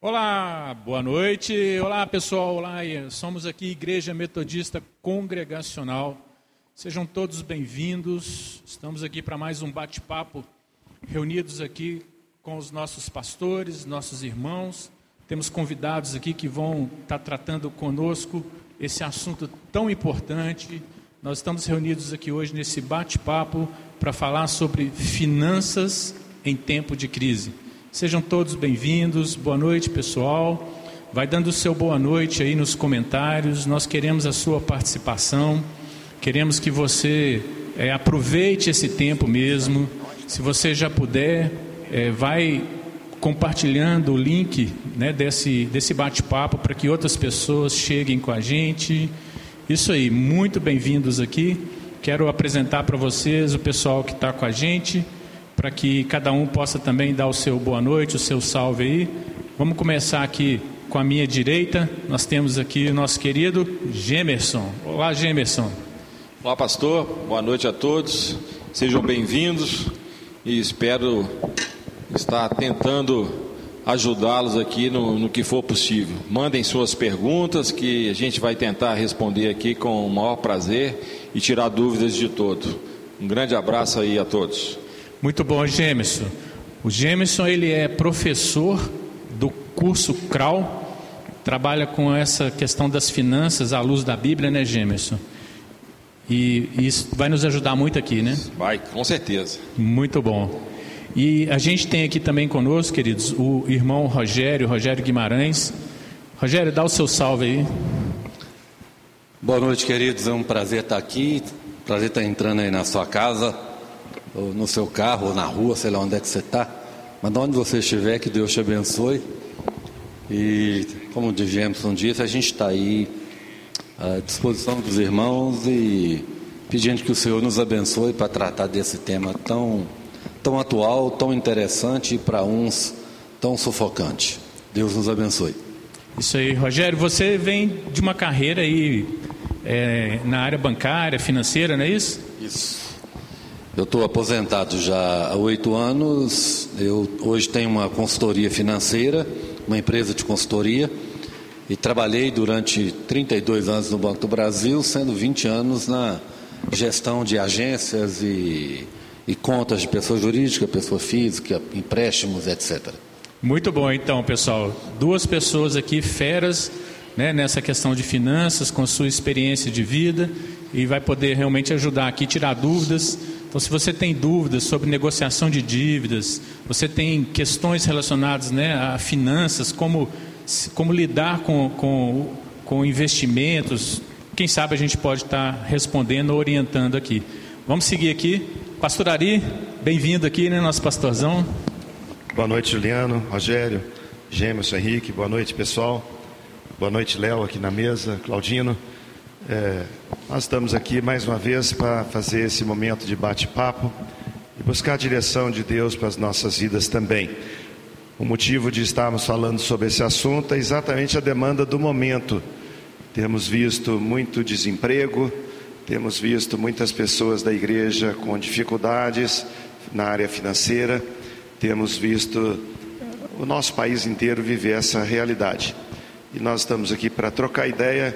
Olá, boa noite. Olá, pessoal. Olá, somos aqui Igreja Metodista Congregacional. Sejam todos bem-vindos. Estamos aqui para mais um bate-papo, reunidos aqui com os nossos pastores, nossos irmãos. Temos convidados aqui que vão estar tratando conosco esse assunto tão importante. Nós estamos reunidos aqui hoje nesse bate-papo para falar sobre finanças em tempo de crise. Sejam todos bem-vindos. Boa noite, pessoal. Vai dando o seu boa noite aí nos comentários. Nós queremos a sua participação. Queremos que você é, aproveite esse tempo mesmo. Se você já puder, é, vai compartilhando o link né, desse, desse bate-papo para que outras pessoas cheguem com a gente. Isso aí, muito bem-vindos aqui. Quero apresentar para vocês o pessoal que está com a gente para que cada um possa também dar o seu boa noite, o seu salve aí. Vamos começar aqui com a minha direita. Nós temos aqui o nosso querido Gemerson. Olá, Gemerson. Olá, pastor. Boa noite a todos. Sejam bem-vindos e espero estar tentando ajudá-los aqui no, no, que for possível. Mandem suas perguntas que a gente vai tentar responder aqui com o maior prazer e tirar dúvidas de todo. Um grande abraço aí a todos. Muito bom, Gemerson. O Gemerson ele é professor do curso CRAL, trabalha com essa questão das finanças à luz da Bíblia, né, Gemerson? E isso vai nos ajudar muito aqui, né? Vai, com certeza. Muito bom. E a gente tem aqui também conosco, queridos, o irmão Rogério, Rogério Guimarães. Rogério, dá o seu salve aí. Boa noite, queridos. É um prazer estar aqui. Prazer estar entrando aí na sua casa ou no seu carro, ou na rua, sei lá onde é que você está. Mas onde você estiver, que Deus te abençoe. E, como o Jameson disse, a gente está aí à disposição dos irmãos e pedindo que o Senhor nos abençoe para tratar desse tema tão, tão atual, tão interessante e para uns tão sufocante. Deus nos abençoe. Isso aí, Rogério, você vem de uma carreira aí é, na área bancária, financeira, não é isso? Isso. Eu estou aposentado já há oito anos. Eu hoje tenho uma consultoria financeira, uma empresa de consultoria, e trabalhei durante 32 anos no Banco do Brasil, sendo 20 anos na gestão de agências e, e contas de pessoa jurídica, pessoa física, empréstimos, etc. Muito bom, então, pessoal. Duas pessoas aqui feras né, nessa questão de finanças, com sua experiência de vida, e vai poder realmente ajudar aqui, tirar dúvidas então, se você tem dúvidas sobre negociação de dívidas, você tem questões relacionadas né, a finanças, como, como lidar com, com, com investimentos, quem sabe a gente pode estar respondendo orientando aqui. Vamos seguir aqui. Pastor Ari, bem-vindo aqui, né, nosso pastorzão. Boa noite, Juliano, Rogério, Gêmeos, Henrique, boa noite, pessoal. Boa noite, Léo, aqui na mesa, Claudino. É, nós estamos aqui mais uma vez para fazer esse momento de bate-papo e buscar a direção de Deus para as nossas vidas também. O motivo de estarmos falando sobre esse assunto é exatamente a demanda do momento. Temos visto muito desemprego, temos visto muitas pessoas da igreja com dificuldades na área financeira, temos visto o nosso país inteiro viver essa realidade. E nós estamos aqui para trocar ideia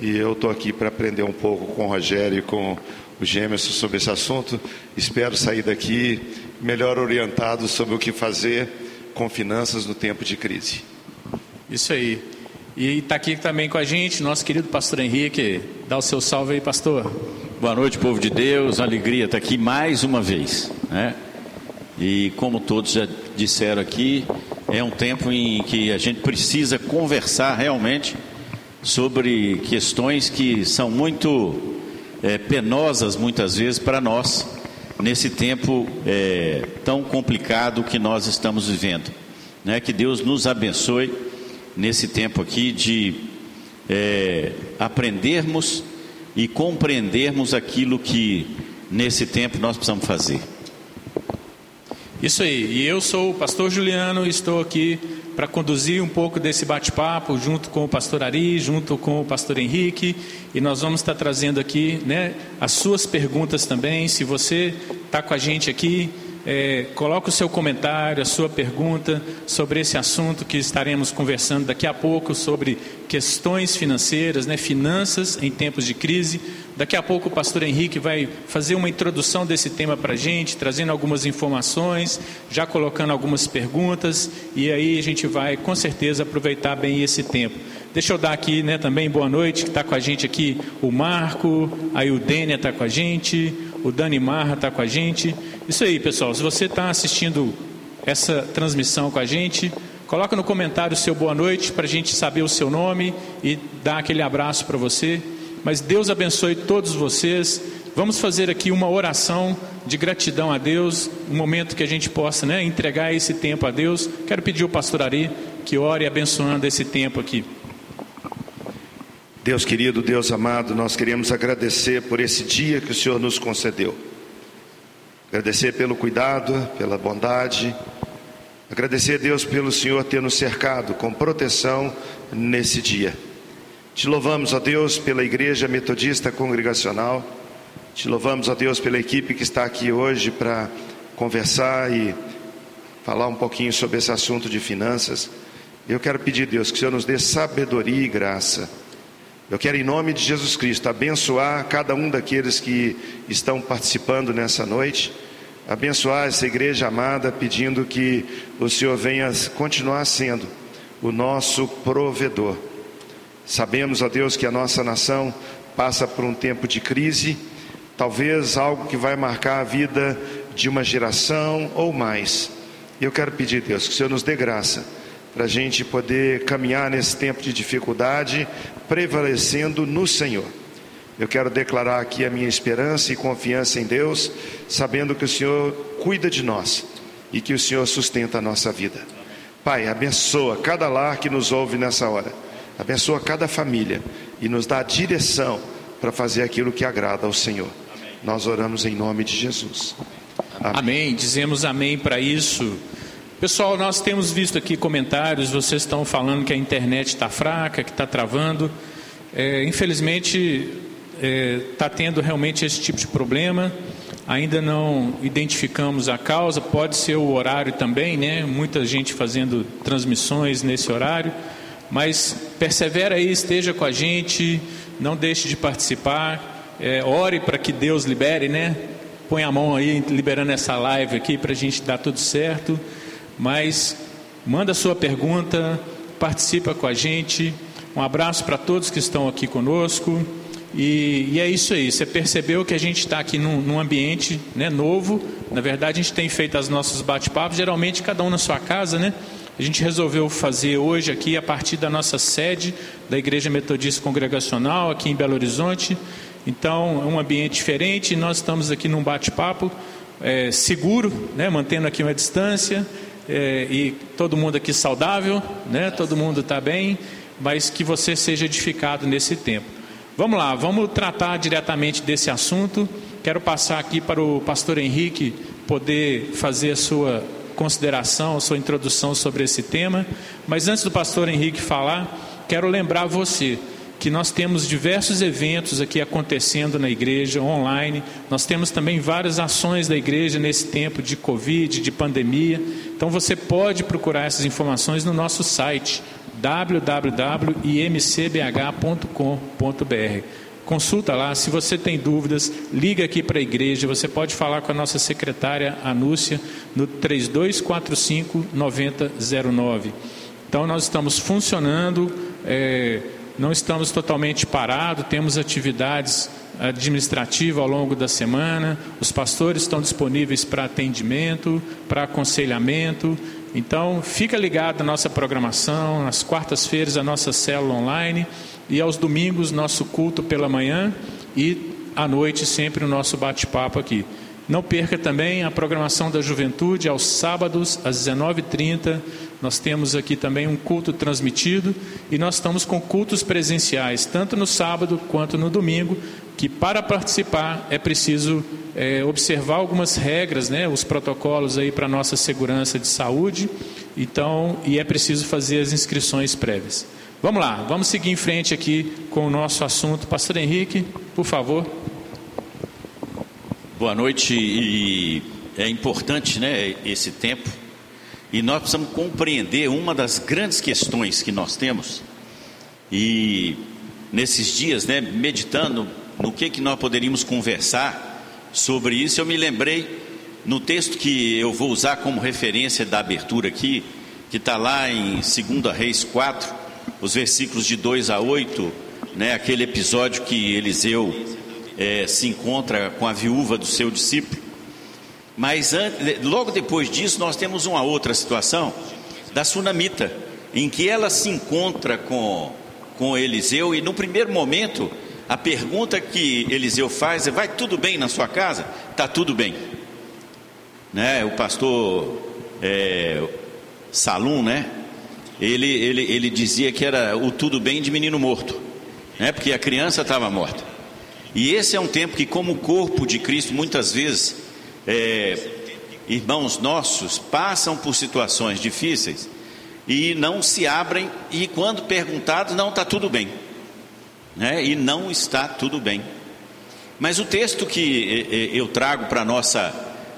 e eu estou aqui para aprender um pouco com o Rogério e com o Gêmeos sobre esse assunto. Espero sair daqui melhor orientado sobre o que fazer com finanças no tempo de crise. Isso aí. E está aqui também com a gente nosso querido pastor Henrique. Dá o seu salve aí, pastor. Boa noite, povo de Deus. Alegria estar aqui mais uma vez. Né? E como todos já disseram aqui, é um tempo em que a gente precisa conversar realmente sobre questões que são muito é, penosas muitas vezes para nós nesse tempo é, tão complicado que nós estamos vivendo. Né? Que Deus nos abençoe nesse tempo aqui de é, aprendermos e compreendermos aquilo que nesse tempo nós precisamos fazer. Isso aí, e eu sou o pastor Juliano, estou aqui para conduzir um pouco desse bate-papo junto com o pastor Ari, junto com o pastor Henrique, e nós vamos estar trazendo aqui né, as suas perguntas também. Se você está com a gente aqui, é, coloque o seu comentário, a sua pergunta sobre esse assunto que estaremos conversando daqui a pouco sobre questões financeiras, né, finanças em tempos de crise. Daqui a pouco o pastor Henrique vai fazer uma introdução desse tema para a gente, trazendo algumas informações, já colocando algumas perguntas, e aí a gente vai com certeza aproveitar bem esse tempo. Deixa eu dar aqui né, também boa noite, que está com a gente aqui o Marco, aí o Dênia está com a gente, o Dani Marra está com a gente. Isso aí, pessoal. Se você está assistindo essa transmissão com a gente, coloca no comentário o seu boa noite para a gente saber o seu nome e dar aquele abraço para você. Mas Deus abençoe todos vocês. Vamos fazer aqui uma oração de gratidão a Deus, um momento que a gente possa né, entregar esse tempo a Deus. Quero pedir ao pastor Ari que ore abençoando esse tempo aqui. Deus querido, Deus amado, nós queremos agradecer por esse dia que o Senhor nos concedeu. Agradecer pelo cuidado, pela bondade. Agradecer a Deus pelo Senhor ter nos cercado com proteção nesse dia. Te louvamos, ó Deus, pela Igreja Metodista Congregacional. Te louvamos, ó Deus, pela equipe que está aqui hoje para conversar e falar um pouquinho sobre esse assunto de finanças. Eu quero pedir, Deus, que o Senhor nos dê sabedoria e graça eu quero, em nome de Jesus Cristo, abençoar cada um daqueles que estão participando nessa noite, abençoar essa igreja amada, pedindo que o Senhor venha continuar sendo o nosso provedor. Sabemos, ó Deus, que a nossa nação passa por um tempo de crise, talvez algo que vai marcar a vida de uma geração ou mais. Eu quero pedir, Deus, que o Senhor nos dê graça para a gente poder caminhar nesse tempo de dificuldade, prevalecendo no Senhor. Eu quero declarar aqui a minha esperança e confiança em Deus, sabendo que o Senhor cuida de nós e que o Senhor sustenta a nossa vida. Pai, abençoa cada lar que nos ouve nessa hora, abençoa cada família e nos dá direção para fazer aquilo que agrada ao Senhor. Nós oramos em nome de Jesus. Amém. amém. Dizemos amém para isso. Pessoal, nós temos visto aqui comentários, vocês estão falando que a internet está fraca, que está travando. É, infelizmente, está é, tá tendo realmente esse tipo de problema. Ainda não identificamos a causa, pode ser o horário também, né? Muita gente fazendo transmissões nesse horário. Mas persevera aí, esteja com a gente, não deixe de participar. É, ore para que Deus libere, né? Põe a mão aí, liberando essa live aqui para a gente dar tudo certo mas manda sua pergunta, participa com a gente. Um abraço para todos que estão aqui conosco. E, e, é isso aí. Você percebeu que a gente está aqui num, num ambiente né, novo. Na verdade, a gente tem feito os nossos bate-papos, geralmente cada um na sua casa, né? A gente resolveu fazer hoje aqui a partir da nossa sede da Igreja Metodista Congregacional aqui em Belo Horizonte. Então, é um ambiente diferente. Nós estamos aqui num bate-papo é, seguro, né, mantendo aqui uma distância é, e todo mundo aqui saudável, né? Todo mundo está bem, mas que você seja edificado nesse tempo. Vamos lá, vamos tratar diretamente desse assunto. Quero passar aqui para o pastor Henrique poder fazer a sua consideração, a sua introdução sobre esse tema. Mas antes do pastor Henrique falar, quero lembrar você que nós temos diversos eventos aqui acontecendo na igreja online. Nós temos também várias ações da igreja nesse tempo de Covid, de pandemia. Então você pode procurar essas informações no nosso site www.imcbh.com.br. Consulta lá, se você tem dúvidas, liga aqui para a igreja, você pode falar com a nossa secretária Anúcia no 3245 9009. Então nós estamos funcionando. É, não estamos totalmente parados, temos atividades administrativas ao longo da semana, os pastores estão disponíveis para atendimento, para aconselhamento. Então, fica ligado na nossa programação, nas quartas-feiras a nossa célula online e aos domingos nosso culto pela manhã e à noite sempre o nosso bate-papo aqui. Não perca também a programação da juventude aos sábados às 19h30. Nós temos aqui também um culto transmitido e nós estamos com cultos presenciais, tanto no sábado quanto no domingo, que para participar é preciso é, observar algumas regras, né, os protocolos aí para nossa segurança de saúde. Então, e é preciso fazer as inscrições prévias. Vamos lá, vamos seguir em frente aqui com o nosso assunto. Pastor Henrique, por favor. Boa noite e é importante, né, esse tempo. E nós precisamos compreender uma das grandes questões que nós temos. E nesses dias, né, meditando no que que nós poderíamos conversar sobre isso, eu me lembrei no texto que eu vou usar como referência da abertura aqui, que está lá em 2 Reis 4, os versículos de 2 a 8, né, aquele episódio que Eliseu é, se encontra com a viúva do seu discípulo. Mas logo depois disso, nós temos uma outra situação da sunamita, em que ela se encontra com, com Eliseu, e no primeiro momento, a pergunta que Eliseu faz é: Vai tudo bem na sua casa? Está tudo bem. Né? O pastor é, Salum, né? Ele, ele, ele dizia que era o tudo bem de menino morto, né? porque a criança estava morta. E esse é um tempo que, como corpo de Cristo, muitas vezes é, irmãos nossos passam por situações difíceis e não se abrem, e quando perguntados, não está tudo bem, né? e não está tudo bem. Mas o texto que é, é, eu trago para a nossa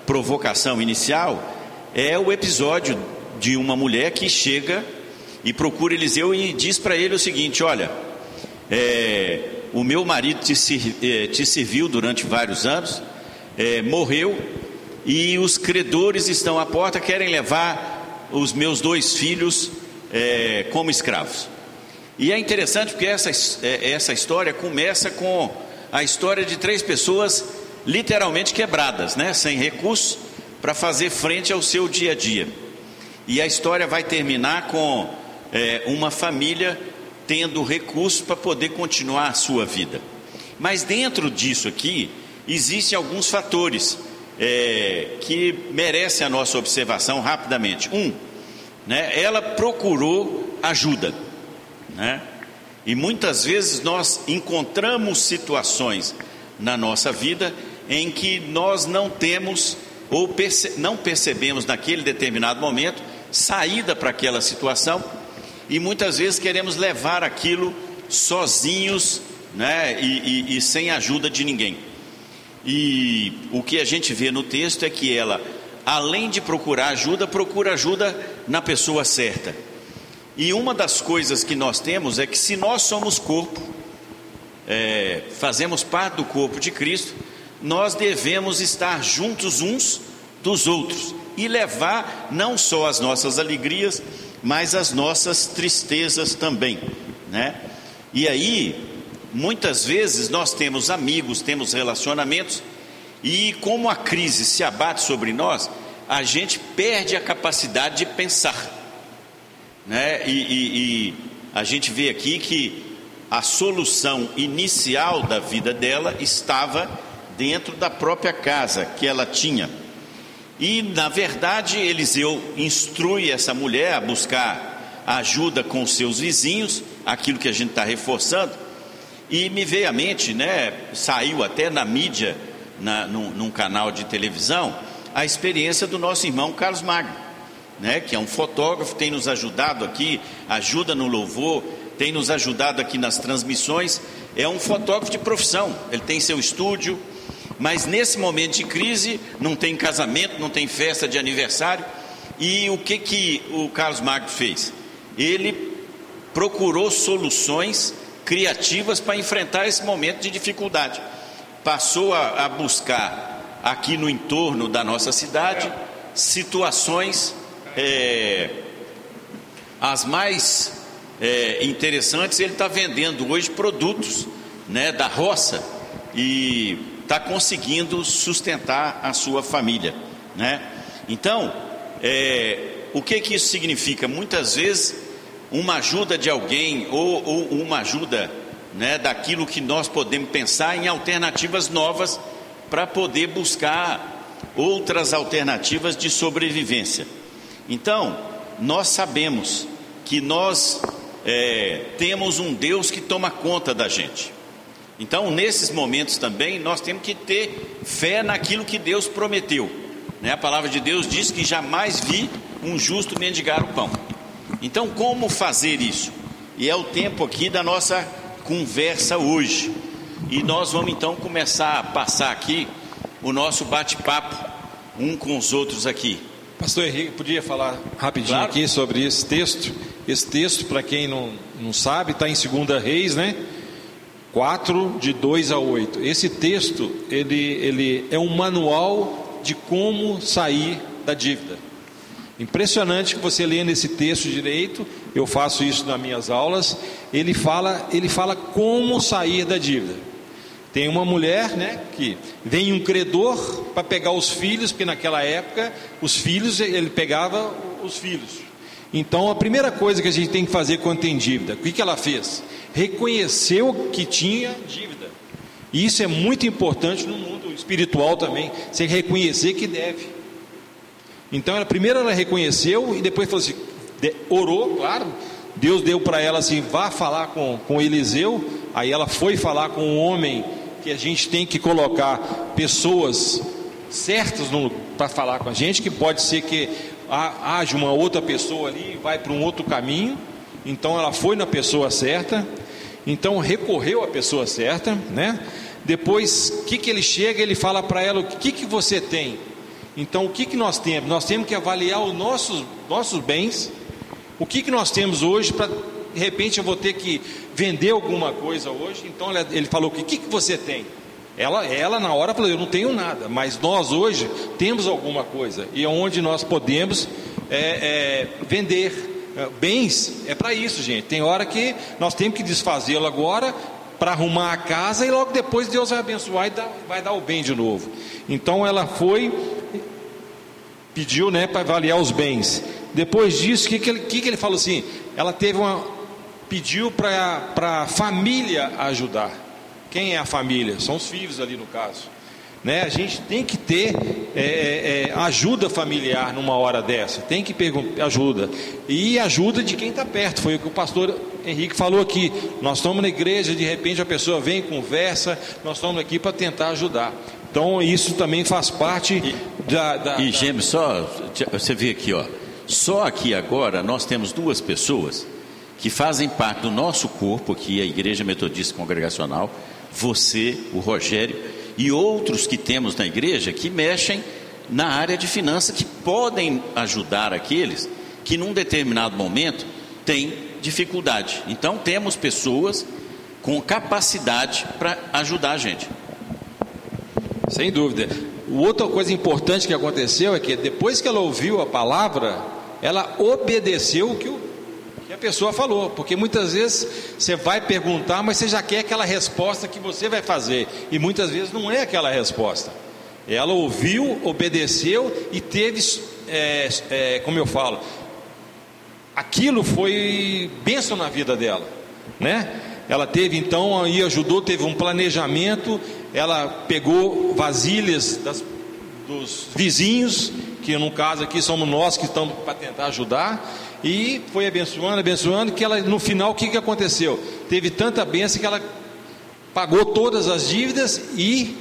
provocação inicial é o episódio de uma mulher que chega e procura Eliseu e diz para ele o seguinte: Olha, é, o meu marido te, é, te serviu durante vários anos, é, morreu e os credores estão à porta, querem levar os meus dois filhos é, como escravos. E é interessante porque essa, é, essa história começa com a história de três pessoas literalmente quebradas, né, sem recursos para fazer frente ao seu dia a dia. E a história vai terminar com é, uma família tendo recursos para poder continuar a sua vida. Mas dentro disso aqui, existem alguns fatores é, que merecem a nossa observação rapidamente. Um, né, ela procurou ajuda. Né? E muitas vezes nós encontramos situações na nossa vida em que nós não temos ou perce não percebemos naquele determinado momento saída para aquela situação e muitas vezes queremos levar aquilo sozinhos né, e, e, e sem ajuda de ninguém. E o que a gente vê no texto é que ela, além de procurar ajuda, procura ajuda na pessoa certa. E uma das coisas que nós temos é que se nós somos corpo, é, fazemos parte do corpo de Cristo, nós devemos estar juntos uns dos outros e levar não só as nossas alegrias, mas as nossas tristezas também, né? E aí Muitas vezes nós temos amigos, temos relacionamentos, e como a crise se abate sobre nós, a gente perde a capacidade de pensar. Né? E, e, e a gente vê aqui que a solução inicial da vida dela estava dentro da própria casa que ela tinha. E, na verdade, Eliseu instrui essa mulher a buscar ajuda com seus vizinhos, aquilo que a gente está reforçando e me veio à mente, né, saiu até na mídia, na, num, num canal de televisão, a experiência do nosso irmão Carlos Magno, né, que é um fotógrafo, tem nos ajudado aqui, ajuda no louvor, tem nos ajudado aqui nas transmissões. É um fotógrafo de profissão, ele tem seu estúdio, mas nesse momento de crise, não tem casamento, não tem festa de aniversário. E o que, que o Carlos Magno fez? Ele procurou soluções criativas para enfrentar esse momento de dificuldade. Passou a, a buscar aqui no entorno da nossa cidade situações é, as mais é, interessantes. Ele está vendendo hoje produtos né, da roça e está conseguindo sustentar a sua família. Né? Então, é, o que, que isso significa? Muitas vezes uma ajuda de alguém ou, ou uma ajuda né, daquilo que nós podemos pensar em alternativas novas para poder buscar outras alternativas de sobrevivência. Então, nós sabemos que nós é, temos um Deus que toma conta da gente. Então, nesses momentos também, nós temos que ter fé naquilo que Deus prometeu. Né? A palavra de Deus diz que jamais vi um justo mendigar o pão. Então, como fazer isso? E é o tempo aqui da nossa conversa hoje. E nós vamos então começar a passar aqui o nosso bate-papo, um com os outros aqui. Pastor Henrique, podia falar rapidinho Claro. aqui sobre esse texto? Esse texto, para quem não, não sabe, está em 2 Reis, né? 4, de 2 a 8. Esse texto, ele, ele é um manual de como sair da dívida. Impressionante que você lendo esse texto direito, eu faço isso nas minhas aulas, ele fala, ele fala como sair da dívida. Tem uma mulher, né, que vem um credor para pegar os filhos, porque naquela época os filhos ele pegava os filhos. Então a primeira coisa que a gente tem que fazer quando tem dívida, o que, que ela fez? Reconheceu que tinha dívida. E isso é muito importante no mundo espiritual também, você reconhecer que deve. Então, ela, primeiro ela reconheceu e depois falou assim, de- orou, claro. Deus deu para ela assim, vá falar com, com Eliseu. Aí ela foi falar com um homem que a gente tem que colocar pessoas certas para falar com a gente, que pode ser que ha- haja uma outra pessoa ali vai para um outro caminho. Então ela foi na pessoa certa. Então recorreu à pessoa certa, né? Depois, que, que ele chega? Ele fala para ela: o que, que você tem? Então, o que, que nós temos? Nós temos que avaliar os nossos, nossos bens. O que, que nós temos hoje para, de repente, eu vou ter que vender alguma coisa hoje. Então, ele- falou: o que, que você tem? Ela, ela, na hora, falou: eu não tenho nada. Mas nós, hoje, temos alguma coisa. E onde nós podemos é, é, vender. É, Bens é para isso, gente. Tem hora que nós temos que desfazê-lo agora para arrumar a casa e logo depois Deus vai abençoar e dar- vai dar o bem de novo. Então ela foi pediu né, para avaliar os bens. Depois disso, o que, que, ele, que, que ele falou assim? Ela teve uma. pediu para a família ajudar. Quem é a família? São os filhos ali no caso. Né? A gente tem que ter é, é, ajuda familiar numa hora dessa, tem que perguntar ajuda. E ajuda de quem está perto, foi o que o pastor Henrique falou aqui. Nós estamos na igreja, de repente a pessoa vem, conversa, nós estamos aqui para tentar ajudar. Então isso também faz parte da. da, E gêmeos, só você vê aqui, ó. Só aqui agora nós temos duas pessoas que fazem parte do nosso corpo aqui, a Igreja Metodista Congregacional, você, o Rogério, e outros que temos na igreja que mexem na área de finanças, que podem ajudar aqueles que num determinado momento têm dificuldade. Então temos pessoas com capacidade para ajudar a gente. Sem dúvida. Outra coisa importante que aconteceu é que depois que ela ouviu a palavra, ela obedeceu o que, o, que a pessoa falou. Porque muitas vezes você vai perguntar, mas você já quer aquela resposta que você vai fazer. E muitas vezes não é aquela resposta. Ela ouviu, obedeceu e teve, é, é, como eu falo, aquilo foi bênção na vida dela, né? Ela teve então aí ajudou, teve um planejamento, ela pegou vasilhas das, dos vizinhos, que no caso aqui somos nós que estamos para tentar ajudar, e foi abençoando, abençoando, que ela no final o que, que aconteceu? Teve tanta bênção que ela pagou todas as dívidas e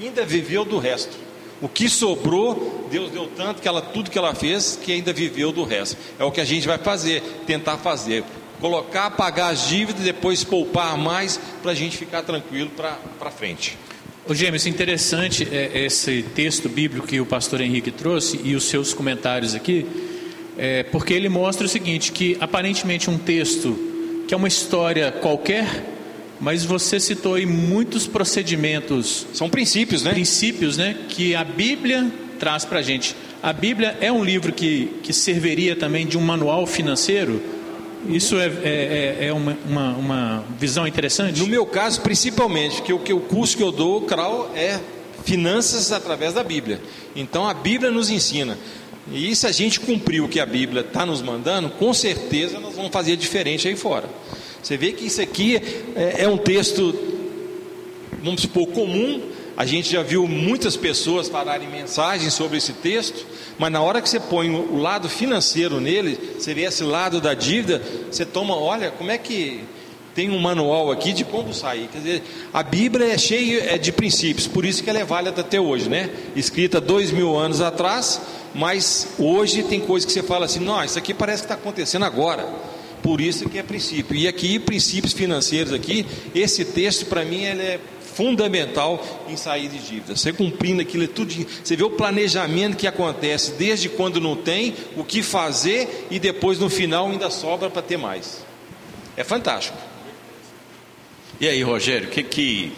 ainda viveu do resto. O que sobrou, Deus deu tanto que ela tudo que ela fez que ainda viveu do resto. É o que a gente vai fazer, tentar fazer. Colocar, pagar as dívidas, depois poupar mais para a gente ficar tranquilo para frente. Ô Gêmeos, interessante é, esse texto bíblico que o pastor Henrique trouxe e os seus comentários aqui, é, porque ele mostra o seguinte, que aparentemente um texto que é uma história qualquer, mas você citou aí muitos procedimentos, São princípios, né? princípios, né, que a Bíblia traz para a gente. A Bíblia é um livro que, que serviria também de um manual financeiro? Isso é, é, é- é uma, uma, uma visão interessante? No meu caso, principalmente, que o, que o curso que eu dou, o CRAU, é finanças através da Bíblia. Então a Bíblia nos ensina. E se a gente cumprir o que a Bíblia está nos mandando, com certeza nós vamos fazer diferente aí fora. Você vê que isso aqui é, é um texto, vamos supor, comum. A gente já viu muitas pessoas falarem mensagens sobre esse texto, mas na hora que você põe o lado financeiro nele, você vê esse lado da dívida, você toma, olha, como é que tem um manual aqui de como sair. Quer dizer, a Bíblia é cheia é de princípios, por isso que ela é válida até hoje, né? Escrita dois mil anos atrás, mas hoje tem coisas que você fala assim, não, isso aqui parece que está acontecendo agora. Por isso que é princípio. E aqui, princípios financeiros aqui, esse texto para mim ele é fundamental em sair de dívida. Você cumprindo aquilo é tudo, você vê o planejamento que acontece desde quando não tem, o que fazer e depois no final ainda sobra para ter mais. É fantástico. E aí, Rogério, o que que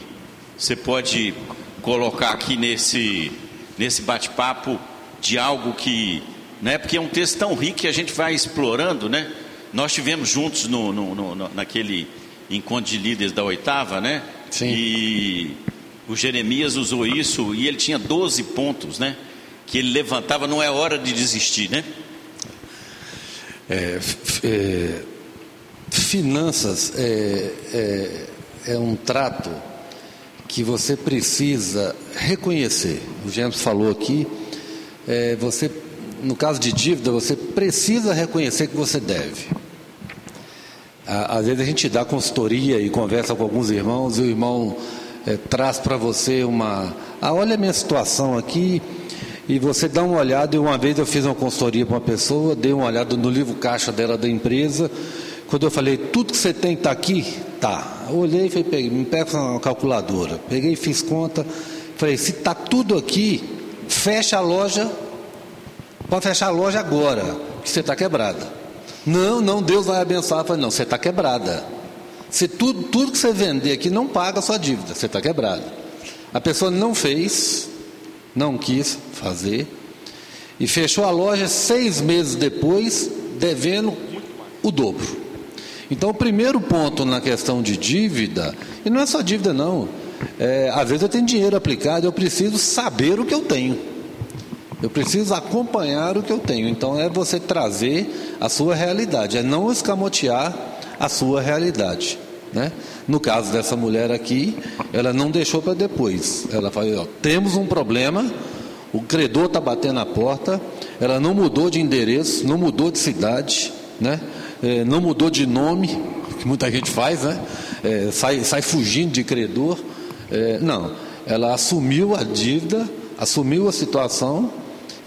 você pode colocar aqui nesse nesse bate-papo de algo que, né? Porque é um texto tão rico que a gente vai explorando, né? Nós tivemos juntos no, no, no naquele encontro de líderes da oitava, né? Sim. E o Jeremias usou isso e ele tinha 12 pontos, né? Que ele levantava, não é hora de desistir, né? É, é, finanças é, é, é, um trato que você precisa reconhecer. O James falou aqui, é, você, no caso de dívida, você precisa reconhecer que você deve. Às vezes a gente dá consultoria e conversa com alguns irmãos e o irmão é, traz para você uma. Ah, olha a minha situação aqui. E você dá uma olhada. E uma vez eu fiz uma consultoria para uma pessoa, dei uma olhada no livro caixa dela da empresa. Quando eu falei, tudo que você tem está aqui? Tá. Eu olhei e falei, peguei, me pega uma calculadora. Peguei fiz conta. Falei, se está tudo aqui, fecha a loja. Pode fechar a loja agora, que você está quebrada. Não, não, Deus vai abençoar. Eu falei, não, você está quebrada. Se tudo, tudo que você vender aqui não paga a sua dívida, você está quebrada. A pessoa não fez, não quis fazer, e fechou a loja seis meses depois, devendo o dobro. Então, o primeiro ponto na questão de dívida, e não é só dívida, não. É, às vezes eu tenho dinheiro aplicado, eu preciso saber o que eu tenho. Eu preciso acompanhar o que eu tenho. Então é você trazer a sua realidade, é não escamotear a sua realidade. Né? No caso dessa mulher aqui, ela não deixou para depois. Ela falou: temos um problema, o credor está batendo a porta, ela não mudou de endereço, não mudou de cidade, né? É, não mudou de nome, que muita gente faz, né? É, sai, sai fugindo de credor. É, não, ela assumiu a dívida, assumiu a situação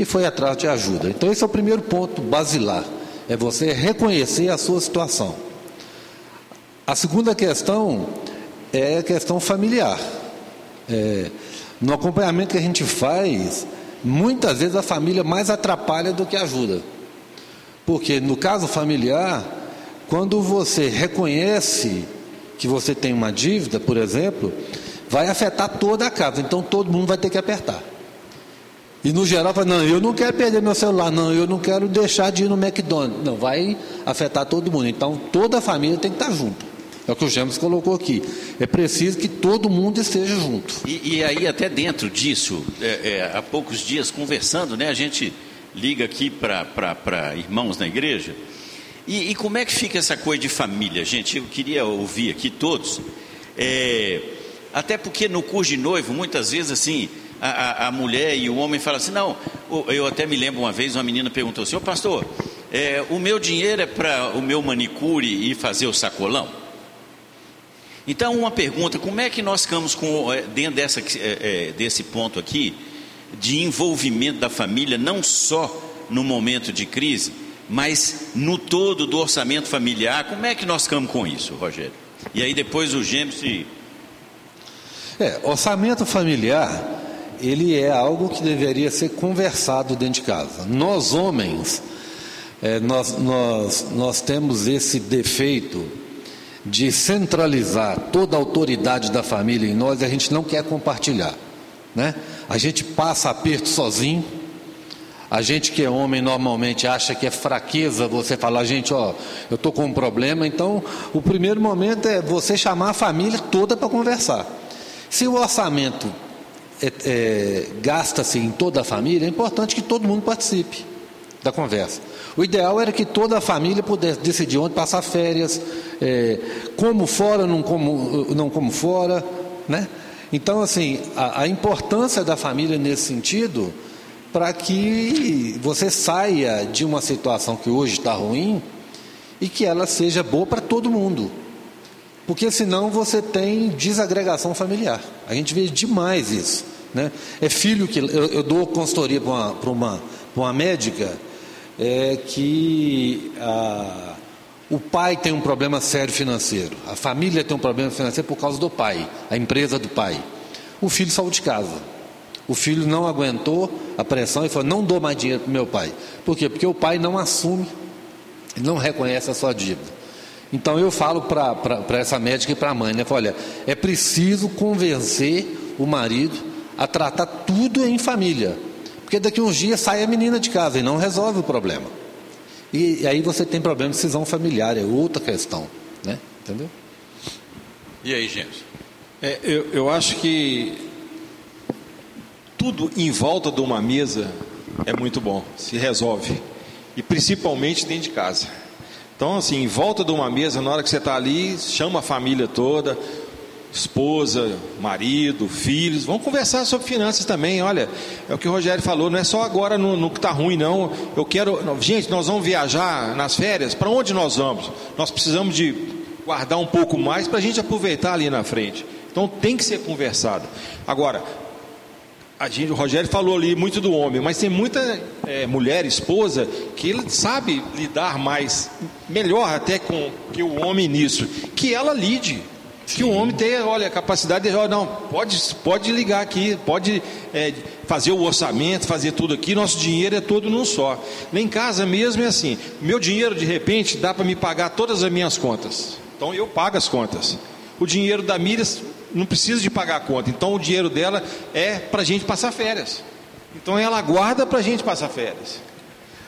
e foi atrás de ajuda. Então, esse é o primeiro ponto basilar: é você reconhecer a sua situação. A segunda questão é a questão familiar. É, no acompanhamento que a gente faz, muitas vezes a família mais atrapalha do que ajuda. Porque no caso familiar, quando você reconhece que você tem uma dívida, por exemplo, vai afetar toda a casa. Então todo mundo vai ter que apertar. E no geral, fala, não, eu não quero perder meu celular, não, eu não quero deixar de ir no McDonald's. Não, vai afetar todo mundo. Então toda a família tem que estar junto. É o que o James colocou aqui. É preciso que todo mundo esteja junto. E, e aí, até dentro disso, é, é, há poucos dias conversando, né, a gente liga aqui para irmãos na igreja. E, e, como é que fica essa coisa de família, gente? Eu queria ouvir aqui todos. É, até porque no curso de noivo, muitas vezes assim, a, a, mulher e o homem falam assim: não, eu até me lembro uma vez, uma menina perguntou assim: Ô pastor, é, o meu dinheiro é para o meu manicure e fazer o sacolão? Então, uma pergunta: como é que nós ficamos com, é, dentro dessa, é, é, desse ponto aqui, de envolvimento da família, não só no momento de crise, mas no todo do orçamento familiar? Como é que nós ficamos com isso, Rogério? E aí depois o Gêmeos se. É, orçamento familiar ele é algo que deveria ser conversado dentro de casa. Nós, homens, é, nós, nós, nós temos esse defeito de centralizar toda a autoridade da família em nós e a gente não quer compartilhar. Né? A gente passa aperto sozinho. A gente que é homem normalmente acha que é fraqueza você falar, gente, ó, eu estou com um problema. Então, o primeiro momento é você chamar a família toda para conversar. Se o orçamento é, é, gasta-se em toda a família, é importante que todo mundo participe da conversa. O ideal era que toda a família pudesse decidir onde passar férias, é, como fora, não como, não como fora, né? Então, assim, a, a importância da família nesse sentido, para que você saia de uma situação que hoje está ruim e que ela seja boa para todo mundo. Porque senão você tem desagregação familiar. A gente vê demais isso. Né? É filho que. Eu, eu dou consultoria para uma, uma, uma médica é, que a, O pai tem um problema sério financeiro, a família tem um problema financeiro por causa do pai, a empresa do pai. O filho saiu de casa. O filho não aguentou a pressão e falou: não dou mais dinheiro para meu pai. Por quê? Porque o pai não assume, não reconhece a sua dívida. Então eu falo para essa médica e para a mãe, né? Olha, é preciso convencer o marido a tratar tudo em família. Porque daqui uns dias sai a menina de casa e não resolve o problema. E, e aí você tem problema de decisão familiar, é outra questão. Né? Entendeu? E aí, gente? É, eu, eu acho que tudo em volta de uma mesa é muito bom, se resolve. E principalmente dentro de casa. Então, assim, em volta de uma mesa, na hora que você está ali, chama a família toda, esposa, marido, filhos, vamos conversar sobre finanças também. Olha, é o que o Rogério falou, não é só agora no, no que está ruim, não. Eu quero. Gente, nós vamos viajar nas férias, para onde nós vamos? Nós precisamos de guardar um pouco mais para a gente aproveitar ali na frente. Então tem que ser conversado. Agora, a gente, o Rogério falou ali muito do homem, mas tem muita é, mulher, esposa, que ele sabe lidar mais, melhor até com que o homem nisso, que ela lide. Que o homem tenha, olha, a capacidade de, não, pode, pode ligar aqui, pode é, fazer o orçamento, fazer tudo aqui, nosso dinheiro é todo num só. Lá em casa mesmo é assim, meu dinheiro de repente dá para me pagar todas as minhas contas. Então eu pago as contas. O dinheiro da Miriam não precisa de pagar a conta, então o dinheiro dela é para a gente passar férias. Então ela guarda para a gente passar férias.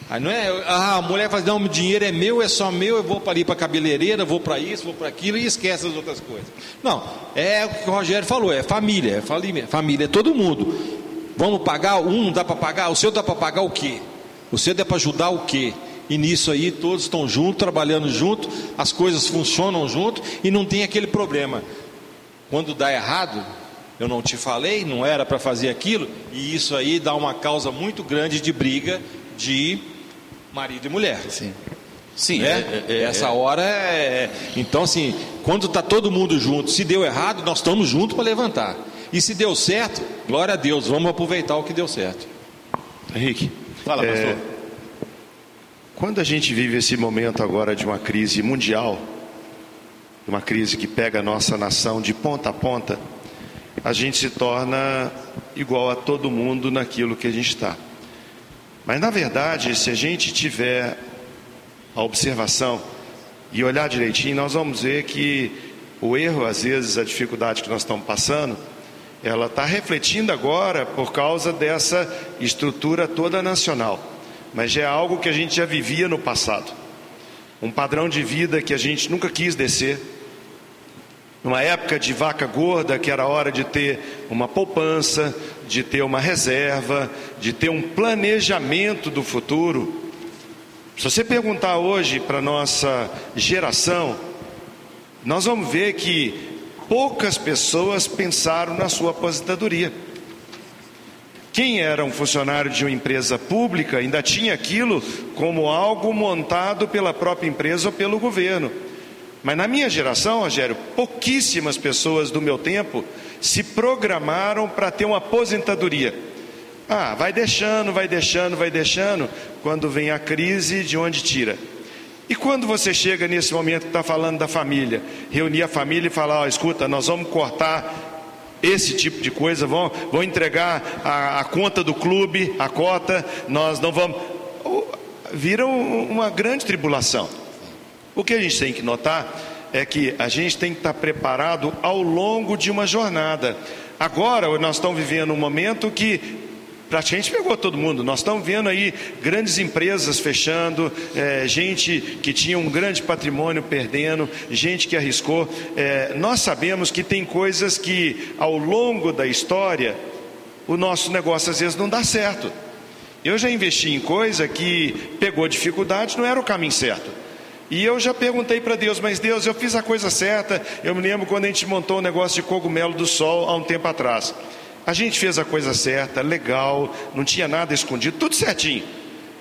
Aí não é, ah, a mulher faz, não, o dinheiro é meu, é só meu, eu vou para ali para cabeleireira, vou para isso, vou para aquilo e esquece as outras coisas. Não, é o que o Rogério falou, é família, é família, é todo mundo. Vamos pagar, um dá para pagar, o seu dá para pagar o quê? O seu dá para ajudar o quê? E nisso aí todos estão juntos, trabalhando junto, as coisas funcionam junto e não tem aquele problema. Quando dá errado, eu não te falei, não era para fazer aquilo, e isso aí dá uma causa muito grande de briga de marido e mulher. Sim. Sim, né? é, é, essa é. hora é. Então, assim, quando está todo mundo junto, se deu errado, nós estamos juntos para levantar. E se deu certo, glória a Deus, vamos aproveitar o que deu certo. Henrique. Fala, pastor. É, quando a gente vive esse momento agora de uma crise mundial, uma crise que pega a nossa nação de ponta a ponta, a gente se torna igual a todo mundo naquilo que a gente está. Mas na verdade, se a gente tiver a observação e olhar direitinho, nós vamos ver que o erro, às vezes, a dificuldade que nós estamos passando, ela está refletindo agora por causa dessa estrutura toda nacional. Mas é algo que a gente já vivia no passado. Um padrão de vida que a gente nunca quis descer numa época de vaca gorda, que era hora de ter uma poupança, de ter uma reserva, de ter um planejamento do futuro. Se você perguntar hoje para nossa geração, nós vamos ver que poucas pessoas pensaram na sua aposentadoria. Quem era um funcionário de uma empresa pública ainda tinha aquilo como algo montado pela própria empresa ou pelo governo. Mas na minha geração, Rogério, pouquíssimas pessoas do meu tempo se programaram para ter uma aposentadoria. Ah, vai deixando, vai deixando, vai deixando, quando vem a crise, de onde tira? E quando você chega nesse momento que está falando da família, reunir a família e falar: ó, escuta, nós vamos cortar esse tipo de coisa, vão, vão entregar a, a conta do clube, a cota, nós não vamos. Vira uma grande tribulação. O que a gente tem que notar é que a gente tem que estar preparado ao longo de uma jornada. Agora nós estamos vivendo um momento que praticamente pegou todo mundo. Nós estamos vendo aí grandes empresas fechando, é, gente que tinha um grande patrimônio perdendo, gente que arriscou. É, nós sabemos que tem coisas que ao longo da história o nosso negócio às vezes não dá certo. Eu já investi em coisa que pegou dificuldade, não era o caminho certo. E eu já perguntei para Deus, mas Deus, eu fiz a coisa certa. Eu me lembro quando a gente montou o um negócio de cogumelo do sol há um tempo atrás. A gente fez a coisa certa, legal, não tinha nada escondido, tudo certinho.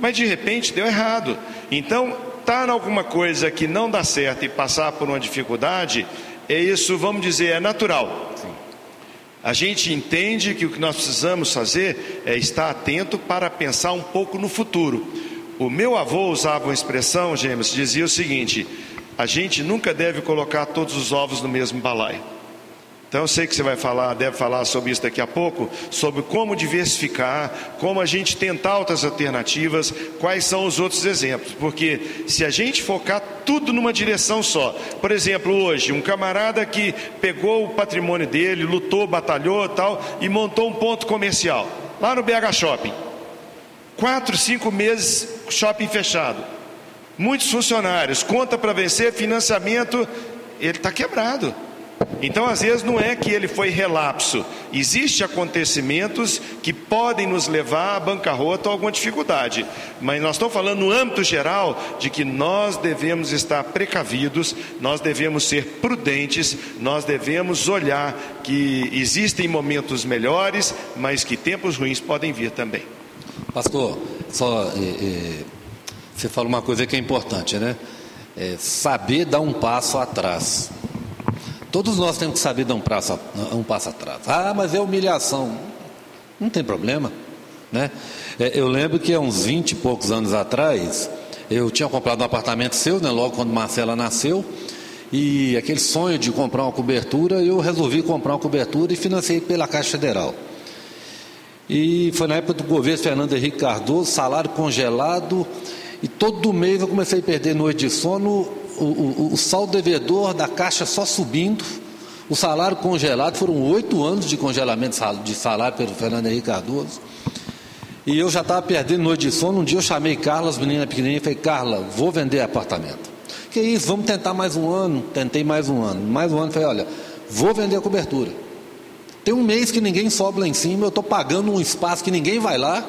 Mas de repente deu errado. Então, estar tá alguma coisa que não dá certo e passar por uma dificuldade, é isso, vamos dizer, é natural. A gente entende que o que nós precisamos fazer é estar atento para pensar um pouco no futuro. O meu avô usava uma expressão, Gêmeos, dizia o seguinte: a gente nunca deve colocar todos os ovos no mesmo balaio. Então eu sei que você vai falar, deve falar sobre isso daqui a pouco, sobre como diversificar, como a gente tentar outras alternativas, quais são os outros exemplos. Porque se a gente focar tudo numa direção só, por exemplo, hoje, um camarada que pegou o patrimônio dele, lutou, batalhou tal, e montou um ponto comercial, lá no BH Shopping. Quatro, cinco meses, shopping fechado. Muitos funcionários, conta para vencer, financiamento, ele está quebrado. Então, às vezes, não é que ele foi relapso. Existem acontecimentos que podem nos levar à bancarrota ou alguma dificuldade. Mas nós estamos falando no âmbito geral de que nós devemos estar precavidos, nós devemos ser prudentes, nós devemos olhar que existem momentos melhores, mas que tempos ruins podem vir também. Pastor, só é, é, você fala uma coisa que é importante, né? É saber dar um passo atrás. Todos nós temos que saber dar um passo, um passo atrás. Ah, mas é humilhação. Não tem problema. Né? É, eu lembro que há uns 20 e poucos anos atrás, eu tinha comprado um apartamento seu, né, logo quando Marcela nasceu, e aquele sonho de comprar uma cobertura, eu resolvi comprar uma cobertura e financei pela Caixa Federal. E foi na época do governo Fernando Henrique Cardoso, salário congelado, e todo mês eu comecei a perder noite de sono, o, o, o saldo devedor da Caixa só subindo, o salário congelado, foram oito anos de congelamento de salário pelo Fernando Henrique Cardoso. E eu já estava perdendo noite de sono. Um dia eu chamei Carla, as meninas pequenininhas, e falei: Carla, vou vender apartamento. Que isso, vamos tentar mais um ano. Tentei mais um ano. Mais um ano, falei: olha, vou vender a cobertura. Tem um mês que ninguém sobe lá em cima, eu estou pagando um espaço que ninguém vai lá,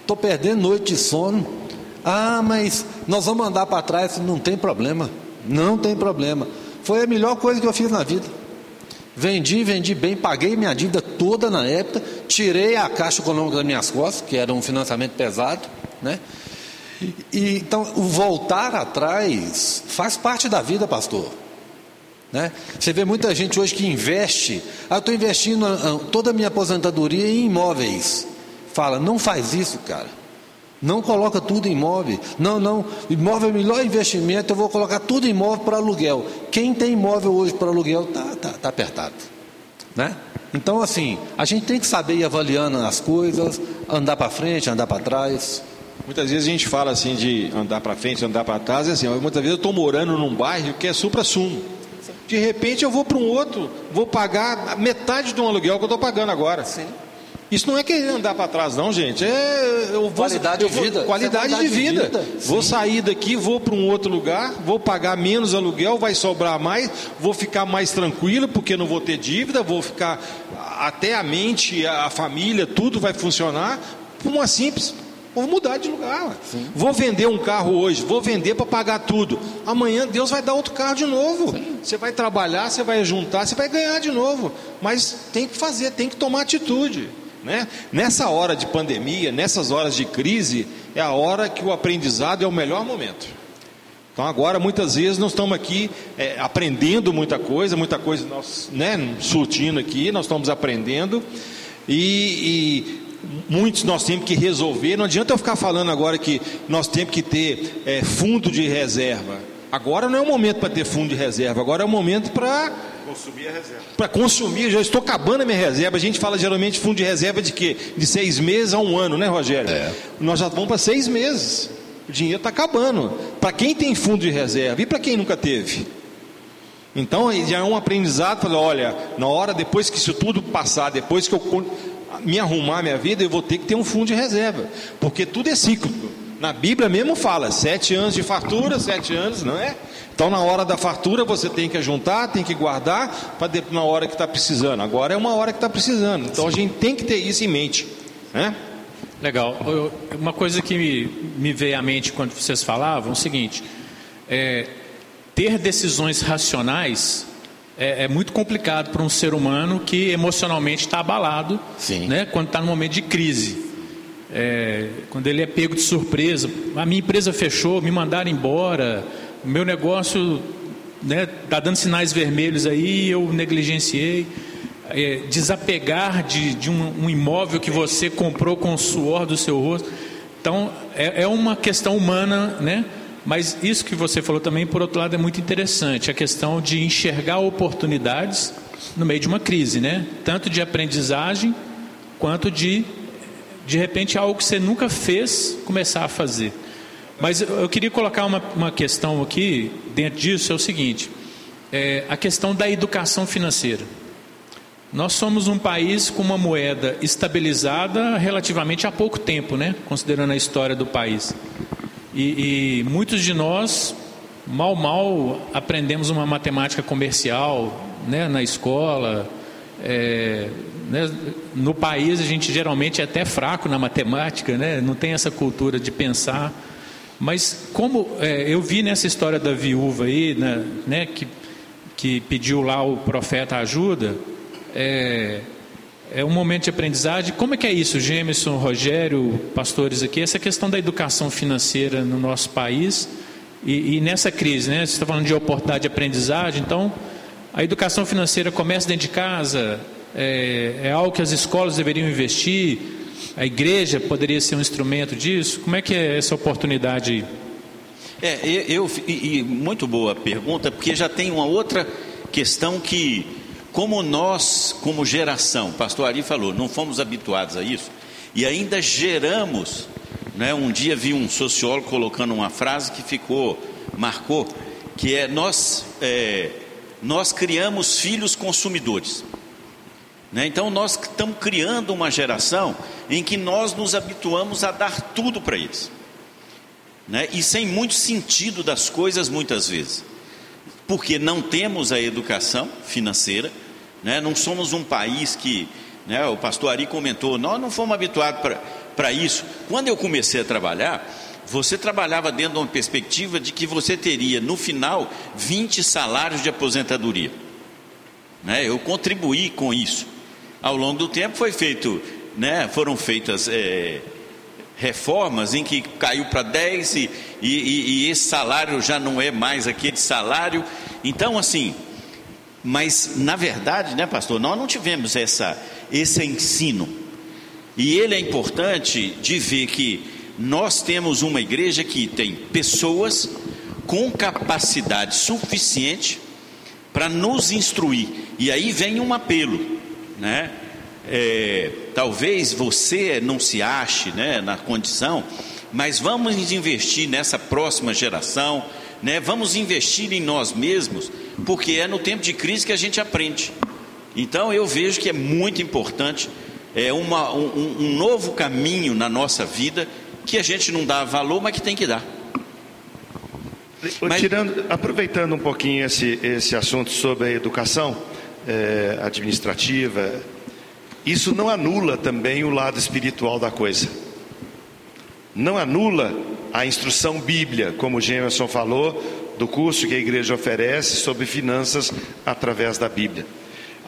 estou perdendo noite de sono. Ah, mas nós vamos andar para trás, não tem problema. Não tem problema. Foi a melhor coisa que eu fiz na vida. Vendi, vendi bem, paguei minha dívida toda na época, tirei a caixa econômica das minhas costas, que era um financiamento pesado, né? E, então, o voltar atrás faz parte da vida, pastor. Né? Você vê muita gente hoje que investe, ah, estou investindo ah, toda a minha aposentadoria em imóveis. Fala, não faz isso, cara. Não coloca tudo em imóvel. Não, não. Imóvel é o melhor investimento. Eu vou colocar tudo em imóvel para aluguel. Quem tem imóvel hoje para aluguel está tá, tá apertado. Né? Então, assim, a gente tem que saber ir avaliando as coisas, andar para frente, andar para trás. Muitas vezes a gente fala assim de andar para frente, andar para trás, e assim, muitas vezes eu estou morando num bairro que é supra-sumo. De repente eu vou para um outro, vou pagar metade de um aluguel que eu estou pagando agora. Sim. Isso não é querer andar para trás, não, gente. É eu vou, qualidade eu vou, de vida. Qualidade, qualidade de vida. De vida. Vou sair daqui, vou para um outro lugar, vou pagar menos aluguel, vai sobrar mais, vou ficar mais tranquilo porque não vou ter dívida, vou ficar até a mente, a família, tudo vai funcionar por uma simples Vou mudar de lugar. Vou vender um carro hoje, vou vender para pagar tudo. Amanhã Deus vai dar outro carro de novo. Sim. Você vai trabalhar, você vai juntar, você vai ganhar de novo. Mas tem que fazer, tem que tomar atitude. Né? Nessa hora de pandemia, nessas horas de crise, é a hora que o aprendizado é o melhor momento. Então agora muitas vezes nós estamos aqui é, aprendendo muita coisa, muita coisa nós, né, surtindo aqui, nós estamos aprendendo e, e, muitos nós temos que resolver. Não adianta eu ficar falando agora que nós temos que ter é, fundo de reserva. Agora não é o momento para ter fundo de reserva, agora é o momento para consumir a reserva. Para consumir, já estou acabando a minha reserva. A gente fala geralmente fundo de reserva de quê? De seis meses a um ano, né, Rogério? É. Nós já vamos para seis meses. O dinheiro está acabando. Para quem tem fundo de reserva e para quem nunca teve? Então já é um aprendizado. Falar, olha, na hora depois que isso tudo passar, depois que eu me arrumar minha vida, eu vou ter que ter um fundo de reserva, porque tudo é cíclico. Na Bíblia mesmo fala, sete anos de fartura, sete anos, não é? Então, na hora da fartura, você tem que juntar, tem que guardar, para na hora que está precisando. Agora é uma hora que está precisando. Então, a gente tem que ter isso em mente. Né? Legal. Uma coisa que me, me veio à mente quando vocês falavam é o seguinte: é, ter decisões racionais é, é muito complicado para um ser humano que emocionalmente está abalado né, quando está no momento de crise. É, quando ele é pego de surpresa, a minha empresa fechou, me mandaram embora, o meu negócio está né, tá dando sinais vermelhos aí, eu negligenciei. É, desapegar de, de um, um, imóvel que você comprou com o suor do seu rosto. Então, é, é uma questão humana, né? Mas isso que você falou também, por outro lado, é muito interessante, a questão de enxergar oportunidades no meio de uma crise, né? Tanto de aprendizagem quanto de de repente algo que você nunca fez começar a fazer. Mas eu queria colocar uma, uma questão aqui dentro disso é o seguinte: é a questão da educação financeira. Nós somos um país com uma moeda estabilizada relativamente há pouco tempo, né? Considerando a história do país. E, e muitos de nós mal mal aprendemos uma matemática comercial, né? Na escola. É, né? No país a gente geralmente é até fraco na matemática, né? Não tem essa cultura de pensar. Mas como é, eu vi nessa história da viúva aí, né, né, que, que pediu lá o profeta ajuda, é, é um momento de aprendizagem. Como é que é isso, Gemerson, Rogério, pastores aqui, essa questão da educação financeira no nosso país e, e nessa crise, né? Você está falando de oportunidade de aprendizagem, então a educação financeira começa dentro de casa, é, é algo que as escolas deveriam investir, a igreja poderia ser um instrumento disso? Como é que é essa oportunidade? É, eu, e, e muito boa pergunta, porque já tem uma outra questão que, como nós, como geração, pastor Ari falou, não fomos habituados a isso, e ainda geramos, né, um dia vi um sociólogo colocando uma frase que ficou, marcou, que é nós, é, nós criamos filhos consumidores. Né? Então nós estamos criando uma geração em que nós nos habituamos a dar tudo para eles. Né? E sem muito sentido das coisas muitas vezes. Porque não temos a educação financeira, né? não somos um país que, né, o pastor Ari comentou, nós não fomos habituados para isso. Quando eu comecei a trabalhar, você trabalhava dentro de uma perspectiva de que você teria no final 20 salários de aposentadoria. Né? Eu contribuí com isso. Ao longo do tempo foi feito, né, foram feitas é, reformas em que caiu para 10 e, e, e esse salário já não é mais aquele salário. Então, assim, mas na verdade, né, pastor, nós não tivemos essa, esse ensino. E ele é importante de ver que nós temos uma igreja que tem pessoas com capacidade suficiente para nos instruir. E aí vem um apelo né? É, talvez você não se ache né, na condição, mas vamos investir nessa próxima geração, né? vamos investir em nós mesmos, porque é no tempo de crise que a gente aprende. Então eu vejo que é muito importante, é uma, um, um novo caminho na nossa vida que a gente não dá valor, mas que tem que dar. Mas... Tirando, aproveitando um pouquinho esse, esse assunto sobre a educação, é, administrativa, isso não anula também o lado espiritual da coisa. Não anula a instrução bíblia, como o Gemerson falou, do curso que a igreja oferece sobre finanças através da Bíblia.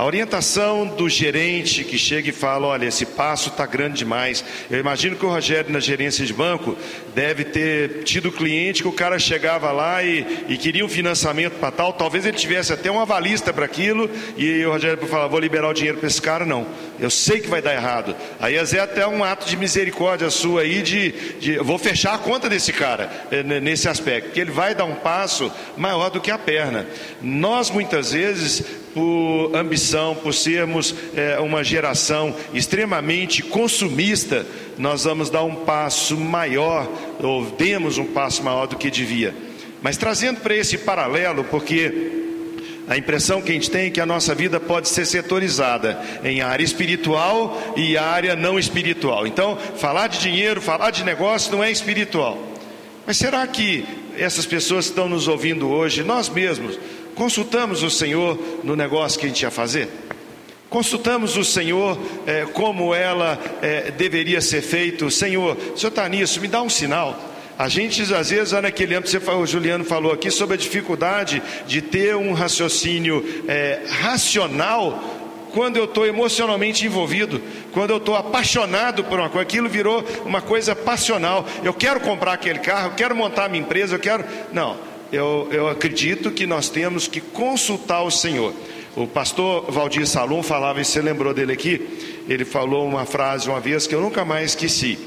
A orientação do gerente que chega e fala: olha, esse passo está grande demais. Eu imagino que o Rogério, na gerência de banco, deve ter tido cliente que o cara chegava lá e, e queria um financiamento para tal. Talvez ele tivesse até uma avalista para aquilo e o Rogério falava: vou liberar o dinheiro para esse cara. Não, eu sei que vai dar errado. Aí vezes até um ato de misericórdia sua aí de, de vou fechar a conta desse cara eh, nesse aspecto, que ele vai dar um passo maior do que a perna. Nós muitas vezes por ambição, por sermos é, uma geração extremamente consumista, nós vamos dar um passo maior, ou demos um passo maior do que devia. Mas trazendo para esse paralelo, porque a impressão que a gente tem é que a nossa vida pode ser setorizada em área espiritual e área não espiritual. Então, falar de dinheiro, falar de negócio não é espiritual. Mas será que essas pessoas que estão nos ouvindo hoje, nós mesmos, Consultamos o Senhor no negócio que a gente ia fazer? Consultamos o Senhor é, como ela é, deveria ser feito. Senhor, o Senhor está nisso, me dá um sinal. A gente, às vezes, olha naquele âmbito, você, o Juliano falou aqui sobre a dificuldade de ter um raciocínio é, racional quando eu estou emocionalmente envolvido, quando eu estou apaixonado por uma coisa, aquilo virou uma coisa passional. Eu quero comprar aquele carro, eu quero montar minha empresa, eu quero. Não, eu, eu acredito que nós temos que consultar o Senhor. O pastor Valdir Salom falava, e você lembrou dele aqui, ele falou uma frase uma vez que eu nunca mais esqueci.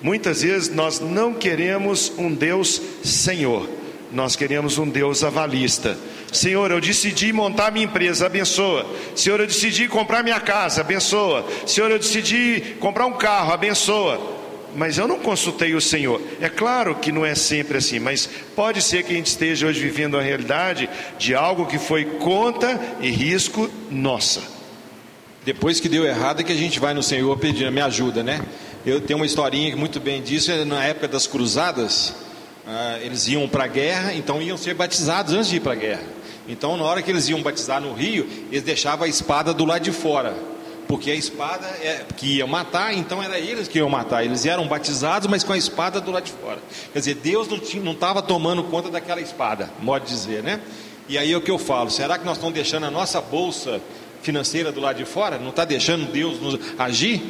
Muitas vezes nós não queremos um Deus Senhor, Nós queremos um Deus avalista. Senhor, eu decidi montar minha empresa, abençoa. Senhor, eu decidi comprar minha casa, abençoa. Senhor, eu decidi comprar um carro, abençoa mas eu não consultei o Senhor. É claro que não é sempre assim, mas pode ser que a gente esteja hoje vivendo a realidade de algo que foi conta e risco nossa. Depois que deu errado é que a gente vai no Senhor pedindo, me ajuda, né? Eu tenho uma historinha que muito bem disso, é na época das cruzadas, ah, eles iam para a guerra, então iam ser batizados antes de ir para a guerra. Então, na hora que eles iam batizar no rio, eles deixavam a espada do lado de fora porque a espada é, que ia matar, então era eles que iam matar. Eles eram batizados, mas com a espada do lado de fora. Quer dizer, Deus não estava tomando conta daquela espada, modo de dizer, né? E aí é o que eu falo: será que nós estamos deixando a nossa bolsa financeira do lado de fora? Não está deixando Deus nos agir?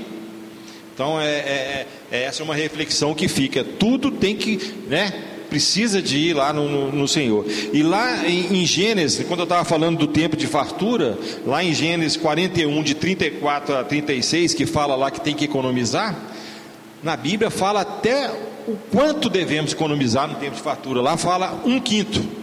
Então é, é, é, essa é uma reflexão que fica. Tudo tem que, né? Precisa de ir lá no, no, no Senhor. E lá em, em Gênesis, quando eu estava falando do tempo de fartura, lá em Gênesis 41, de 34 a 36, que fala lá que tem que economizar, na Bíblia fala até o quanto devemos economizar no tempo de fartura. Lá fala um quinto.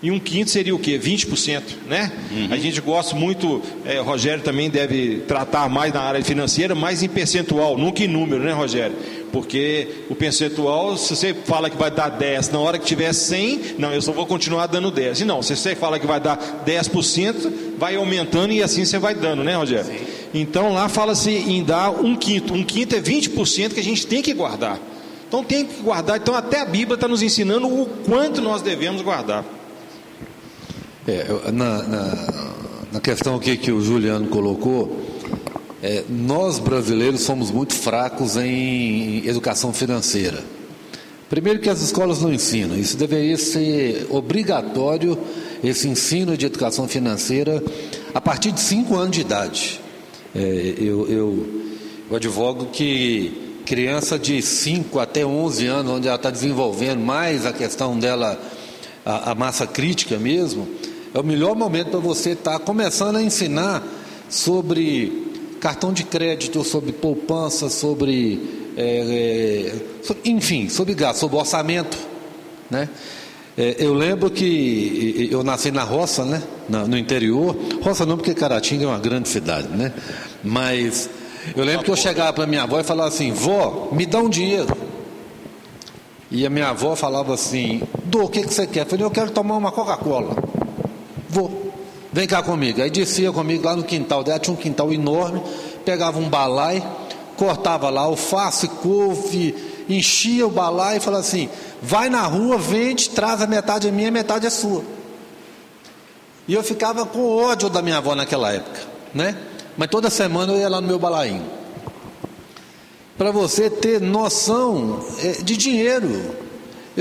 E um quinto seria o quê? 20%, né? Uhum. A gente gosta muito, é, Rogério também deve tratar mais na área financeira, mais em percentual, nunca em número, né, Rogério? Porque o percentual, se você fala que vai dar 10, na hora que tiver 100, não, eu só vou continuar dando 10. E não, se você fala que vai dar 10%, vai aumentando e assim você vai dando, né, Rogério? Sim. Então lá fala-se em dar um quinto. Um quinto é 20% que a gente tem que guardar. Então tem que guardar. Então até a Bíblia está nos ensinando o quanto nós devemos guardar. É, na, na, na, questão aqui que o Juliano colocou, é, nós brasileiros somos muito fracos em educação financeira. Primeiro que as escolas não ensinam, isso deveria ser obrigatório, esse ensino de educação financeira, a partir de 5 anos de idade. É, eu, eu, eu advogo que criança de 5 até 11 anos, onde ela está desenvolvendo mais a questão dela, a, a massa crítica mesmo, é o melhor momento para você estar tá começando a ensinar sobre cartão de crédito, sobre poupança, sobre, é, é, enfim, sobre gasto, sobre orçamento, né? É, eu lembro que eu nasci na roça, né? no interior. Roça não, porque Caratinga é uma grande cidade, né? Mas eu lembro que eu chegava para minha avó e falava assim: vó, me dá um dinheiro. E a minha avó falava assim: Dô, o que, que você quer? Eu falei: eu quero tomar uma Coca-Cola. Vou. Vem cá comigo. Aí descia comigo lá no quintal dela, tinha um quintal enorme, pegava um balai, cortava lá alface, couve, enchia o balai e falava assim: vai na rua, vende, traz a metade é minha, a metade é sua. E eu ficava com ódio da minha avó naquela época, né? Mas toda semana eu ia lá no meu balainho. Para você ter noção é, de dinheiro,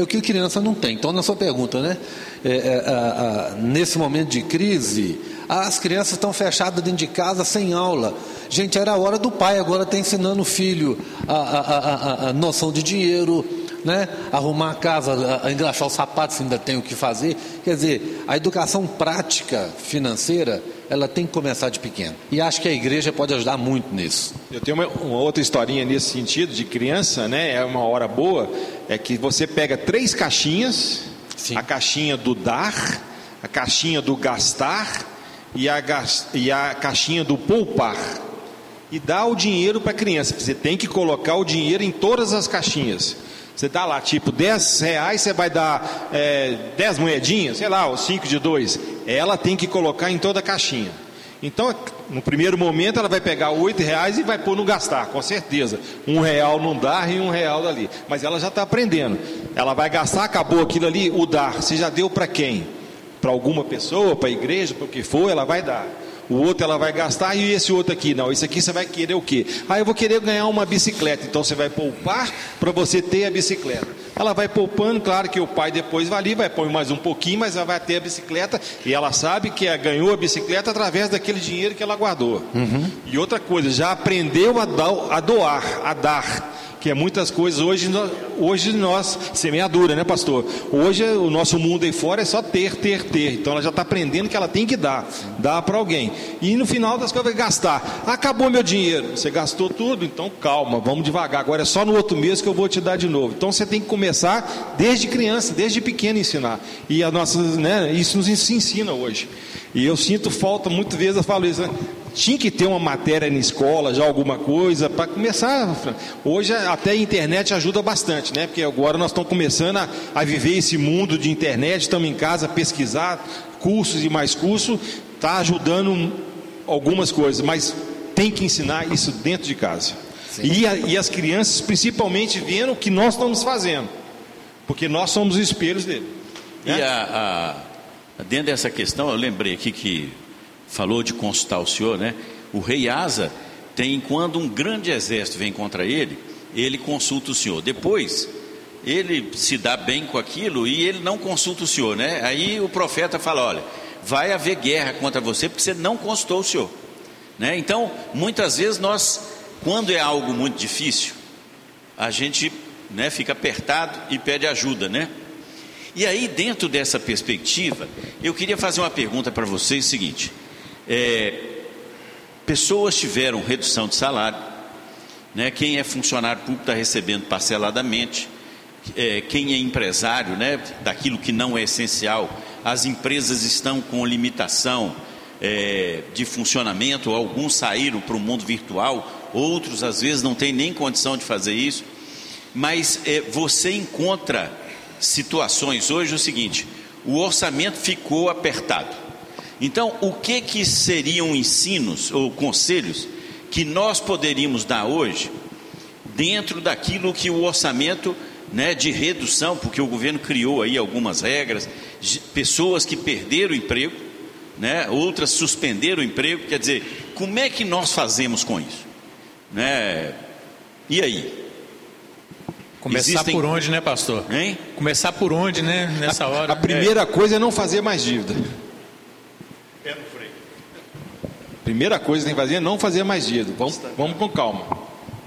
o que criança não tem. Então, na sua pergunta, né? É, é, a, a, nesse momento de crise, as crianças estão fechadas dentro de casa sem aula. Gente, era a hora do pai, agora está ensinando o filho a, a, a, noção de dinheiro, né? arrumar a casa, a engraxar os sapatos, ainda tem o que fazer. Quer dizer, a educação prática financeira ela tem que começar de pequeno. E acho que a igreja pode ajudar muito nisso. Eu tenho uma, uma, outra historinha nesse sentido de criança, né? É uma hora boa, é que você pega três caixinhas, Sim. a caixinha do dar, a caixinha do gastar e a, e a caixinha do poupar. E dá o dinheiro para a criança. Você tem que colocar o dinheiro em todas as caixinhas. Você dá lá, tipo, 10 reais, você vai dar é, 10 moedinhas, sei lá, ou 5 de 2. Ela tem que colocar em toda a caixinha. Então, no primeiro momento, ela vai pegar 8 reais e vai pôr no gastar, com certeza. Um real não dá e um real dali. Mas ela já está aprendendo. Ela vai gastar, acabou aquilo ali, o dar. Você já deu para quem? Para alguma pessoa, para a igreja, para o que for, ela vai dar o outro ela vai gastar e esse outro aqui não. Esse aqui você vai querer o quê? Ah, eu vou querer ganhar uma bicicleta. Então você vai poupar para você ter a bicicleta. Ela vai poupando, claro que o pai depois vai ali, vai pôr mais um pouquinho, mas ela vai ter a bicicleta e ela sabe que ganhou a bicicleta através daquele dinheiro que ela guardou. Uhum. E outra coisa, já aprendeu a, dar, a doar, a dar. Que é muitas coisas hoje, hoje nós, semeadura, né, pastor? Hoje o nosso mundo aí fora é só ter, ter, ter. Então ela já está aprendendo que ela tem que dar, dar para alguém. E no final das coisas vai gastar. Acabou meu dinheiro, você gastou tudo, então calma, vamos devagar. Agora é só no outro mês que eu vou te dar de novo. Então você tem que começar desde criança, desde pequeno ensinar. E a nossa, né, isso nos ensina hoje. E eu sinto falta, muitas vezes eu falo isso, né? tinha que ter uma matéria na escola, já alguma coisa, para começar. Hoje até a internet ajuda bastante, né? Porque agora nós estamos começando a, a viver esse mundo de internet, estamos em casa pesquisar cursos e mais cursos, está ajudando algumas coisas, mas tem que ensinar isso dentro de casa. E, a, e as crianças, principalmente, vendo o que nós estamos fazendo, porque nós somos os espelhos dele. Né? E a, a, dentro dessa questão, eu lembrei aqui que falou de consultar o senhor, né? O rei Asa tem, quando um grande exército vem contra ele, ele consulta o senhor. Depois, ele se dá bem com aquilo e ele não consulta o senhor, né? Aí o profeta fala: olha, vai haver guerra contra você porque você não consultou o senhor, né? Então, muitas vezes nós, quando é algo muito difícil, a gente, né, fica apertado e pede ajuda, né? E aí, dentro dessa perspectiva, eu queria fazer uma pergunta para vocês: o seguinte. É, pessoas tiveram redução de salário, né? quem é funcionário público está recebendo parceladamente, é, quem é empresário né? daquilo que não é essencial, as empresas estão com limitação é, de funcionamento, alguns saíram para o mundo virtual, outros às vezes não têm nem condição de fazer isso, mas é, você encontra situações hoje o seguinte: o orçamento ficou apertado então, o que que seriam ensinos ou conselhos que nós poderíamos dar hoje dentro daquilo que o orçamento né, de redução, porque o governo criou aí algumas regras, pessoas que perderam o emprego, né, outras suspenderam o emprego, quer dizer, como é que nós fazemos com isso? Né? E aí? Começar Existem... por onde, né, pastor? Hein? Começar por onde, né, nessa hora? A, a primeira é. coisa é não fazer mais dívida. Primeira coisa que tem que fazer é não fazer mais dívida. Vamos, vamos com calma.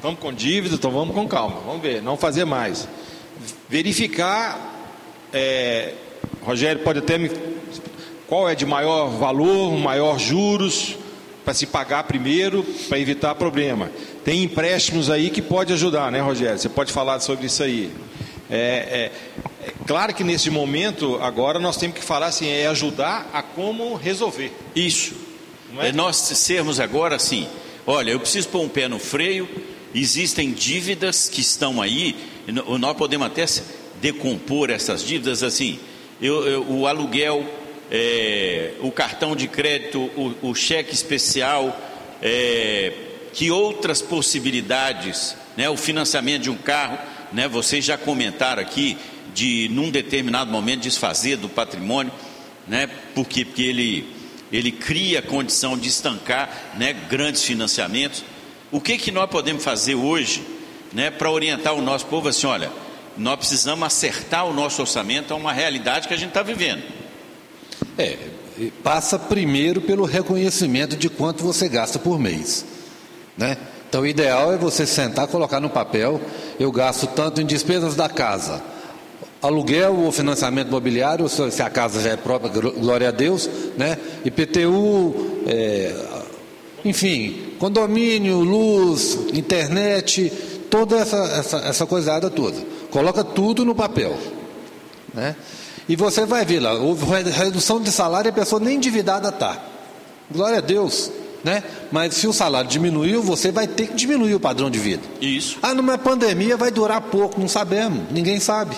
Vamos com dívida, então vamos com calma. Vamos ver, não fazer mais. Verificar, é, Rogério pode até me. Qual é de maior valor, maior juros, para se pagar primeiro, para evitar problema. Tem empréstimos aí que pode ajudar, né, Rogério? Você pode falar sobre isso aí. É, é, é, claro que nesse momento, agora nós temos que falar assim, é ajudar a como resolver. Isso. É? é? Nós sermos agora assim, olha, eu preciso pôr um pé no freio, existem dívidas que estão aí, nós podemos até decompor essas dívidas assim, eu, eu, o aluguel, é, o cartão de crédito, o, o cheque especial, é, que outras possibilidades, né, o financiamento de um carro, né, vocês já comentaram aqui de num determinado momento desfazer do patrimônio, né, porque, porque ele ele cria condição de estancar né, grandes financiamentos. O que, que nós podemos fazer hoje né, para orientar o nosso povo assim, olha, nós precisamos acertar o nosso orçamento a uma realidade que a gente está vivendo. É, passa primeiro pelo reconhecimento de quanto você gasta por mês. Né? Então o ideal é você sentar, colocar no papel, eu gasto tanto em despesas da casa, aluguel ou financiamento imobiliário, se a casa já é própria, glória a Deus, né? IPTU, é, enfim, condomínio, luz, internet, toda essa, essa, essa coisada toda. Coloca tudo no papel. Né? E você vai ver lá, houve redução de salário e a pessoa nem endividada está. Glória a Deus. Né? Mas se o salário diminuiu, você vai ter que diminuir o padrão de vida. Isso. Ah, numa pandemia vai durar pouco, não sabemos, ninguém sabe.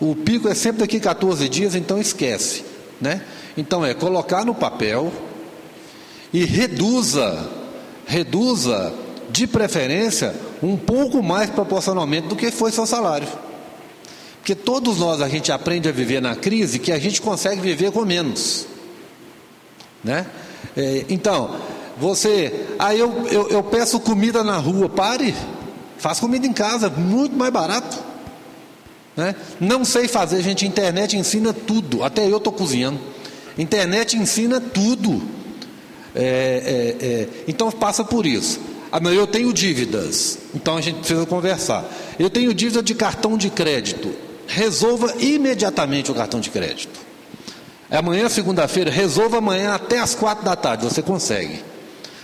O pico é sempre daqui 14 dias, então esquece, né? Então é colocar no papel e reduza, reduza de preferência um pouco mais proporcionalmente do que foi seu salário. Porque todos nós a gente aprende a viver na crise que a gente consegue viver com menos, né? É, então você, aí eu, eu, eu peço comida na rua, pare, faz comida em casa, muito mais barato. Né? Não sei fazer, gente. Internet ensina tudo. Até eu estou cozinhando. Internet ensina tudo. É, é, é, então passa por isso. Ah, não, eu tenho dívidas, então a gente precisa conversar. Eu tenho dívida de cartão de crédito. Resolva imediatamente o cartão de crédito. É amanhã, segunda-feira, resolva amanhã até as quatro da tarde, você consegue.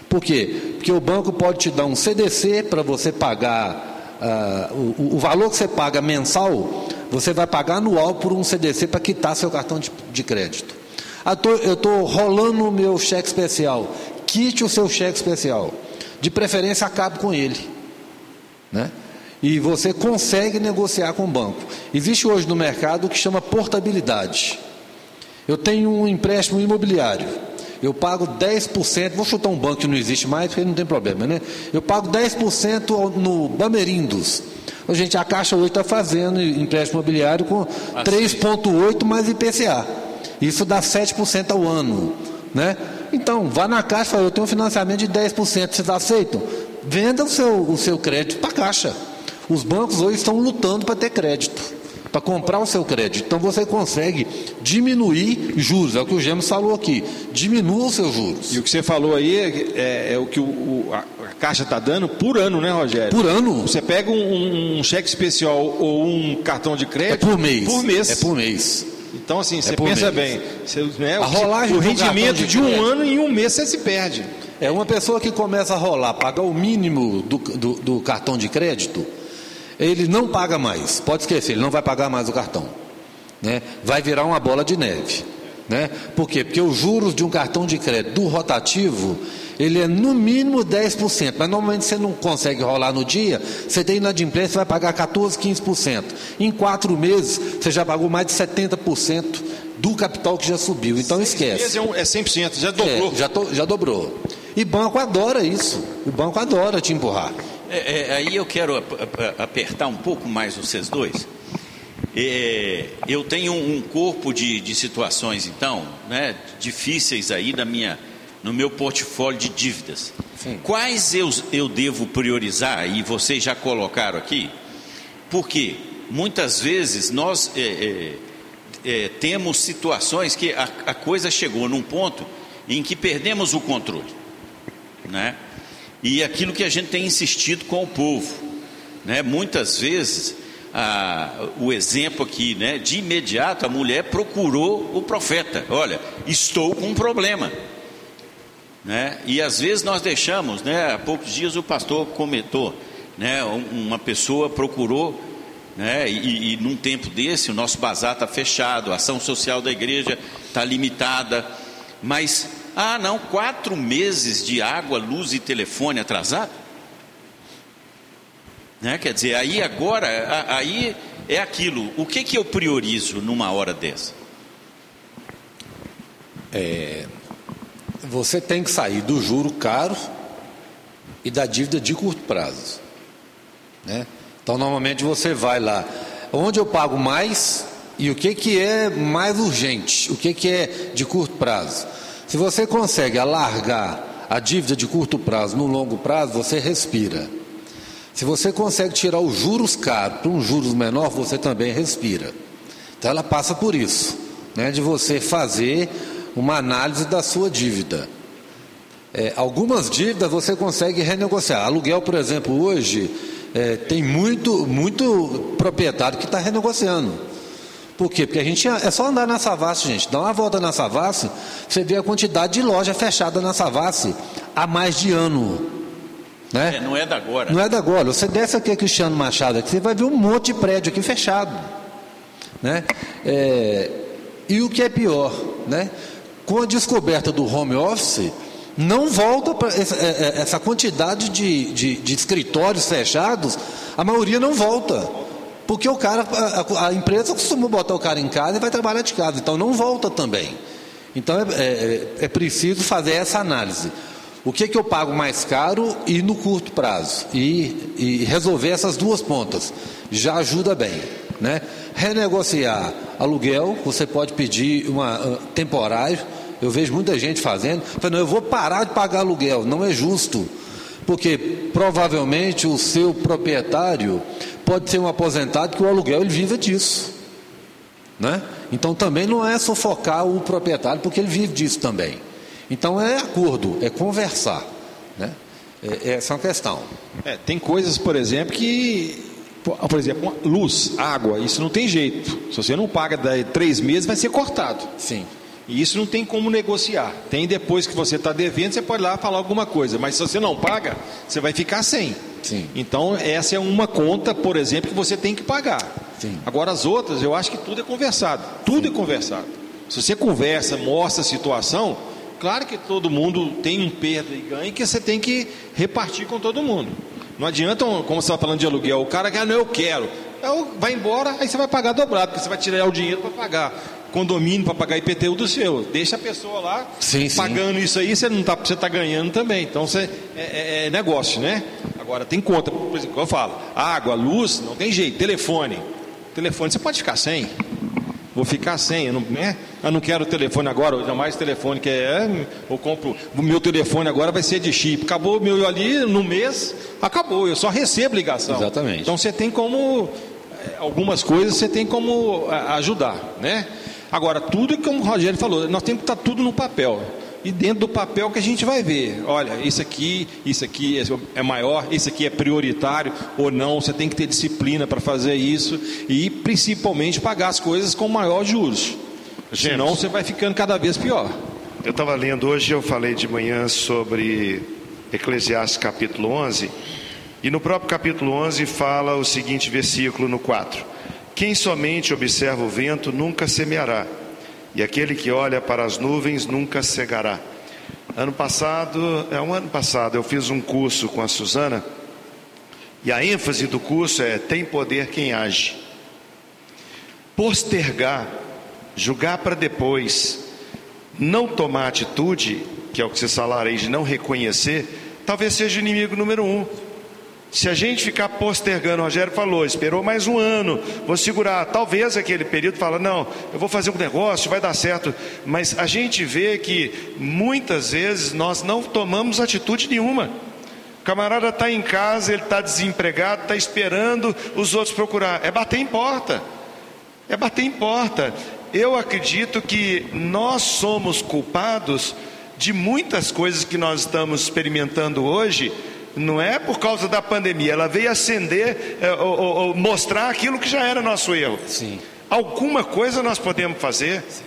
Por quê? Porque o banco pode te dar um CDC para você pagar uh, o, o, valor que você paga mensal, você vai pagar anual por um CDC para quitar seu cartão de, de crédito. Ah, eu estou rolando o meu cheque especial. Quite o seu cheque especial. De preferência, acabe com ele. Né? E você consegue negociar com o banco. Existe hoje no mercado o que chama portabilidade. Eu tenho um empréstimo imobiliário. Eu pago 10%, vou chutar um banco que não existe mais, porque não tem problema, né? Eu pago 10% no Bamerindos. Gente, a Caixa hoje está fazendo empréstimo imobiliário com 3,8 mais IPCA. Isso dá 7% ao ano. Né? Então, vá na Caixa e fala, eu tenho um financiamento de 10%, vocês aceitam? Venda o seu, o seu crédito para a Caixa. Os bancos hoje estão lutando para ter crédito, para comprar o seu crédito. Então você consegue diminuir juros, é o que o Gêmeos falou aqui. Diminua os seus juros. E o que você falou aí é, é, é o que o, o, a, Caixa está dando por ano, né, Rogério? Por ano. Você pega um, um cheque especial ou um cartão de crédito. É por mês. Por mês. É por mês. Então, assim, é você pensa mês. bem, você, né, a rolagem o rendimento de, de um ano em um mês você se perde. É uma pessoa que começa a rolar, pagar o mínimo do, do, do cartão de crédito, ele não paga mais. Pode esquecer, ele não vai pagar mais o cartão. Né? Vai virar uma bola de neve. Né? Por quê? Porque os juros de um cartão de crédito do rotativo, ele é no mínimo 10%, mas normalmente você não consegue rolar no dia, você tem inadimplência, você vai pagar 14%, 15%. Em quatro meses, você já pagou mais de 70% do capital que já subiu, então esquece. É, um, é 100%, já dobrou. É, já, to, já dobrou. E banco adora isso, o banco adora te empurrar. É, é, aí eu quero apertar um pouco mais vocês dois. É, eu tenho um corpo de, de situações, então, né, difíceis aí na minha, no meu portfólio de dívidas. Sim. Quais eu, eu devo priorizar? E vocês já colocaram aqui. Porque muitas vezes nós é, é, é, temos situações que a, a coisa chegou num ponto em que perdemos o controle. Né? E aquilo que a gente tem insistido com o povo. Né? Muitas vezes o exemplo aqui, né? De imediato a mulher procurou o profeta. Olha, estou com um problema. Né? E às vezes nós deixamos, né? Há poucos dias o pastor comentou, né? Uma pessoa procurou, né? E, e num tempo desse o nosso bazar está fechado, a ação social da igreja está limitada, mas ah não, quatro meses de água, luz e telefone atrasado. Né? Quer dizer, aí agora, aí é aquilo. O que, que eu priorizo numa hora dessa? É, você tem que sair do juro caro e da dívida de curto prazo. Né? Então, normalmente você vai lá, onde eu pago mais e o que, que é mais urgente, o que, que é de curto prazo. Se você consegue alargar a dívida de curto prazo no longo prazo, você respira. Se você consegue tirar os juros caros para um juros menor, você também respira. Então ela passa por isso, né, de você fazer uma análise da sua dívida. É, algumas dívidas você consegue renegociar. Aluguel, por exemplo, hoje é, tem muito, muito proprietário que está renegociando. Por quê? Porque a gente é só andar na Savassi, gente. Dá uma volta na Savassi, você vê a quantidade de loja fechada na Savassi há mais de ano. Né? É, não é da agora. Não é da agora. Você desce aqui Cristiano Machado, aqui, você vai ver um monte de prédio aqui fechado. Né? É, e o que é pior, né? com a descoberta do home office, não volta para essa, é, é, essa, quantidade de, de, de, escritórios fechados, a maioria não volta. Porque o cara, a, a, empresa costuma botar o cara em casa e vai trabalhar de casa, então não volta também. Então é, é, é preciso fazer essa análise. O que, que eu pago mais caro e no curto prazo? E, e resolver essas duas pontas já ajuda bem. Né? Renegociar aluguel, você pode pedir uma uh, temporário. Eu vejo muita gente fazendo, falando, eu vou parar de pagar aluguel. Não é justo, porque provavelmente o seu proprietário pode ser um aposentado que o aluguel ele vive disso. Né? Então também não é sufocar o proprietário, porque ele vive disso também. Então é acordo, é conversar. Né? É, essa é uma questão. É, tem coisas, por exemplo, que. Por exemplo, luz, água, isso não tem jeito. Se você não paga daí três meses, vai ser cortado. Sim. E isso não tem como negociar. Tem depois que você está devendo, você pode ir lá falar alguma coisa. Mas se você não paga, você vai ficar sem. Sim. Então, essa é uma conta, por exemplo, que você tem que pagar. Sim. Agora, as outras, eu acho que tudo é conversado. Tudo Sim. é conversado. Se você conversa, mostra a situação, claro que todo mundo tem um perda e ganho que você tem que repartir com todo mundo. Não adianta, como você está falando de aluguel, o cara que, ah, não, eu quero. Então, vai embora, aí você vai pagar dobrado, porque você vai tirar o dinheiro para pagar condomínio para pagar IPTU do seu. Deixa a pessoa lá sim, pagando sim. isso aí, você não tá, você está ganhando também. Então você é, é, é, negócio, né? Agora tem conta, por exemplo, eu falo, água, luz, não tem jeito, telefone. Telefone você pode ficar sem. Vou ficar sem, eu não, né? eu não quero telefone agora, jamais telefone que é, eu compro, o meu telefone agora vai ser de chip. Acabou o meu ali no mês, acabou, eu só recebo ligação. Exatamente. Então você tem como é, algumas coisas você tem como é, ajudar, né? Agora, tudo como o Rogério falou, nós temos que estar tudo no papel. E dentro do papel que a gente vai ver, olha, isso aqui, isso aqui é maior, isso aqui é prioritário ou não, você tem que ter disciplina para fazer isso e principalmente pagar as coisas com maior juros. Gente, Senão você vai ficando cada vez pior. Eu estava lendo hoje, eu falei de manhã sobre Eclesiastes capítulo 11, e no próprio capítulo 11 fala o seguinte versículo no 4: quem somente observa o vento nunca semeará, e aquele que olha para as nuvens nunca cegará. Ano passado, é um ano passado, eu fiz um curso com a Suzana, e a ênfase do curso é: tem poder quem age. Postergar, julgar para depois, não tomar atitude, que é o que você falaram aí de não reconhecer, talvez seja o inimigo número um. Se a gente ficar postergando, o Rogério falou, esperou mais um ano, vou segurar. Talvez aquele período fala, não, eu vou fazer um negócio, vai dar certo. Mas a gente vê que muitas vezes nós não tomamos atitude nenhuma. O camarada está em casa, ele está desempregado, está esperando os outros procurar. É bater em porta. É bater em porta. Eu acredito que nós somos culpados de muitas coisas que nós estamos experimentando hoje não é por causa da pandemia, ela veio acender, é, ou, ou, mostrar aquilo que já era nosso erro. Sim. Alguma coisa nós podemos fazer. Sim.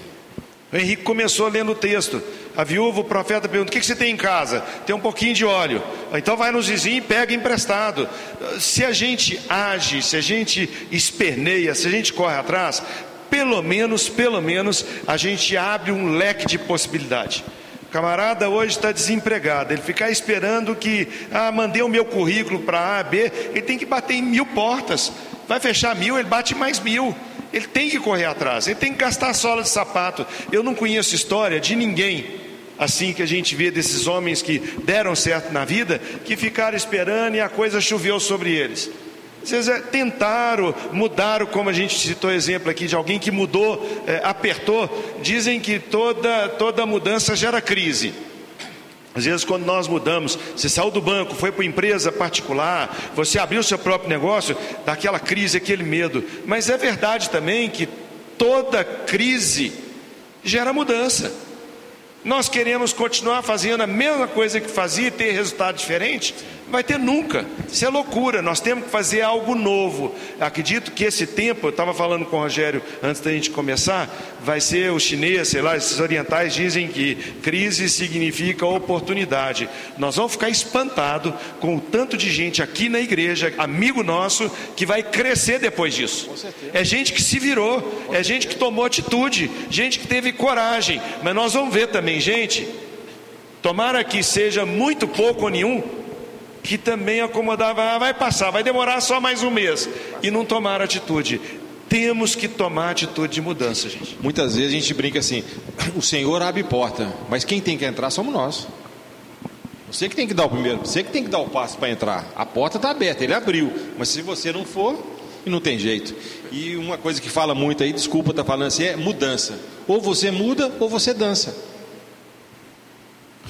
O Henrique começou lendo o texto. A viúva, o profeta pergunta: o que, que você tem em casa? Tem um pouquinho de óleo. Então vai nos vizinhos e pega emprestado. Se a gente age, se a gente esperneia, se a gente corre atrás, pelo menos, pelo menos, a gente abre um leque de possibilidade. Camarada hoje está desempregado, ele ficar esperando que, ah, mandei o meu currículo para A, B, ele tem que bater em mil portas. Vai fechar mil, ele bate mais mil. Ele tem que correr atrás, ele tem que gastar sola de sapato. Eu não conheço história de ninguém assim que a gente vê desses homens que deram certo na vida, que ficaram esperando e a coisa choveu sobre eles. É, tentaram, mudaram, como a gente citou exemplo aqui de alguém que mudou, é, apertou. Dizem que toda, toda mudança gera crise. Às vezes, quando nós mudamos, você saiu do banco, foi para empresa particular, você abriu seu próprio negócio, dá aquela crise, aquele medo. Mas é verdade também que toda crise gera mudança. Nós queremos continuar fazendo a mesma coisa que fazia e ter resultado diferente? Vai ter nunca. Isso é loucura. Nós temos que fazer algo novo. Acredito que esse tempo, eu estava falando com o Rogério antes da gente começar, vai ser o chinês, sei lá, esses orientais dizem que crise significa oportunidade. Nós vamos ficar espantados com o tanto de gente aqui na igreja, amigo nosso, que vai crescer depois disso. É gente que se virou, é gente que tomou atitude, gente que teve coragem. Mas nós vamos ver também, gente. Tomara que seja muito pouco ou nenhum, que também acomodava, ah, vai passar, vai demorar só mais um mês, e não tomaram atitude. Temos que tomar atitude de mudança, gente. Muitas vezes a gente brinca assim: o Senhor abre porta, mas quem tem que entrar somos nós. Você que tem que dar o primeiro, você que tem que dar o passo para entrar. A porta está aberta, ele abriu, mas se você não for, não tem jeito. E uma coisa que fala muito aí, desculpa estar tá falando assim, é mudança. Ou você muda ou você dança.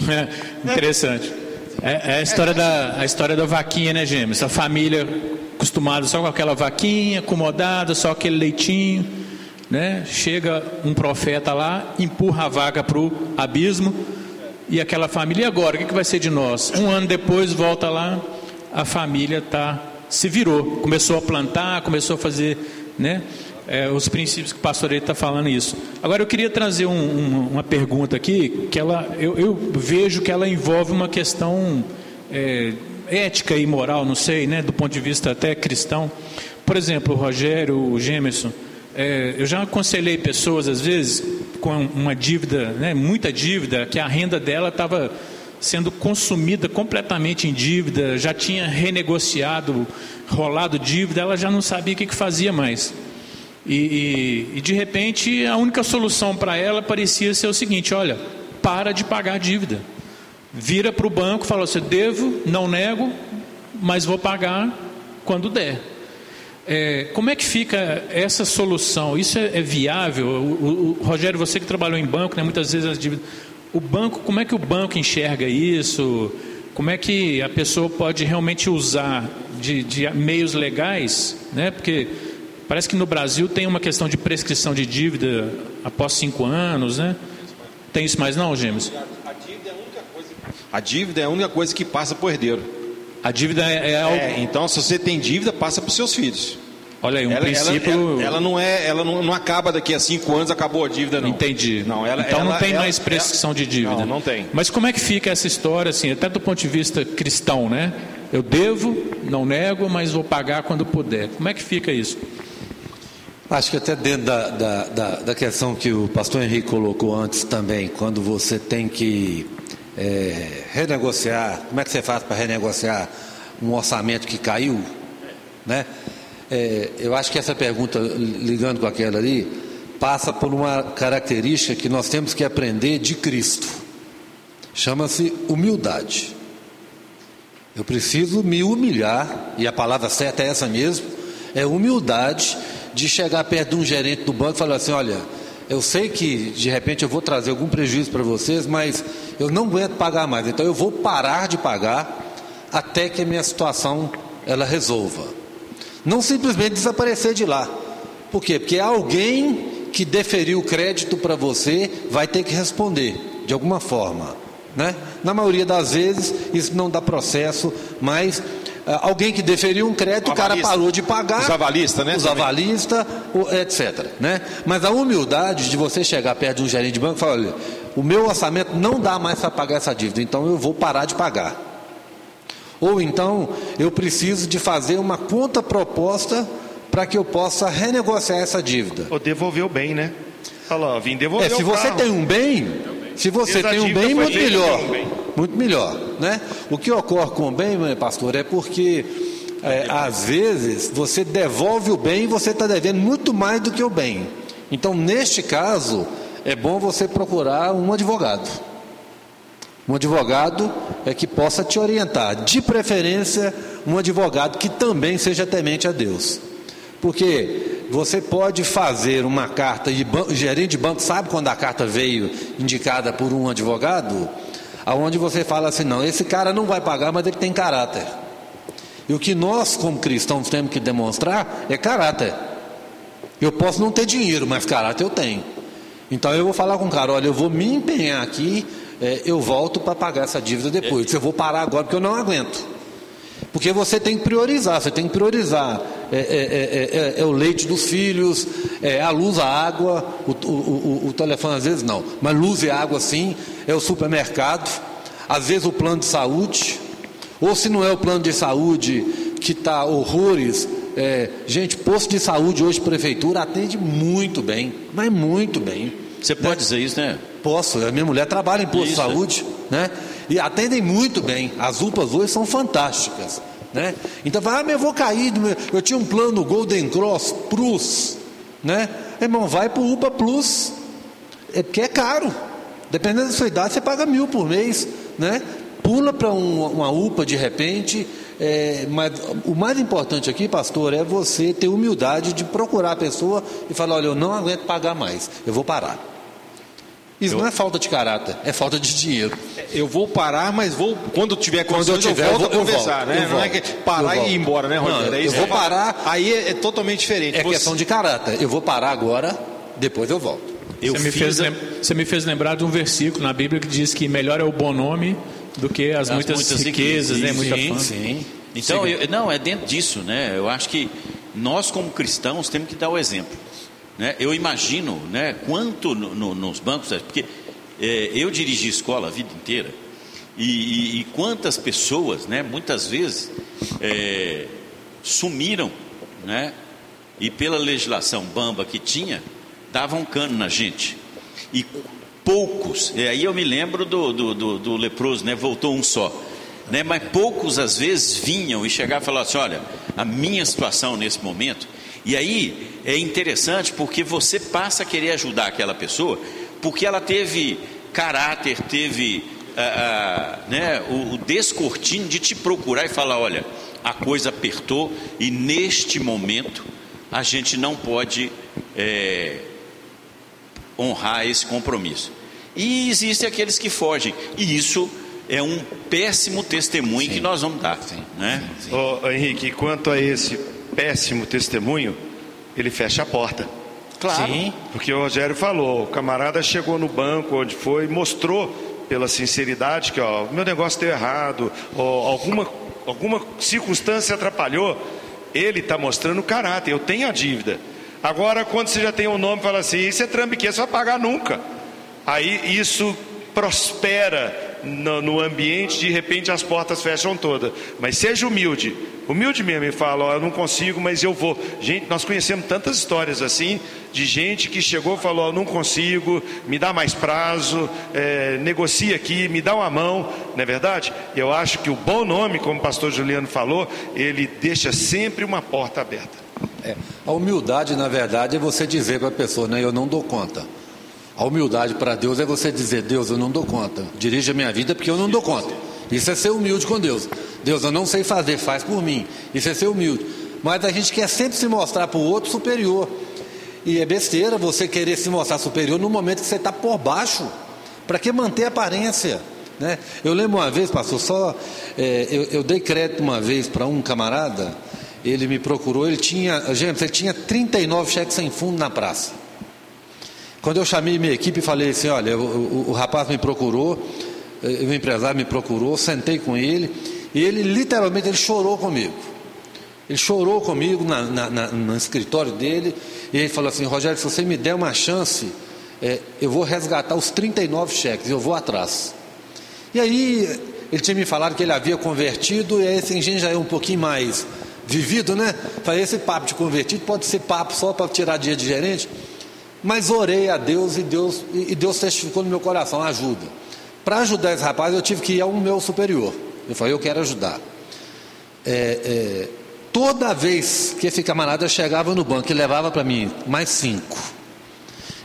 É, interessante. É, é, a, história da, a história da vaquinha, né, Gêmeos? A família acostumada só com aquela vaquinha, acomodada, só aquele leitinho. Né? Chega um profeta lá, empurra a vaca para o abismo. E aquela família, e agora? O que, que vai ser de nós? Um ano depois, volta lá, a família tá, se virou, começou a plantar, começou a fazer né, é, os princípios que o pastor está falando isso. Agora eu queria trazer um, um, uma pergunta aqui, que ela, eu, eu, vejo que ela envolve uma questão é, ética e moral, não sei, né, do ponto de vista até cristão. Por exemplo, o Rogério, o Gemerson, é, eu já aconselhei pessoas, às vezes, com uma dívida, né, muita dívida, que a renda dela estava sendo consumida completamente em dívida, já tinha renegociado, rolado dívida, ela já não sabia o que, que fazia mais. E, e, e de repente a única solução para ela parecia ser o seguinte: olha, para de pagar a dívida. Vira para o banco e fala assim: devo, não nego, mas vou pagar quando der. É, como é que fica essa solução? Isso é, é viável? O, o, o, Rogério, você que trabalhou em banco, né, muitas vezes as dívidas. O banco, como é que o banco enxerga isso? Como é que a pessoa pode realmente usar de, de meios legais? Né? Porque parece que no Brasil tem uma questão de prescrição de dívida após cinco anos, né? Tem isso mais não, Gêmeos? A dívida é a única coisa, a dívida é a única coisa que passa para o herdeiro. A dívida é, é algo... É, então se você tem dívida, passa para os seus filhos. Olha aí, um ela, princípio. Ela, ela, ela, não é, ela não, não, acaba daqui a cinco anos, acabou a dívida, não. Entendi. Não, ela, então não tem mais prescrição de dívida. Não, não tem. Mas como é que fica essa história, assim, até do ponto de vista cristão, né? Eu devo, não nego, mas vou pagar quando puder. Como é que fica isso? Acho que até dentro da, da, da, da questão que o pastor Henrique colocou antes também, quando você tem que é, renegociar, como é que você faz para renegociar um orçamento que caiu, né? É, eu acho que essa pergunta, ligando com aquela ali, passa por uma característica que nós temos que aprender de Cristo. Chama-se humildade. Eu preciso me humilhar, e a palavra certa é essa mesmo, é humildade de chegar perto de um gerente do banco e falar assim: olha, eu sei que de repente eu vou trazer algum prejuízo para vocês, mas eu não aguento pagar mais, então eu vou parar de pagar até que a minha situação ela resolva. Não simplesmente desaparecer de lá. Por quê? Porque alguém que deferiu o crédito para você vai ter que responder de alguma forma. Né? Na maioria das vezes isso não dá processo, mas alguém que deferiu um crédito, o, o cara parou de pagar. Os avalistas, né? Os avalistas, etc. Né? Mas a humildade de você chegar perto de um gerente de banco e falar: olha, o meu orçamento não dá mais para pagar essa dívida, então eu vou parar de pagar. Ou então eu preciso de fazer uma conta proposta para que eu possa renegociar essa dívida. Ou devolver o bem, né? Fala, vim devolver é, se você carro. tem um bem, se você tem um bem, muito melhor. Bem. Muito melhor, né? O que ocorre com o bem, pastor, é porque é, às vezes você devolve o bem e você está devendo muito mais do que o bem. Então, neste caso, é bom você procurar um advogado. Um advogado é que possa te orientar, de preferência, um advogado que também seja temente a Deus. Porque você pode fazer uma carta, e gerente de banco sabe quando a carta veio indicada por um advogado, aonde você fala assim: não, esse cara não vai pagar, mas ele tem caráter. E o que nós, como cristãos, temos que demonstrar é caráter. Eu posso não ter dinheiro, mas caráter eu tenho. Então eu vou falar com o cara: olha, eu vou me empenhar aqui é, eu volto para pagar essa dívida depois. Eu vou parar agora porque eu não aguento. Porque você tem que priorizar, você tem que priorizar é, é, é, é o leite dos filhos, a luz, a água, o, o, o, o, telefone às vezes não, mas luz e água sim, é o supermercado, às vezes o plano de saúde, ou se não é o plano de saúde que está horrores, gente, posto de saúde hoje, prefeitura, atende muito bem, mas muito bem. Você pode né? dizer isso, né? Posso, a minha mulher trabalha em posto de saúde, né? E atendem muito bem. As UPAs hoje são fantásticas, né? Então, vai, ah, mas eu vou cair, eu tinha um plano Golden Cross Plus, né? Irmão, vai para o UPA Plus, é porque é caro. Dependendo da sua idade, você paga mil por mês, né? Pula para um, uma UPA de repente, é, mas o mais importante aqui, pastor, é você ter humildade de procurar a pessoa e falar: olha, eu não aguento pagar mais, eu vou parar. Isso eu... não é falta de caráter, é falta de dinheiro. Eu vou parar, mas vou quando tiver quando eu tiver, eu volto eu a conversar, volto, né? Não é que parar e ir embora, né, Rogério? Não, é eu vou parar. Aí é, é totalmente diferente. É Você... questão de caráter. Eu vou parar agora, depois eu volto. eu você, me fiz fez, a- você me fez lembrar de um versículo na Bíblia que diz que melhor é o bom nome do que as, As muitas, muitas riquezas, né? riquezas, Muita Sim, fama. sim. Então, eu- não, é dentro disso, né? Eu acho que nós, como cristãos, temos que dar o exemplo. Né? Eu imagino né, quanto no- no- nos bancos, porque é, eu dirigi escola a vida inteira, e, e- e quantas pessoas, né, muitas vezes, é, sumiram, né? E pela legislação bamba que tinha, davam cano na gente. E poucos, e aí eu me lembro do, do, do, do leproso, né? Voltou um só. Né? Mas poucos às vezes vinham e chegavam e falavam assim: olha, a minha situação nesse momento. E aí é interessante porque você passa a querer ajudar aquela pessoa, porque ela teve caráter, teve ah, ah, né, o, o descortino de te procurar e falar: olha, a coisa apertou e neste momento a gente não pode é, honrar esse compromisso. E existem aqueles que fogem, e isso é um péssimo testemunho que nós vamos dar. né? Ô, Henrique, quanto a esse péssimo testemunho, ele fecha a porta. Claro. Sim. Porque o Rogério falou, o camarada chegou no banco onde foi, mostrou pela sinceridade que ó, meu negócio deu errado, ou alguma, alguma circunstância atrapalhou. Ele está mostrando o caráter, eu tenho a dívida. Agora, quando você já tem um nome, fala assim, isso é trambique, você vai pagar nunca. Aí isso prospera no, no ambiente, de repente as portas fecham todas. Mas seja humilde, humilde mesmo e fala, ó, eu não consigo, mas eu vou. Gente, nós conhecemos tantas histórias assim, de gente que chegou e falou, ó, não consigo, me dá mais prazo, é, negocia aqui, me dá uma mão, não é verdade? Eu acho que o bom nome, como o pastor Juliano falou, ele deixa sempre uma porta aberta. É, a humildade, na verdade, é você dizer para a pessoa, né, eu não dou conta. A humildade para Deus é você dizer, Deus, eu não dou conta. Dirige a minha vida porque eu não dou conta. Isso é ser humilde com Deus. Deus, eu não sei fazer, faz por mim. Isso é ser humilde. Mas a gente quer sempre se mostrar para o outro superior. E é besteira você querer se mostrar superior no momento que você está por baixo. Para que manter a aparência? Né? Eu lembro uma vez, pastor, só é, eu, eu dei crédito uma vez para um camarada, ele me procurou, ele tinha, gente, ele tinha 39 cheques sem fundo na praça. Quando eu chamei minha equipe e falei assim, olha, o, o, o rapaz me procurou, o empresário me procurou, sentei com ele, e ele literalmente ele chorou comigo. Ele chorou comigo na, na, na, no escritório dele, e ele falou assim, Rogério, se você me der uma chance, eh, eu vou resgatar os 39 cheques, eu vou atrás. E aí ele tinha me falado que ele havia convertido, e aí esse engenho já é um pouquinho mais vivido, né? Falei, esse papo de convertido pode ser papo só para tirar dia de gerente. Mas orei a Deus e Deus, e Deus testificou no meu coração, ajuda. Para ajudar esse rapaz, eu tive que ir ao meu superior. Eu falei, eu quero ajudar. É, é, toda vez que esse camarada chegava no banco e levava para mim mais cinco,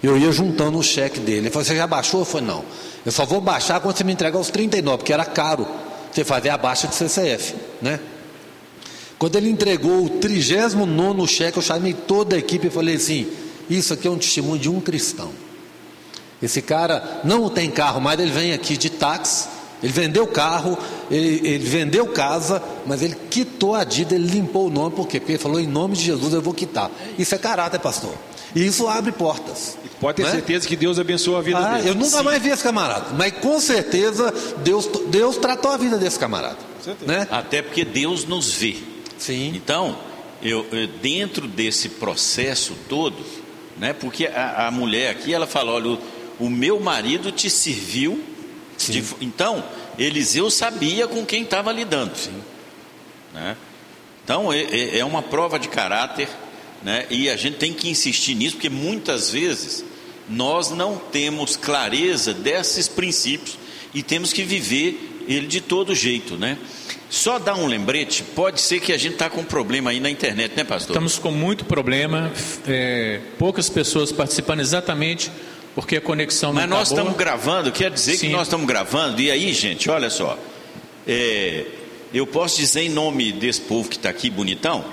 eu ia juntando o cheque dele. Ele falou, você já baixou? Eu falei, não. Eu só vou baixar quando você me entregar os 39, porque era caro você fazer a baixa de CCF, né? Quando ele entregou o 39 cheque, eu chamei toda a equipe e falei assim: Isso aqui é um testemunho de um cristão. Esse cara não tem carro, mas ele vem aqui de táxi. Ele vendeu carro, ele, ele vendeu casa, mas ele quitou a dívida, ele limpou o nome, por quê? Porque ele falou: Em nome de Jesus eu vou quitar. Isso é caráter, pastor. E isso abre portas. Pode ter Né? certeza que Deus abençoa a vida Ah, dele. eu nunca mais vi esse camarada, mas com certeza Deus, Deus tratou a vida desse camarada. Né? Até porque Deus nos vê. Sim. Então, eu, eu- dentro desse processo todo, né, porque a, a mulher aqui, ela fala, olha, o, meu marido te serviu. de- então, Eliseu sabia com quem estava lidando. Né? Então, é, é- é uma prova de caráter, né, e a gente tem que insistir nisso, porque muitas vezes nós não temos clareza desses princípios e temos que viver ele de todo jeito, né? Só dar um lembrete, pode ser que a gente está com um problema aí na internet, né, pastor? Estamos com muito problema, é, poucas pessoas participando exatamente porque a conexão Mas não nós tá boa. estamos gravando, quer dizer Sim. que nós estamos gravando, e aí, gente, olha só, é, eu posso dizer em nome desse povo que está aqui bonitão,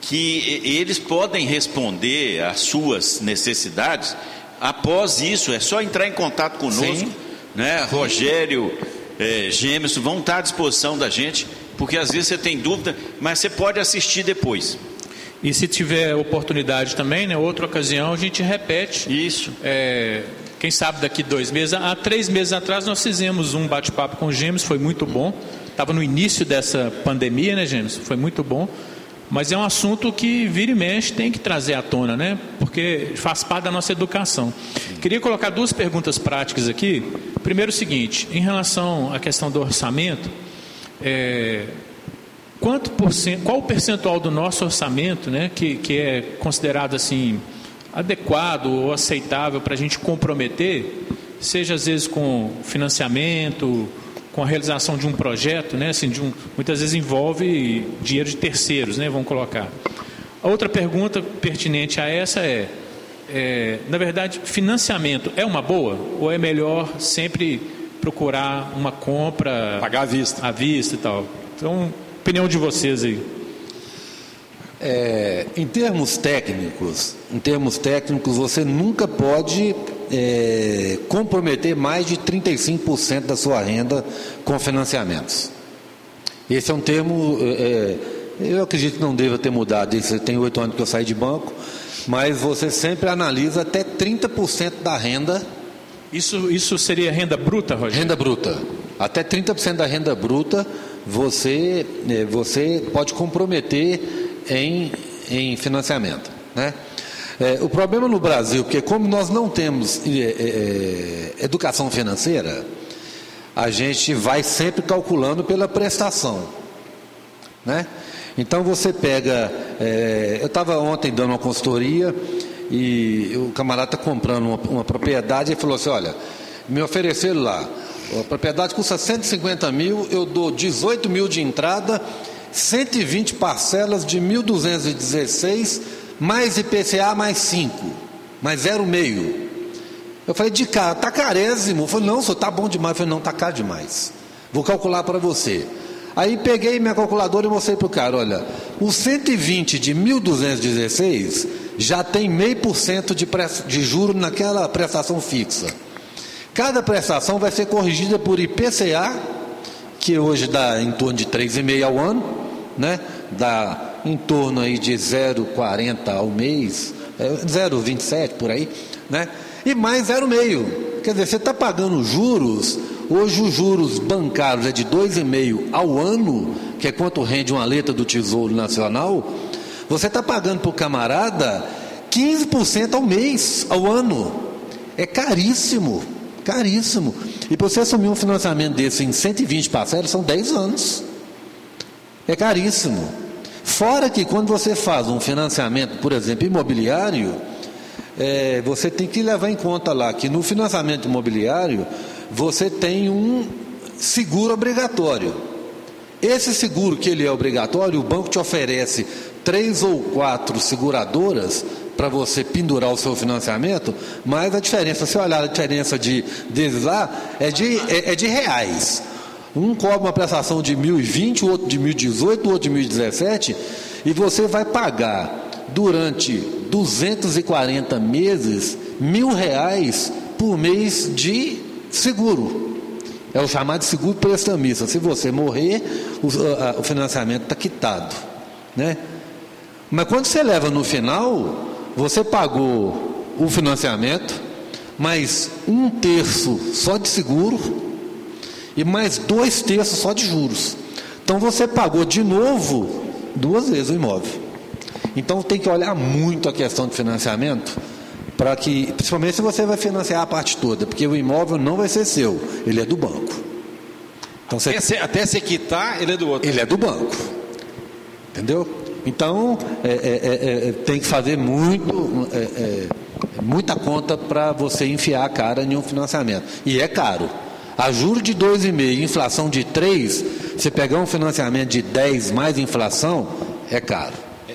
que eles podem responder às suas necessidades após isso, é só entrar em contato conosco, Sim. né? Rogério, é, Gêmeos vão estar à disposição da gente, porque às vezes você tem dúvida, mas você pode assistir depois. E se tiver oportunidade também, né, outra ocasião, a gente repete. Isso. É, quem sabe daqui dois meses. Há três meses atrás nós fizemos um bate-papo com o Gêmeos, foi muito bom. Estava no início dessa pandemia, né, Gêmeos? Foi muito bom. Mas é um assunto que vira e mexe tem que trazer à tona, né? Porque faz parte da nossa educação. Queria colocar duas perguntas práticas aqui. Primeiro, o seguinte: em relação à questão do orçamento, é, quanto por cento, qual o percentual do nosso orçamento, né, que, que é considerado assim adequado ou aceitável para a gente comprometer, seja às vezes com financiamento, com a realização de um projeto, né, assim, de um, muitas vezes envolve dinheiro de terceiros, né, vamos colocar. A outra pergunta pertinente a essa é, é, na verdade, financiamento é uma boa ou é melhor sempre procurar uma compra pagar à vista, à vista e tal? Então, opinião de vocês aí. É, em termos técnicos, em termos técnicos, você nunca pode é, comprometer mais de 35% da sua renda com financiamentos. Esse é um termo, é, é, eu acredito que não deva ter mudado, isso tem oito anos que eu saí de banco, mas você sempre analisa até 30% da renda. Isso, isso seria renda bruta, Rogério? Renda bruta. Até 30% da renda bruta você, é, você pode comprometer em, em financiamento. Né? É, o problema no Brasil, porque como nós não temos é, é, educação financeira, a gente vai sempre calculando pela prestação. Né? Então você pega. Eu estava ontem dando uma consultoria e o camarada está comprando uma, uma, propriedade e falou assim: olha, me ofereceram lá, a propriedade custa 150 mil, eu dou 18 mil de entrada, 120 parcelas de 1.216 mais IPCA mais 5, mais 0,5. Eu falei, de cara, tá carésimo. Eu falei, não, senhor, tá bom demais. Eu falei, não, tá caro demais. Vou calcular para você. Aí peguei minha calculadora e mostrei para o cara, olha, o 120 de 1.216 já tem meio por cento de, juro naquela prestação fixa. Cada prestação vai ser corrigida por IPCA, que hoje dá em torno de 3,5 ao ano, né? Dá em torno aí de 0,40 ao mês, 0,27 é, por aí, né? E mais 0,5. Quer dizer, você está pagando juros, hoje os juros bancários é de 2,5 ao ano, que é quanto rende uma letra do Tesouro Nacional, você está pagando para o camarada 15% ao mês, ao ano. É caríssimo, caríssimo. E para você assumir um financiamento desse em 120 parcelas, são 10 anos. É caríssimo. Fora que quando você faz um financiamento, por exemplo, imobiliário, é, você tem que levar em conta lá que no financiamento imobiliário você tem um seguro obrigatório. Esse seguro que ele é obrigatório, o banco te oferece três ou quatro seguradoras para você pendurar o seu financiamento, mas a diferença, se olhar a diferença de, deles lá, é de, é, é de reais. Um cobra uma prestação de 1.020, o outro de 1.018, o outro de 1.017, e você vai pagar durante 240 meses mil reais por mês de seguro. É o chamado seguro prestamista. Se você morrer, o, a, o financiamento está quitado. Né? Mas quando você leva no final, você pagou o financiamento, mais um terço só de seguro e mais dois terços só de juros. Então você pagou de novo duas vezes o imóvel. Então tem que olhar muito a questão de financiamento para que, principalmente se você vai financiar a parte toda, porque o imóvel não vai ser seu, ele é do banco. Então você, até, se, até se quitar, ele é do outro. Ele é do banco. Entendeu? Então é, é, é, é tem que fazer muito, é, muita conta para você enfiar a cara em um financiamento. E é caro. A juros de 2,5, inflação de 3, você pegar um financiamento de 10 mais inflação, é caro.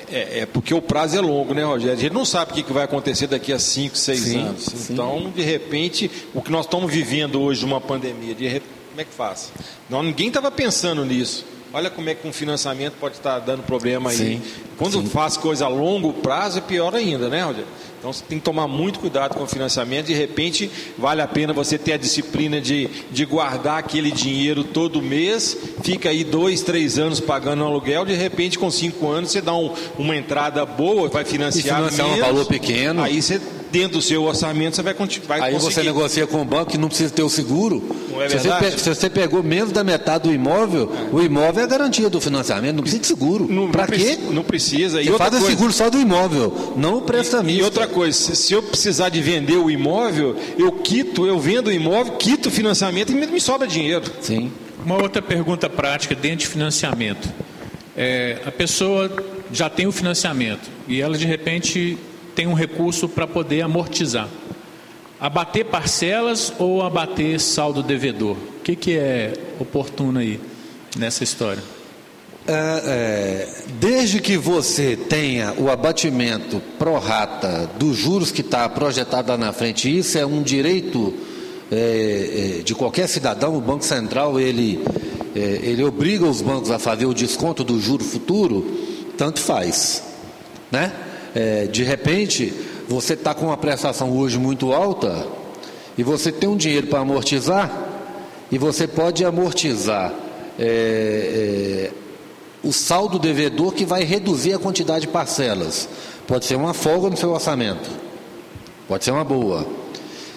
É, é, porque o prazo é longo, né, Rogério? A gente não sabe o que vai acontecer daqui a 5, 6 anos. Sim. Então, de repente, o que nós estamos vivendo hoje de uma pandemia, de repente, como é que faz? Não, ninguém estava pensando nisso. Olha como é que um financiamento pode estar dando problema aí. Sim, Quando sim. faz coisa a longo prazo é pior ainda, né, Rogério? Então você tem que tomar muito cuidado com o financiamento. De repente, vale a pena você ter a disciplina de, de guardar aquele dinheiro todo mês, fica aí dois, três anos pagando aluguel. De repente, com cinco anos, você dá um- uma entrada boa, vai financiar, E financiar um menos, valor pequeno. Aí você, dentro do seu orçamento, você vai, conti- vai Aí você conseguir. negocia com o banco que não precisa ter o seguro. Não é se, você se você pegou menos da metade do imóvel, o imóvel é a garantia do financiamento, não precisa de seguro. Para quê? Não precisa. E Você outra faz o coisa, seguro só do imóvel, não o prestamista. E outra coisa, se se eu precisar de vender o imóvel, eu quito, eu vendo o imóvel, quito o financiamento e me, me sobra dinheiro. Sim. Uma outra pergunta prática dentro de financiamento. É, a pessoa já tem o financiamento e ela de repente tem um recurso para poder amortizar. Abater parcelas ou abater saldo devedor? O que, que é oportuno aí nessa história? É, é, desde que você tenha o abatimento pro rata dos juros que está projetado lá na frente, isso é um direito é, é, de qualquer cidadão, o Banco Central ele, é, ele obriga os bancos a fazer o desconto do juro futuro, tanto faz. Né? É, de repente, você está com uma prestação hoje muito alta e você tem um dinheiro para amortizar e você pode amortizar é, é, o saldo devedor que vai reduzir a quantidade de parcelas. Pode ser uma folga no seu orçamento, pode ser uma boa.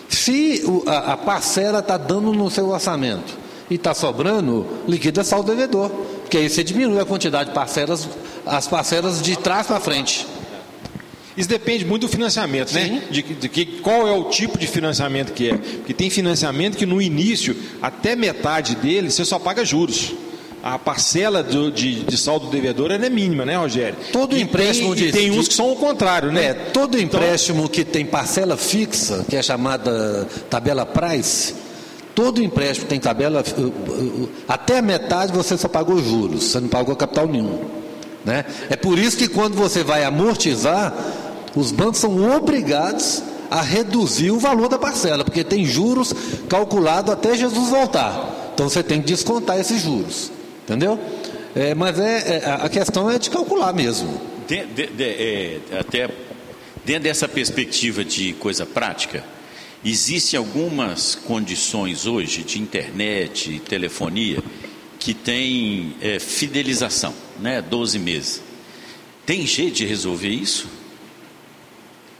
Se a, a parcela está dando no seu orçamento e está sobrando, liquida saldo devedor, porque aí você diminui a quantidade de parcelas, as parcelas de trás para frente. Isso depende muito do financiamento, né? De, que- de que qual é o tipo de financiamento que é. Porque tem financiamento que no início, até metade dele, você só paga juros. A parcela do- de, de saldo devedor ela é mínima, né, Rogério? Todo E empréstimo tem, de- tem uns de- que são o contrário, né? É, todo empréstimo que tem parcela fixa, que é chamada tabela price, todo empréstimo tem tabela, uh, uh, uh, até a metade você só pagou juros, você não pagou capital nenhum. Né? É por isso que quando você vai amortizar, os bancos são obrigados a reduzir o valor da parcela, porque tem juros calculado até Jesus voltar. Então você tem que descontar esses juros. Entendeu? É, mas é, é, a questão é de calcular mesmo. De- de- de- é, até dentro dessa perspectiva de coisa prática, existem algumas condições hoje de internet telefonia que tem é, fidelização, né? 12 meses. Tem jeito de resolver isso?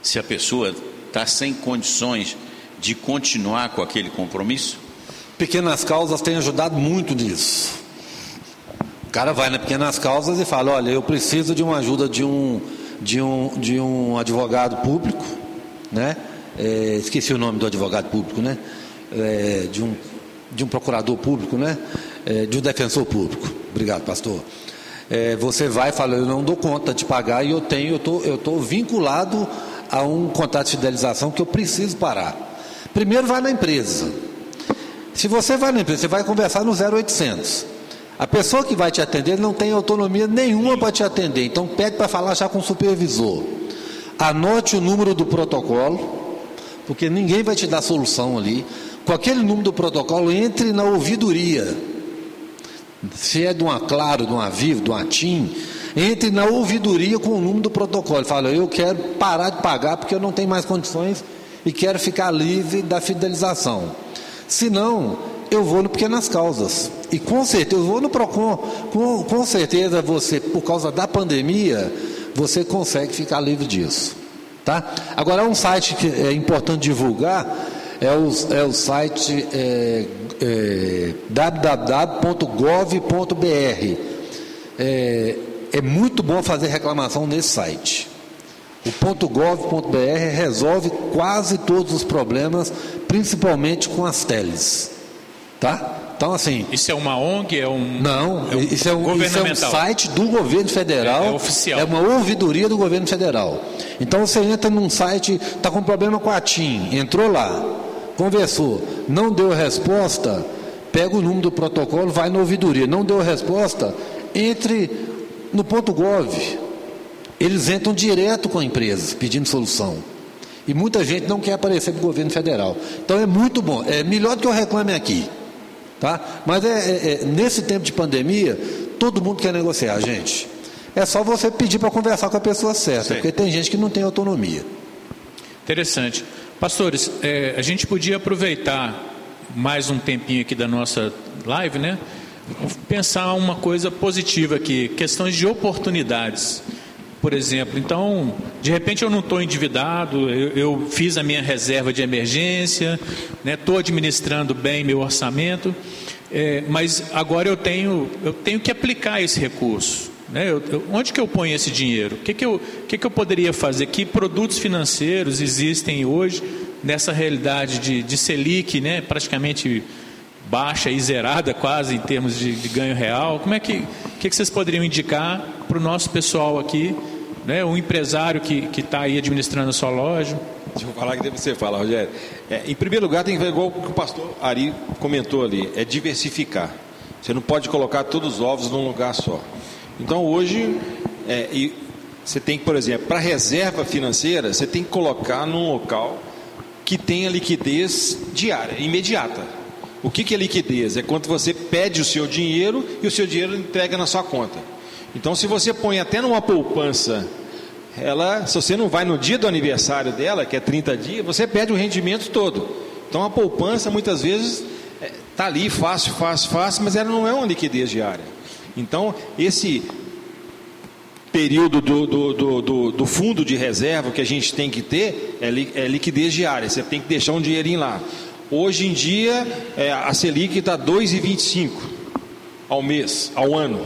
Se a pessoa está sem condições de continuar com aquele compromisso? Pequenas causas têm ajudado muito nisso. O cara vai na pequenas causas e fala, olha, eu preciso de uma ajuda de um, de um, de um advogado público, né? É, esqueci o nome do advogado público, né? É, de, um, de um procurador público, né? É, de um defensor público. Obrigado, pastor. É, você vai e fala, eu não dou conta de pagar e eu tenho, eu tô, estou vinculado a um contrato de fidelização que eu preciso parar. Primeiro vai na empresa. Se você vai na empresa, você vai conversar no 0800. A pessoa que vai te atender não tem autonomia nenhuma para te atender, então pede para falar já com o supervisor. Anote o número do protocolo, porque ninguém vai te dar solução ali. Com aquele número do protocolo, entre na ouvidoria. Se é de uma Claro, de uma Vivo, de uma TIM, entre na ouvidoria com o número do protocolo. Fala, eu quero parar de pagar porque eu não tenho mais condições e quero ficar livre da fidelização. Se não, eu vou no Pequenas Causas. E com certeza, eu vou no PROCON. Com, com certeza você, por causa da pandemia, você consegue ficar livre disso. Tá? Agora, um site que é importante divulgar é o, é o site é, é, www.gov.br. É, é muito bom fazer reclamação nesse site. O .gov.br resolve quase todos os problemas, principalmente com as teles. Tá? Então, assim, Isso é uma ONG? É um, não, é um isso, é um, isso é um site do governo federal. É- é oficial. É uma ouvidoria do governo federal. Então você entra num site, está com problema com a TIM, entrou lá, conversou, não deu resposta, pega o número do protocolo, vai na ouvidoria. Não deu resposta, entre no ponto gov. Eles entram direto com a empresa, pedindo solução. E muita gente não quer aparecer para o governo federal. Então é muito bom. É melhor do que eu reclame aqui. Tá? Mas é, é- é, nesse tempo de pandemia, todo mundo quer negociar, gente. É só você pedir para conversar com a pessoa certa, Sim. porque tem gente que não tem autonomia. Interessante. Pastores, é, a gente podia aproveitar mais um tempinho aqui da nossa live, né? Pensar uma coisa positiva aqui, questões de oportunidades. Por exemplo, então, de repente eu não estou endividado, eu, eu fiz a minha reserva de emergência, estou administrando bem meu orçamento, é, mas agora eu tenho, eu tenho que aplicar esse recurso. Né? Eu, eu, onde que eu ponho esse dinheiro? O que, que, eu, que, que eu poderia fazer? Que produtos financeiros existem hoje nessa realidade de, de Selic, né? praticamente baixa e zerada quase em termos de, de ganho real? Como é que, que, que vocês poderiam indicar para o nosso pessoal aqui, né? um empresário que está aí administrando a sua loja? Deixa eu falar que você fala, Rogério. É, em primeiro lugar, tem que ver igual o que o pastor Ari comentou ali, é diversificar. Você não pode colocar todos os ovos num lugar só. Então hoje, é, você tem que, por exemplo, para reserva financeira, você tem que colocar num local que tenha liquidez diária, imediata. O que, que é liquidez? É quando você pede o seu dinheiro e o seu dinheiro entrega na sua conta. Então, se você põe até numa poupança, ela, se você não vai no dia do aniversário dela, que é 30 dias, você pede o rendimento todo. Então, a poupança muitas vezes está ali fácil, fácil, fácil, mas ela não é uma liquidez diária. Então, esse período do, do, do, do, do fundo de reserva que a gente tem que ter é, é liquidez diária. Você tem que deixar um dinheirinho lá. Hoje em dia, é, a Selic está 2,25 ao mês, ao ano.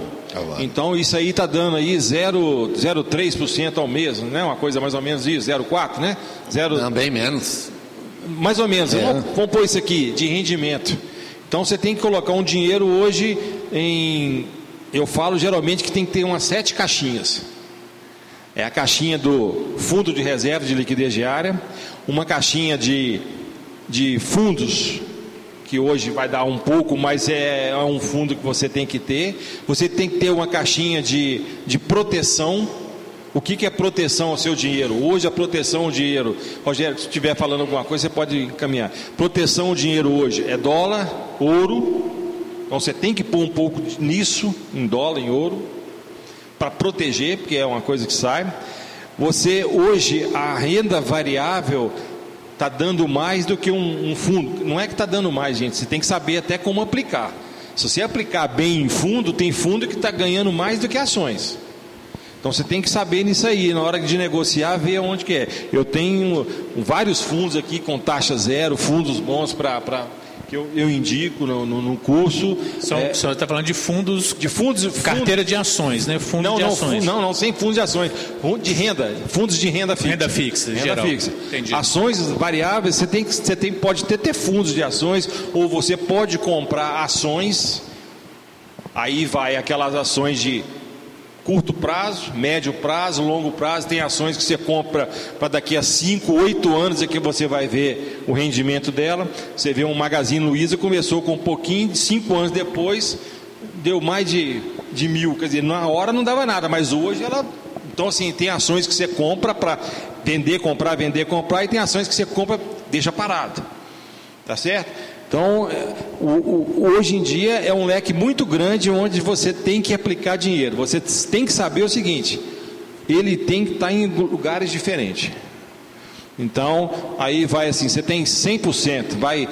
Então isso aí está dando aí 0,03% ao mês, né? Uma coisa mais ou menos isso, 0,4, né? Zero... Não, bem menos. Mais ou menos. É. Vamos, pôr isso aqui de rendimento. Então você tem que colocar um dinheiro hoje em. Eu falo geralmente que tem que ter umas sete caixinhas. É a caixinha do fundo de reserva de liquidez diária, uma caixinha de, de fundos que hoje vai dar um pouco, mas é, é, um fundo que você tem que ter. Você tem que ter uma caixinha de, de proteção. O que, que é proteção ao seu dinheiro? Hoje a proteção ao dinheiro, Rogério, se estiver falando alguma coisa, você pode encaminhar. Proteção ao dinheiro hoje é dólar, ouro. Então você tem que pôr um pouco nisso, em dólar, em ouro, para proteger, porque é uma coisa que sai. Você hoje a renda variável está dando mais do que um, um fundo. Não é que está dando mais, gente. Você tem que saber até como aplicar. Se você aplicar bem em fundo, tem fundo que está ganhando mais do que ações. Então você tem que saber nisso aí, na hora de negociar, ver onde que é. Eu tenho vários fundos aqui com taxa zero, fundos bons para que eu, eu indico no, no, no curso. São, é, senhor está falando de fundos, de fundos, carteira de ações, né? Fundo não, de não, ações. Não, não, sem fundos de ações, de renda, fundos de renda fixa. Renda fixa, renda geral. fixa. Entendi. Ações variáveis, você tem, você tem, pode ter, ter fundos de ações ou você pode comprar ações. Aí vai aquelas ações de curto prazo, médio prazo, longo prazo. Tem ações que você compra para daqui a 5, 8 anos é que você vai ver o rendimento dela. Você vê um Magazine Luiza começou com um pouquinho, 5 anos depois deu mais de, de mil. Quer dizer, na hora não dava nada, mas hoje ela. Então, assim, tem ações que você compra para vender, comprar, vender, comprar, e tem ações que você compra, deixa parado. Tá certo? Então, o, o, hoje em dia é um leque muito grande onde você tem que aplicar dinheiro. Você tem que saber o seguinte: ele tem que estar em lugares diferentes. Então, aí vai assim: você tem 100%, vai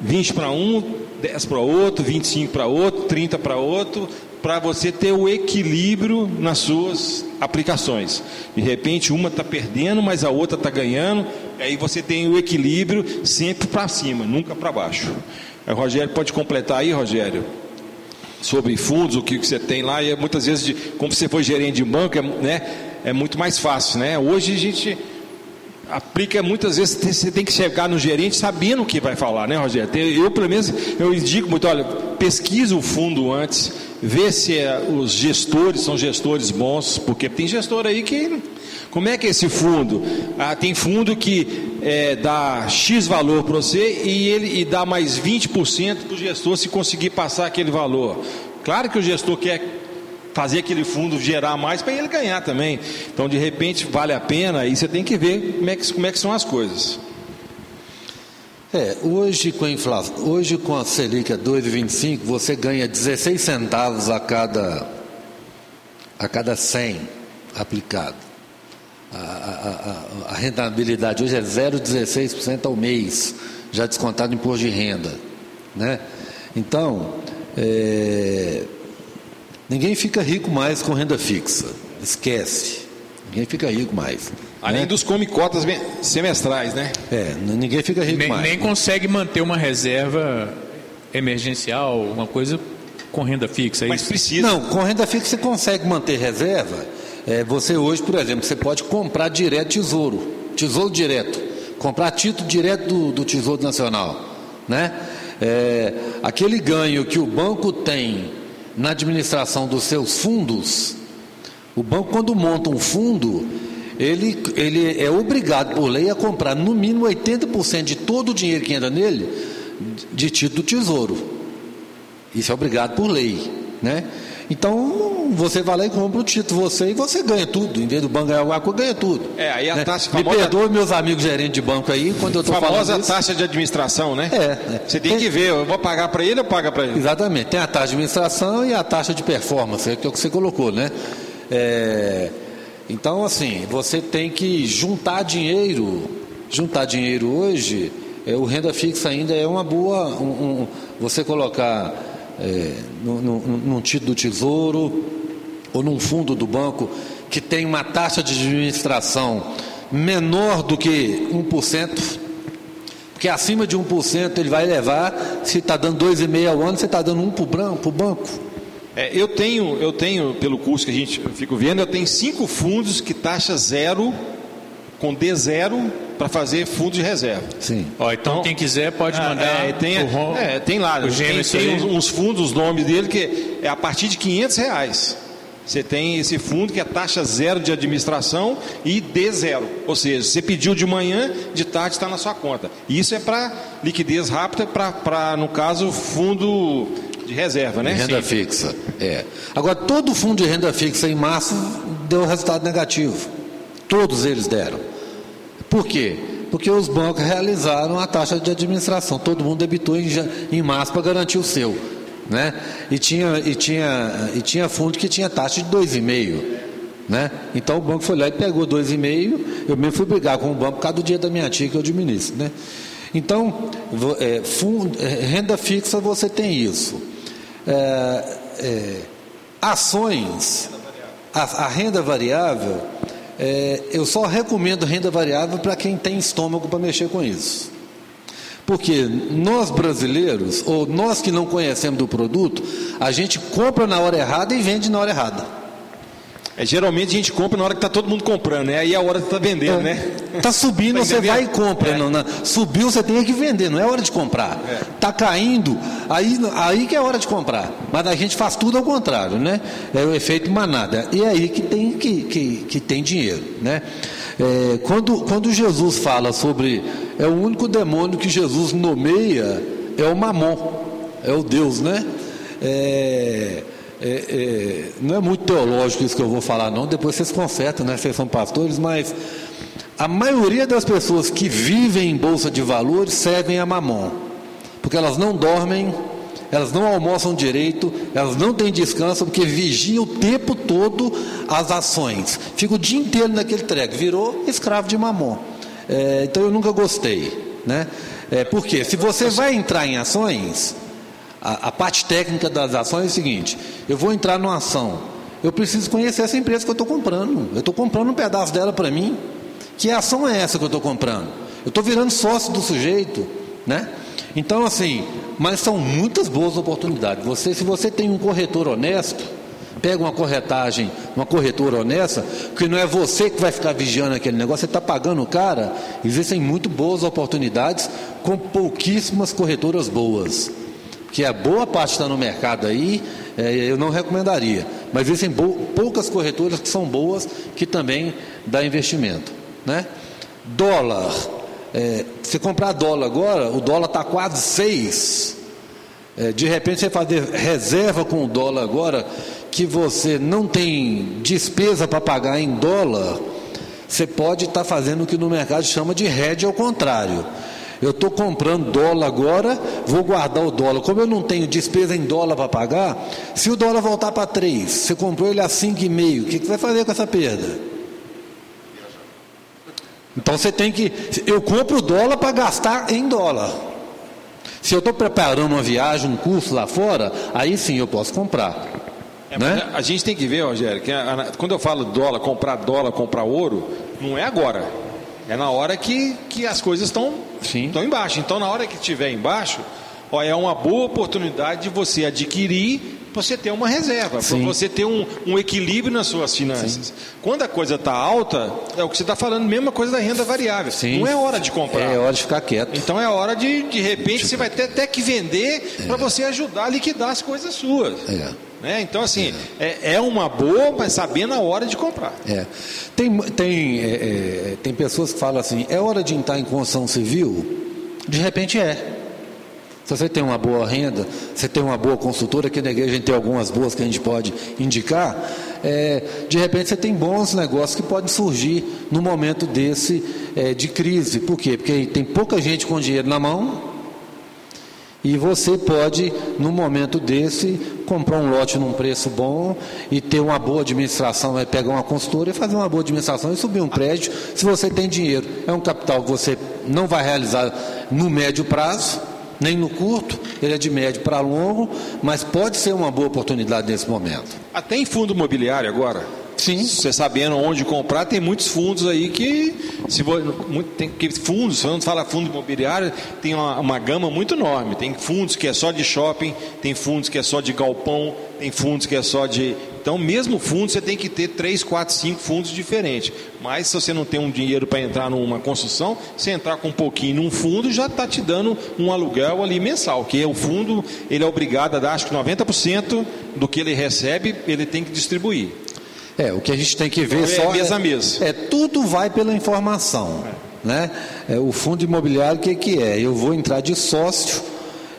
20 para um, 10 para outro, 25 para outro, 30 para outro, para você ter o equilíbrio nas suas aplicações. De repente, uma está perdendo, mas a outra está ganhando. Aí você tem o equilíbrio sempre para cima, nunca para baixo. O Rogério pode completar aí, Rogério, sobre fundos, o que você tem lá. E muitas vezes, como você foi gerente de banco, é, né, é muito mais fácil. Né? Hoje a gente aplica muitas vezes você tem que chegar no gerente sabendo o que vai falar, né, Rogério? Eu pelo menos eu indico muito, olha, pesquisa o fundo antes, vê se é, os gestores são gestores bons, porque tem gestor aí que como é que é esse fundo? Ah, tem fundo que é, dá X valor para você e ele e dá mais 20% para o gestor se conseguir passar aquele valor. Claro que o gestor quer fazer aquele fundo gerar mais para ele ganhar também. Então, de repente, vale a pena e você tem que ver como é que, como é que são as coisas. É, hoje com a inflação, hoje com a Selic a 2,25, você ganha 16 centavos a cada a cada 100 aplicado. A, a, a, a rentabilidade hoje é 0,16% ao mês, já descontado imposto de renda. Né? Então, é, ninguém fica rico mais com renda fixa. Esquece. Ninguém fica rico mais. Além né? dos come cotas semestrais, né? É, ninguém fica rico nem, mais. Nem consegue manter uma reserva emergencial, uma coisa com renda fixa. É Mas isso? precisa. Não, com renda fixa você consegue manter reserva. É, você hoje, por exemplo, você pode comprar direto tesouro, tesouro direto, comprar título direto do, do Tesouro Nacional, né? É, aquele ganho que o banco tem na administração dos seus fundos, o banco quando monta um fundo, ele, ele é obrigado por lei a comprar no mínimo 80% de todo o dinheiro que entra nele de título do Tesouro. Isso é obrigado por lei, né? Então, você vai lá e compra o título, você e você ganha tudo. Em vez do banco ganhar alguma coisa, ganha tudo. É, aí a né? taxa Me famosa- perdoe meus amigos gerentes de banco aí, quando eu estou falando Famosa isso. taxa de administração, né? É, é. Você tem que ver, eu vou pagar para ele ou paga para ele? Exatamente. Tem a taxa de administração e a taxa de performance, que é o que você colocou, né? É, então, assim, você tem que juntar dinheiro. Juntar dinheiro hoje, é, o renda fixa ainda é uma boa. um- um- você colocar é, num título do tesouro ou num fundo do banco que tem uma taxa de administração menor do que 1%, porque acima de 1% ele vai levar, se está dando 2,5% ao ano, você está dando 1% para o banco. É, eu tenho, eu tenho, pelo curso que a gente eu fico vendo, eu tenho cinco fundos que taxa zero, com D zero, para fazer fundo de reserva. Sim. Ó, então, Então, quem quiser pode Ah, mandar é, tem, o é, tem lá, o tem, tem uns, uns fundos, os nomes dele, que é a partir de 500 reais. Você tem esse fundo que é taxa zero de administração e D zero. Ou seja, você pediu de manhã, de tarde está na sua conta. E Isso é para liquidez rápida, para, no caso, fundo de reserva, né? Renda Sim. fixa. É. Agora, todo fundo de renda fixa em março deu resultado negativo. Todos eles deram. Por quê? Porque os bancos realizaram a taxa de administração. Todo mundo debitou em, em março para garantir o seu. Né? E, tinha, e, tinha, e tinha fundo que tinha taxa de 2,5%. Né? Então o banco foi lá e pegou 2,5%. Eu mesmo fui brigar com o banco por causa do dia da minha tia que eu administro. Né? Então, é, fundo- é, renda fixa você tem isso. É, é, ações, a, a renda variável, é, eu só recomendo renda variável para quem tem estômago para mexer com isso. Porque nós brasileiros, ou nós que não conhecemos do produto, a gente compra na hora errada e vende na hora errada. É, geralmente a gente compra na hora que está todo mundo comprando, né? Aí é a hora que está vendendo, né? Tá subindo, Tá você vai e compra. É. Não, não. Subiu, você tem que vender, não é hora de comprar. É. Tá caindo, aí, aí que é hora de comprar. Mas a gente faz tudo ao contrário, né? É o efeito manada. E é aí que tem, que, que, que tem dinheiro, né? É, quando, quando Jesus fala sobre. É o único demônio que Jesus nomeia é o mamon, é o Deus, né? É, é, é, não é muito teológico isso que eu vou falar, não. Depois vocês consertam, né? Vocês são pastores, mas a maioria das pessoas que vivem em bolsa de valores servem a mamon, porque elas não dormem, elas não almoçam direito, elas não têm descanso, porque vigiam o tempo todo as ações. Fica o dia inteiro naquele treco, virou escravo de mamon. É, então eu nunca gostei, né? É, porque se você vai entrar em ações, a, a parte técnica das ações é o seguinte: eu vou entrar numa ação, eu preciso conhecer essa empresa que eu estou comprando. Eu estou comprando um pedaço dela para mim. Que ação é essa que eu estou comprando? Eu estou virando sócio do sujeito, né? Então, assim, mas são muitas boas oportunidades. Você, se você tem um corretor honesto, pega uma corretagem, uma corretora honesta, que não é você que vai ficar vigiando aquele negócio, você está pagando o cara. Existem muito boas oportunidades com pouquíssimas corretoras boas que a boa parte está no mercado aí, é, eu não recomendaria. Mas existem poucas corretoras que são boas, que também dá investimento. Né? Dólar. É, se comprar dólar agora, o dólar está quase 6. É, de repente você fazer reserva com o dólar agora, que você não tem despesa para pagar em dólar, você pode estar fazendo o que no mercado chama de hedge ao contrário. Eu estou comprando dólar agora, vou guardar o dólar. Como eu não tenho despesa em dólar para pagar, se o dólar voltar para 3, você comprou ele a 5,5, o que, que vai fazer com essa perda? Então você tem que. Eu compro o dólar para gastar em dólar. Se eu estou preparando uma viagem, um curso lá fora, aí sim eu posso comprar. É, né? A gente tem que ver, Rogério, que a, a, quando eu falo dólar, comprar dólar, comprar ouro, não é agora. É na hora que, que as coisas estão embaixo. Então, na hora que estiver embaixo, ó, é uma boa oportunidade de você adquirir você ter uma reserva, para você ter um, um, equilíbrio nas suas finanças. Sim. Quando a coisa está alta, é o que você está falando, mesma coisa da renda variável. Sim. Não é hora de comprar. É hora de ficar quieto. Então é hora de, de repente, você vai ter até que vender é. para você ajudar a liquidar as coisas suas. É. Né? Então, assim, é. é. É, uma boa, mas sabendo a hora de comprar. É. Tem, tem, é, é, tem pessoas que falam assim: é hora de entrar em construção civil? De repente é. Se você tem uma boa renda, você tem uma boa consultora, aqui na igreja a gente tem algumas boas que a gente pode indicar, é, de repente você tem bons negócios que podem surgir no momento desse é, de crise. Por quê? Porque tem pouca gente com dinheiro na mão, e você pode, no momento desse, comprar um lote num preço bom e ter uma boa administração, vai pegar uma consultora e fazer uma boa administração e subir um prédio, se você tem dinheiro. É um capital que você não vai realizar no médio prazo, nem no curto, ele é de médio para longo, mas pode ser uma boa oportunidade nesse momento. Até em fundo imobiliário agora. Sim. Você sabendo onde comprar, tem muitos fundos aí que. Se muito, tem que fundos, quando fala fundo imobiliário, tem uma, uma, gama muito enorme. Tem fundos que é só de shopping, tem fundos que é só de galpão, tem fundos que é só de. Então, mesmo fundo, você tem que ter três, quatro, cinco fundos diferentes. Mas se você não tem um dinheiro para entrar numa construção, você entrar com um pouquinho num fundo já está te dando um aluguel ali mensal, que é o fundo, ele é obrigado a dar acho que 90% do que ele recebe, ele tem que distribuir. É, o que a gente tem que ver então, é só. É, a mês. É, tudo vai pela informação. É. Né? É, o fundo imobiliário, o que, que é? Eu vou entrar de sócio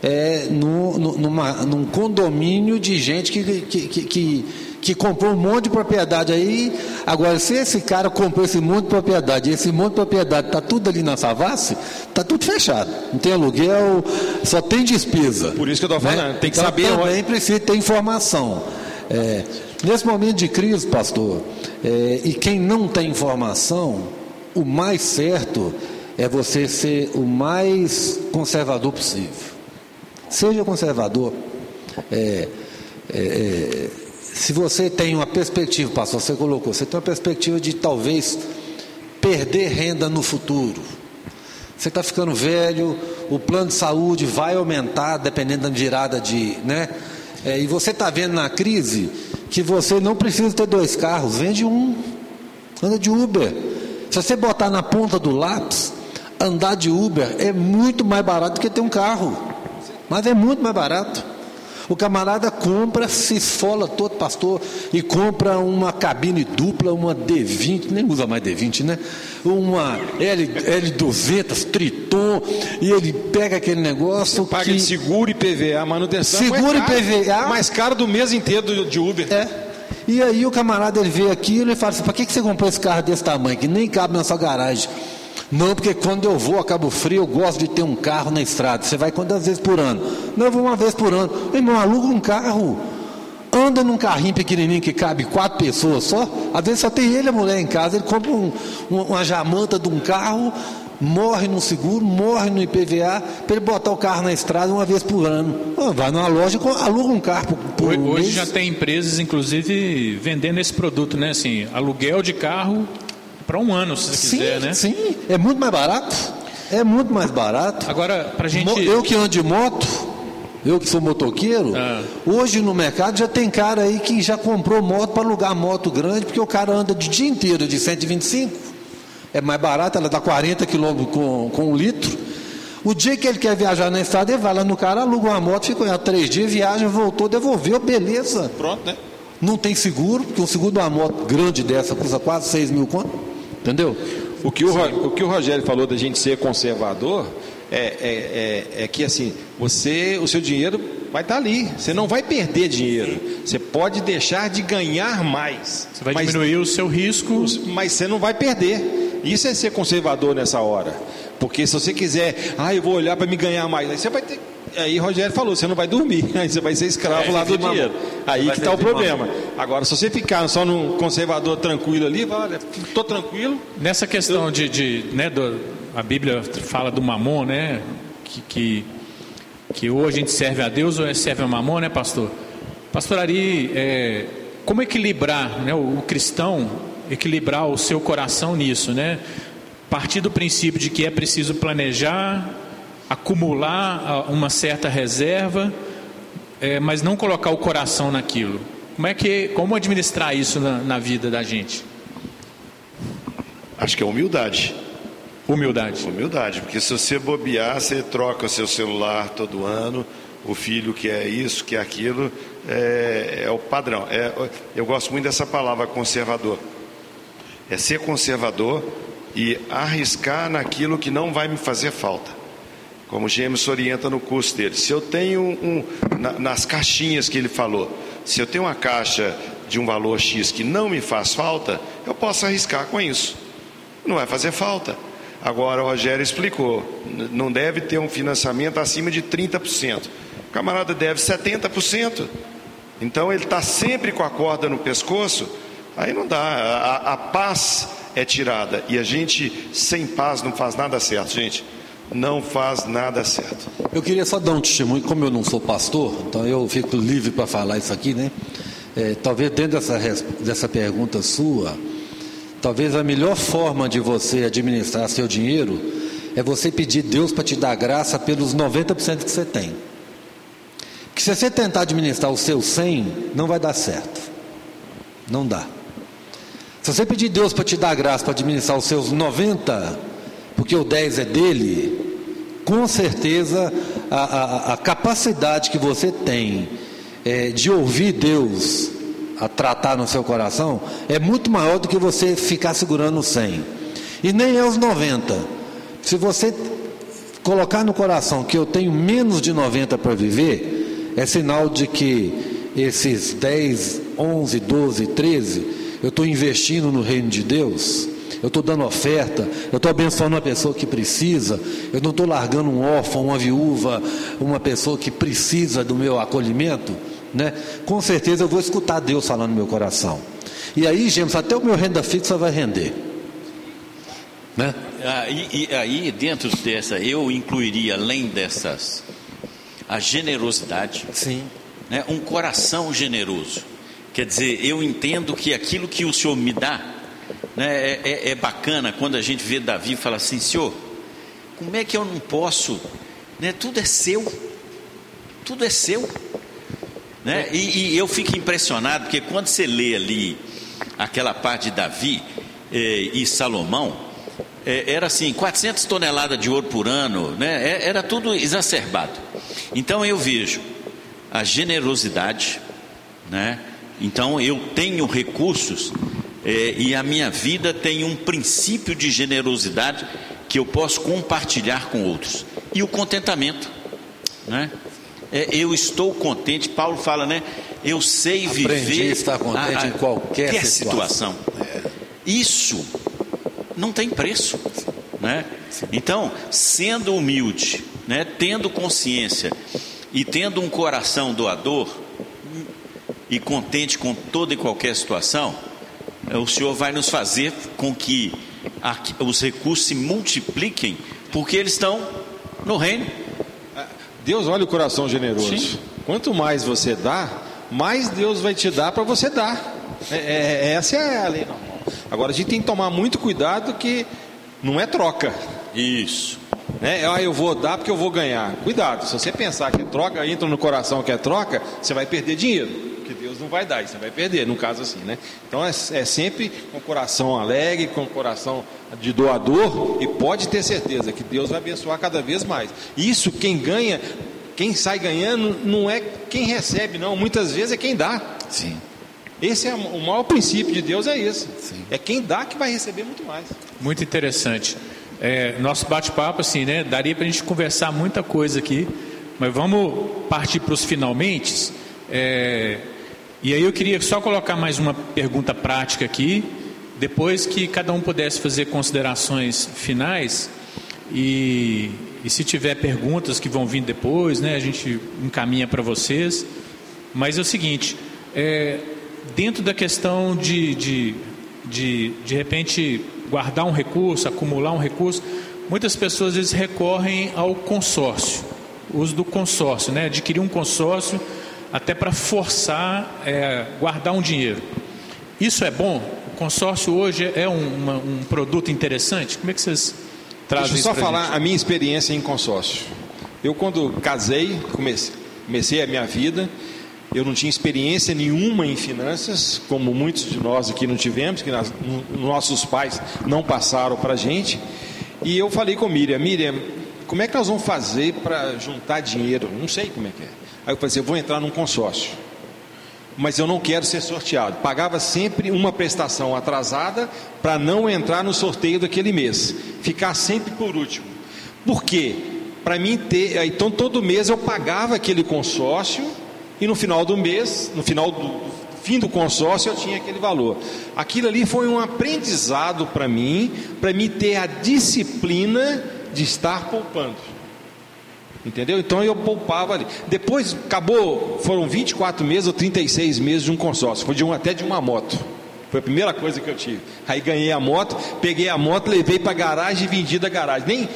é, no, no, numa, num condomínio de gente que, que, que, que, comprou um monte de propriedade aí. Agora, se esse cara comprou esse monte de propriedade, esse monte de propriedade está tudo ali na Savassi, está tudo fechado. Não tem aluguel, só tem despesa. Por isso que eu estou falando, né? tem que então, saber. Também precisa ter informação. É, nesse momento de crise, pastor, é, e quem não tem informação, o mais certo é você ser o mais conservador possível. Seja conservador. É, é, é, se você tem uma perspectiva, pastor, você colocou, você tem uma perspectiva de talvez perder renda no futuro. Você está ficando velho, o plano de saúde vai aumentar dependendo da virada de. Né? É, e você está vendo na crise que você não precisa ter dois carros, vende um, anda de Uber. Se você botar na ponta do lápis, andar de Uber é muito mais barato do que ter um carro, mas é muito mais barato. O camarada compra, se esfola todo, pastor, e compra uma cabine dupla, uma D20, nem usa mais D20, né? Uma L, L200, Triton, e ele pega aquele negócio. Você paga que... de seguro e PVA, manutenção. Seguro caro, e PVA. Mais caro do mês inteiro de Uber. É. E aí o camarada ele vê aquilo e fala assim: para que, que você comprou esse carro desse tamanho, que nem cabe na sua garagem? Não, porque quando eu vou a Cabo Frio, eu gosto de ter um carro na estrada. Você vai quantas vezes por ano? Não, eu vou uma vez por ano. Irmão, aluga um carro. Anda num carrinho pequenininho que cabe quatro pessoas só. Às vezes só tem ele e a mulher em casa. Ele compra um, uma jamanta de um carro, morre no seguro, morre no IPVA, para ele botar o carro na estrada uma vez por ano. Vai numa loja, aluga um carro por, por Hoje, hoje já tem empresas, inclusive, vendendo esse produto, né? Assim, aluguel de carro para um ano, se você sim, quiser, né? Sim, é muito mais barato. É muito mais barato. Agora, para gente. Eu que ando de moto, eu que sou motoqueiro, ah. hoje no mercado já tem cara aí que já comprou moto para alugar moto grande, porque o cara anda de dia inteiro de 125. É mais barato, ela dá 40 quilômetros com, com um litro. O dia que ele quer viajar na estrada, ele vai lá no cara, aluga uma moto, fica lá três dias, viaja, voltou, devolveu, beleza. Pronto, né? Não tem seguro, porque o seguro de uma moto grande dessa custa quase 6 mil conto. Entendeu? O que o, o que o Rogério falou da gente ser conservador é, é, é, é, que assim, você, o seu dinheiro vai estar ali. Você não vai perder dinheiro. Você pode deixar de ganhar mais. Você vai mas, diminuir o seu risco. Mas você não vai perder. Isso é ser conservador nessa hora. Porque se você quiser, ah, eu vou olhar para me ganhar mais, aí você vai ter. Aí Rogério falou, você não vai dormir, aí você vai ser escravo É, lá do dinheiro. mamão. Aí Vai que está o problema. Agora, se você ficar só num conservador tranquilo ali, olha, tô tranquilo, Nessa questão de, de né, do, a Bíblia fala do mamon, né? Que, que, que ou a gente serve a Deus ou é serve a mamon, né, pastor? Pastor Ari, é, como equilibrar, né, o, o cristão, equilibrar o seu coração nisso, né? Partir do princípio de que é preciso planejar, acumular ah, uma certa reserva, é, mas não colocar o coração naquilo. Como é que, como administrar isso na, na vida da gente? Acho que é humildade. Humildade. Humildade, porque se você bobear, você troca o seu celular todo ano, o filho quer isso, quer aquilo, é, é o padrão. É, eu gosto muito dessa palavra conservador. É ser conservador e arriscar naquilo que não vai me fazer falta. Como o Gêmeos orienta no curso dele. Se eu tenho um, na- nas caixinhas que ele falou, se eu tenho uma caixa de um valor X que não me faz falta, eu posso arriscar com isso. Não vai fazer falta. Agora o Rogério explicou, não deve ter um financiamento acima de 30%. O camarada deve 70%. Então ele está sempre com a corda no pescoço, aí não dá. A- a paz é tirada. E a gente, sem paz, não faz nada certo, gente. Não faz nada certo. Eu queria só dar um testemunho, como eu não sou pastor, então eu fico livre para falar isso aqui, né? É, talvez dentro dessa, dessa pergunta sua, talvez a melhor forma de você administrar seu dinheiro é você pedir Deus para te dar graça pelos 90% que você tem. Porque se você tentar administrar o seu 100, não vai dar certo. Não dá. Se você pedir Deus para te dar graça para administrar os seus 90, porque o 10 é dele, com certeza a, a- a capacidade que você tem é, de ouvir Deus a tratar no seu coração é muito maior do que você ficar segurando o 100. E nem é os 90. Se você colocar no coração que eu tenho menos de 90 para viver, é sinal de que esses 10, 11, 12, 13, eu estou investindo no reino de Deus, eu estou dando oferta, eu estou abençoando uma pessoa que precisa, eu não estou largando um órfão, uma viúva, uma pessoa que precisa do meu acolhimento, né? com certeza eu vou escutar Deus falando no meu coração. E aí, James, até o meu renda fixa vai render. Né? Aí, e aí, dentro dessa, eu incluiria, além dessas, a generosidade, Sim. né? um coração generoso. Quer dizer, eu entendo que aquilo que o Senhor me dá né, é, é- é bacana quando a gente vê Davi e fala assim: Senhor, como é que eu não posso? Né, tudo é seu, tudo é seu. Né? E, e eu fico impressionado, porque quando você lê ali aquela parte de Davi eh, e Salomão, eh, era assim, 400 toneladas de ouro por ano, né? É- era tudo exacerbado. Então eu vejo a generosidade, né? Então eu tenho recursos eh, e a minha vida tem um princípio de generosidade que eu posso compartilhar com outros. E o contentamento, né? É, eu estou contente, Paulo fala, né? Eu sei Aprendi viver a estar contente em qualquer situação. Isso não tem preço, né? Então, sendo humilde, né, tendo consciência e tendo um coração doador e contente com toda e qualquer situação, o Senhor vai nos fazer com que os recursos se multipliquem, porque eles estão no reino. Deus olha o coração generoso. Sim. Quanto mais você dá, mais Deus vai te dar para você dar. É- é- essa é a lei normal. Agora a gente tem que tomar muito cuidado que não é troca. Isso. Né? Ah, eu vou dar porque eu vou ganhar. Cuidado, se você pensar que é troca, entra no coração que é troca, você vai perder dinheiro. Deus não vai dar, e você vai perder, no caso assim, né? Então é, é sempre com o coração alegre, com o coração de doador, e pode ter certeza que Deus vai abençoar cada vez mais. Isso, quem ganha, quem sai ganhando, não é quem recebe, não. Muitas vezes é quem dá. Sim. Esse é o maior princípio de Deus, é esse. É quem dá que vai receber muito mais. Muito interessante. É, nosso bate-papo, assim, né? Daria para a gente conversar muita coisa aqui, mas vamos partir para os finalmente. É, e aí eu queria só colocar mais uma pergunta prática aqui, depois que cada um pudesse fazer considerações finais. E, e se tiver perguntas que vão vir depois, né, a gente encaminha para vocês. Mas é o seguinte, é, dentro da questão de, de, de, de repente, guardar um recurso, acumular um recurso, muitas pessoas às vezes recorrem ao consórcio, uso do consórcio, né? adquirir um consórcio até para forçar é, guardar um dinheiro. Isso é bom? O consórcio hoje é um, uma, um produto interessante? Como é que vocês trazem Deixa eu só falar gente? a minha experiência em consórcio. Eu, quando casei, comecei, comecei a minha vida, eu não tinha experiência nenhuma em finanças, como muitos de nós aqui não tivemos, que nós, nossos pais não passaram para a gente. E eu falei com Miriam, Miriam, como é que nós vamos fazer para juntar dinheiro? Não sei como é que é. Aí eu falei assim, eu vou entrar num consórcio. Mas eu não quero ser sorteado. Pagava sempre uma prestação atrasada para não entrar no sorteio daquele mês. Ficar sempre por último. Por quê? Para mim ter. Então todo mês eu pagava aquele consórcio e no final do mês, no final do fim do consórcio, eu tinha aquele valor. Aquilo ali foi um aprendizado para mim, para mim ter a disciplina de estar poupando. Entendeu? Então eu poupava ali. Depois acabou, foram 24 meses ou 36 meses de um consórcio, foi de um, até de uma moto. Foi a primeira coisa que eu tive. Aí ganhei a moto, peguei a moto, levei para a garagem e vendi da garagem. Nem,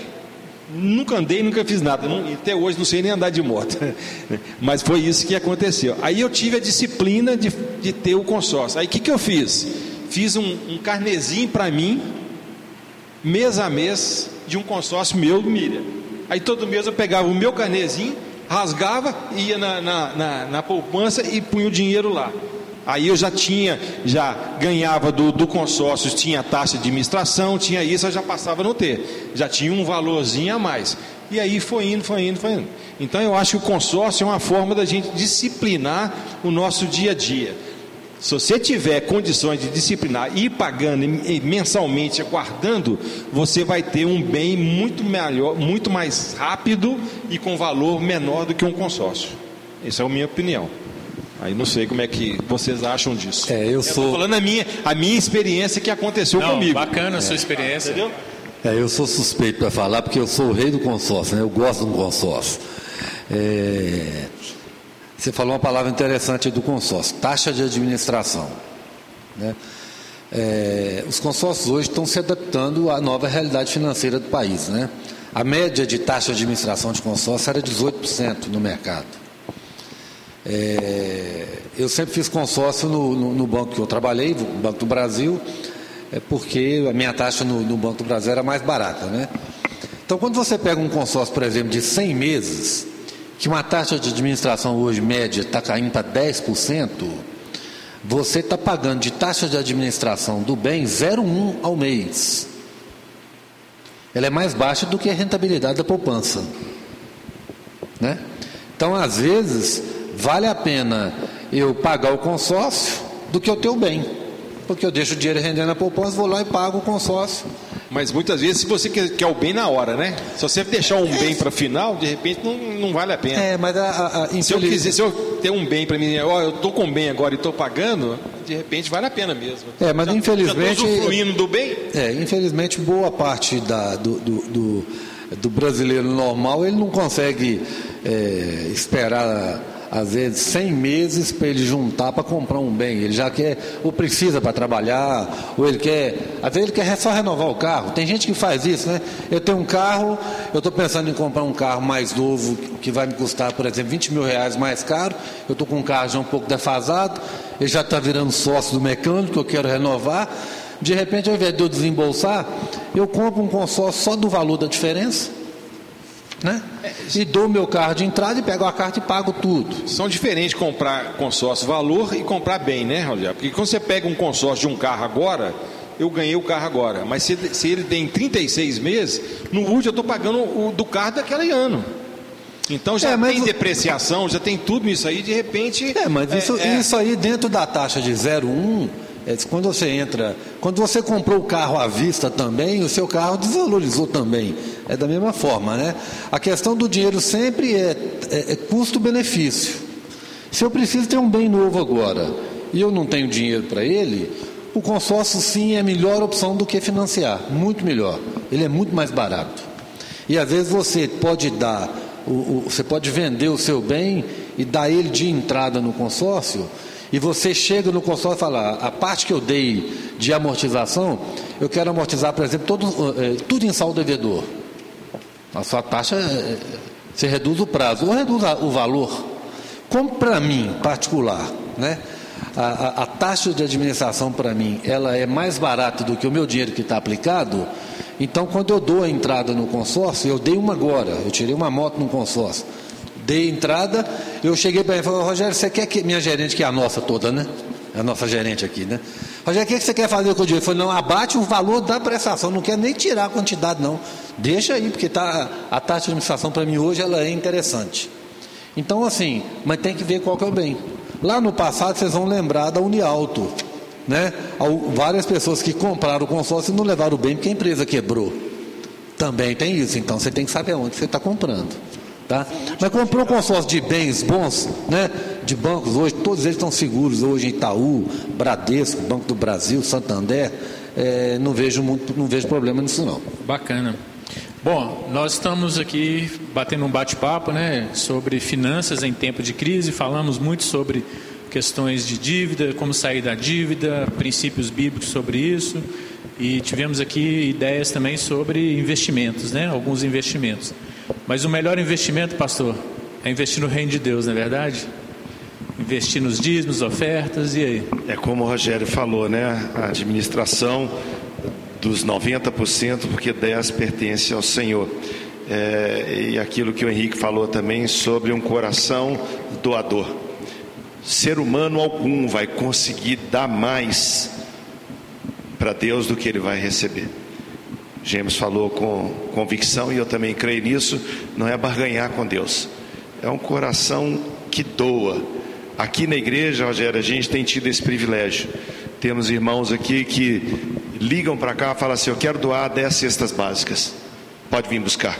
nunca andei, nunca fiz nada. Não, até hoje não sei nem andar de moto. Mas foi isso que aconteceu. Aí eu tive a disciplina de, de ter o consórcio. Aí o que, que eu fiz? Fiz um, um carnezinho para mim, mês a mês, de um consórcio meu do Miriam. Aí todo mês eu pegava o meu carnezinho, rasgava, ia na, na, na, na poupança e punha o dinheiro lá. Aí eu já tinha, já ganhava do, do consórcio, tinha taxa de administração, tinha isso, eu já passava a não ter. Já tinha um valorzinho a mais. E aí foi indo, foi indo, foi indo. Então eu acho que o consórcio é uma forma da gente disciplinar o nosso dia a dia. Se você tiver condições de disciplinar, ir pagando mensalmente, guardando, você vai ter um bem muito melhor, muito mais rápido e com valor menor do que um consórcio. Essa é a minha opinião. Aí não sei como é que vocês acham disso. É, eu eu sou. estou falando a minha, a minha experiência que aconteceu Não, comigo. bacana a sua experiência. Entendeu? É, eu sou suspeito para falar porque eu sou o rei do consórcio, né? Eu gosto do consórcio. É, Você falou uma palavra interessante do consórcio, taxa de administração. Né? É, os consórcios hoje estão se adaptando à nova realidade financeira do país. Né? A média de taxa de administração de consórcio era 18% no mercado. É, eu sempre fiz consórcio no, no, no, banco que eu trabalhei, Banco do Brasil, é porque a minha taxa no, no, Banco do Brasil era mais barata. Né? Então, quando você pega um consórcio, por exemplo, de 100 meses, que uma taxa de administração hoje média está caindo para 10%, você está pagando de taxa de administração do bem 0,1 ao mês. Ela é mais baixa do que a rentabilidade da poupança. Né? Então, às vezes, vale a pena eu pagar o consórcio do que eu ter bem. Porque eu deixo o dinheiro rendendo na poupança, vou lá e pago o consórcio. Mas muitas vezes, se você quer, quer o bem na hora, né? Se você deixar um bem para final, de repente não, não vale a pena. É, mas a, a, a se, eu quiser, se eu ter um bem para mim, ó, eu estou com bem agora e estou pagando, de repente vale a pena mesmo. É, mas já, infelizmente. Já do bem? É, infelizmente, boa parte da, do, do, do, do brasileiro normal ele não consegue é, esperar às vezes 100 meses para ele juntar para comprar um bem. Ele já quer, ou precisa para trabalhar, ou ele quer, às vezes ele quer só renovar o carro. Tem gente que faz isso, né? Eu tenho um carro, eu estou pensando em comprar um carro mais novo, que vai me custar, por exemplo, 20 mil reais mais caro. Eu estou com um carro já um pouco defasado, ele já está virando sócio do mecânico, eu quero renovar. De repente, ao invés de eu desembolsar, eu compro um consórcio só do valor da diferença né? E dou meu carro de entrada e pego a carta e pago tudo. São diferentes comprar consórcio valor e comprar bem, né, Rogério? Porque quando você pega um consórcio de um carro agora, eu ganhei o carro agora. Mas se, se ele tem 36 meses, no último eu estou pagando o do carro daquele ano. Então já é, tem depreciação, já tem tudo isso aí, de repente. É, mas isso, é, isso aí dentro da taxa de 0,1 é, quando você entra, quando você comprou o carro à vista também, o seu carro desvalorizou também. É da mesma forma, né? A questão do dinheiro sempre é, é, é custo-benefício. Se eu preciso ter um bem novo agora e eu não tenho dinheiro para ele, o consórcio sim é a melhor opção do que financiar, muito melhor. Ele é muito mais barato. E às vezes você pode dar, o, o, você pode vender o seu bem e dar ele de entrada no consórcio, e você chega no consórcio e fala, a parte que eu dei de amortização, eu quero amortizar, por exemplo, todo, é, tudo em saldo devedor. A sua taxa, é, você reduz o prazo, ou reduz o valor. Como para mim, particular, né? A, a, a, taxa de administração para mim ela é mais barata do que o meu dinheiro que está aplicado. Então, quando eu dou a entrada no consórcio, eu dei uma agora, eu tirei uma moto no consórcio, dei entrada, eu cheguei para ele e falei, Rogério, você quer que minha gerente, que é a nossa toda, né? É a nossa gerente aqui, né? Rogério, o que você quer fazer com o dinheiro? Eu falei, não, abate o valor da prestação, não quer nem tirar a quantidade, não. Deixa aí, porque tá, a taxa de administração para mim hoje ela é interessante. Então, assim, mas tem que ver qual que é o bem. Lá no passado, vocês vão lembrar da Unialto. Né? Várias pessoas que compraram o consórcio não levaram bem porque a empresa quebrou. Também tem isso, então você tem que saber onde você está comprando. Tá? Mas comprou um consórcio de bens bons, né? de bancos hoje, todos eles estão seguros hoje em Itaú, Bradesco, Banco do Brasil, Santander. É, não, vejo muito, não vejo problema nisso não. Bacana. Bom, nós estamos aqui batendo um bate-papo né, sobre finanças em tempo de crise, falamos muito sobre questões de dívida, como sair da dívida, princípios bíblicos sobre isso, e tivemos aqui ideias também sobre investimentos, né, alguns investimentos. Mas o melhor investimento, pastor, é investir no reino de Deus, não é verdade? Investir nos dízimos, ofertas, e aí? É como o Rogério falou, né? A administração dos 90%, porque 10% pertence ao Senhor. É, e aquilo que o Henrique falou também sobre um coração doador. Ser humano algum vai conseguir dar mais para Deus do que ele vai receber. James falou com convicção e eu também creio nisso. Não é barganhar com Deus, é um coração que doa. Aqui na igreja, Rogério, a gente tem tido esse privilégio. Temos irmãos aqui que ligam para cá e falam assim: Eu quero doar 10 cestas básicas. Pode vir buscar.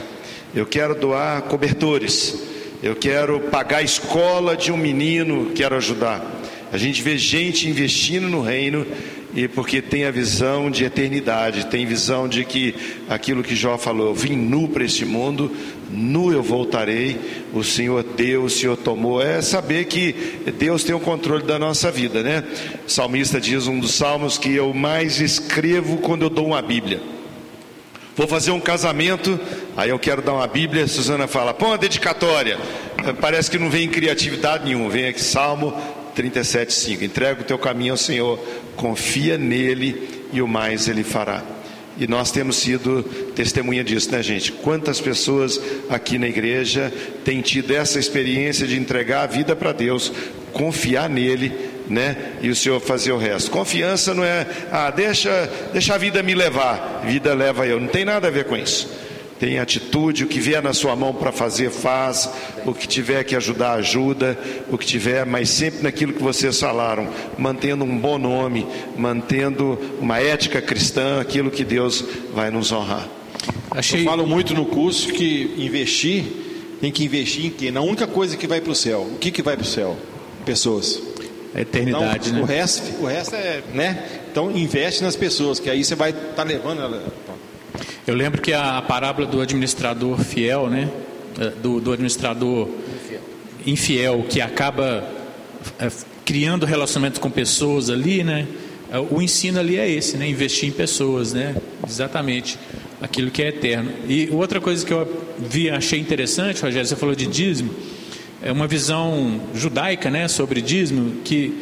Eu quero doar cobertores. Eu quero pagar a escola de um menino, quero ajudar. A gente vê gente investindo no reino e porque tem a visão de eternidade, tem visão de que aquilo que Jó falou, eu vim nu para este mundo, nu eu voltarei, o Senhor deu, o Senhor tomou, é saber que Deus tem o controle da nossa vida, né? O salmista diz um dos salmos que eu mais escrevo quando eu dou uma Bíblia. Vou fazer um casamento, aí eu quero dar uma Bíblia, Suzana fala, põe uma dedicatória. Parece que não vem criatividade nenhuma, vem aqui Salmo 37,5. Entrega o teu caminho ao Senhor, confia nele e o mais ele fará. E nós temos sido testemunha disso, né, gente? Quantas pessoas aqui na igreja têm tido essa experiência de entregar a vida para Deus, confiar nele, né? E o Senhor fazer o resto. Confiança não é, ah, deixa, deixa a vida me levar, vida leva eu. Não tem nada a ver com isso tem atitude, o que vier na sua mão para fazer, faz, o que tiver que ajudar, ajuda, o que tiver, mas sempre naquilo que vocês falaram, mantendo um bom nome, mantendo uma ética cristã, aquilo que Deus vai nos honrar. Achei... Eu falo muito no curso que investir, tem que investir em quê? Na única coisa que vai para o céu. O que, que vai para o céu? Pessoas. A eternidade, então, né? O resto, o resto é, né? Então investe nas pessoas, que aí você vai estar tá levando ela eu lembro que a parábola do administrador fiel, né? É, do, do administrador infiel, que acaba é, criando relacionamentos com pessoas ali, né? É, o ensino ali é esse, né? Investir em pessoas, né? Exatamente. Aquilo que é eterno. E outra coisa que eu vi, achei interessante, Rogério, você falou de dízimo, é uma visão judaica, né? Sobre dízimo, que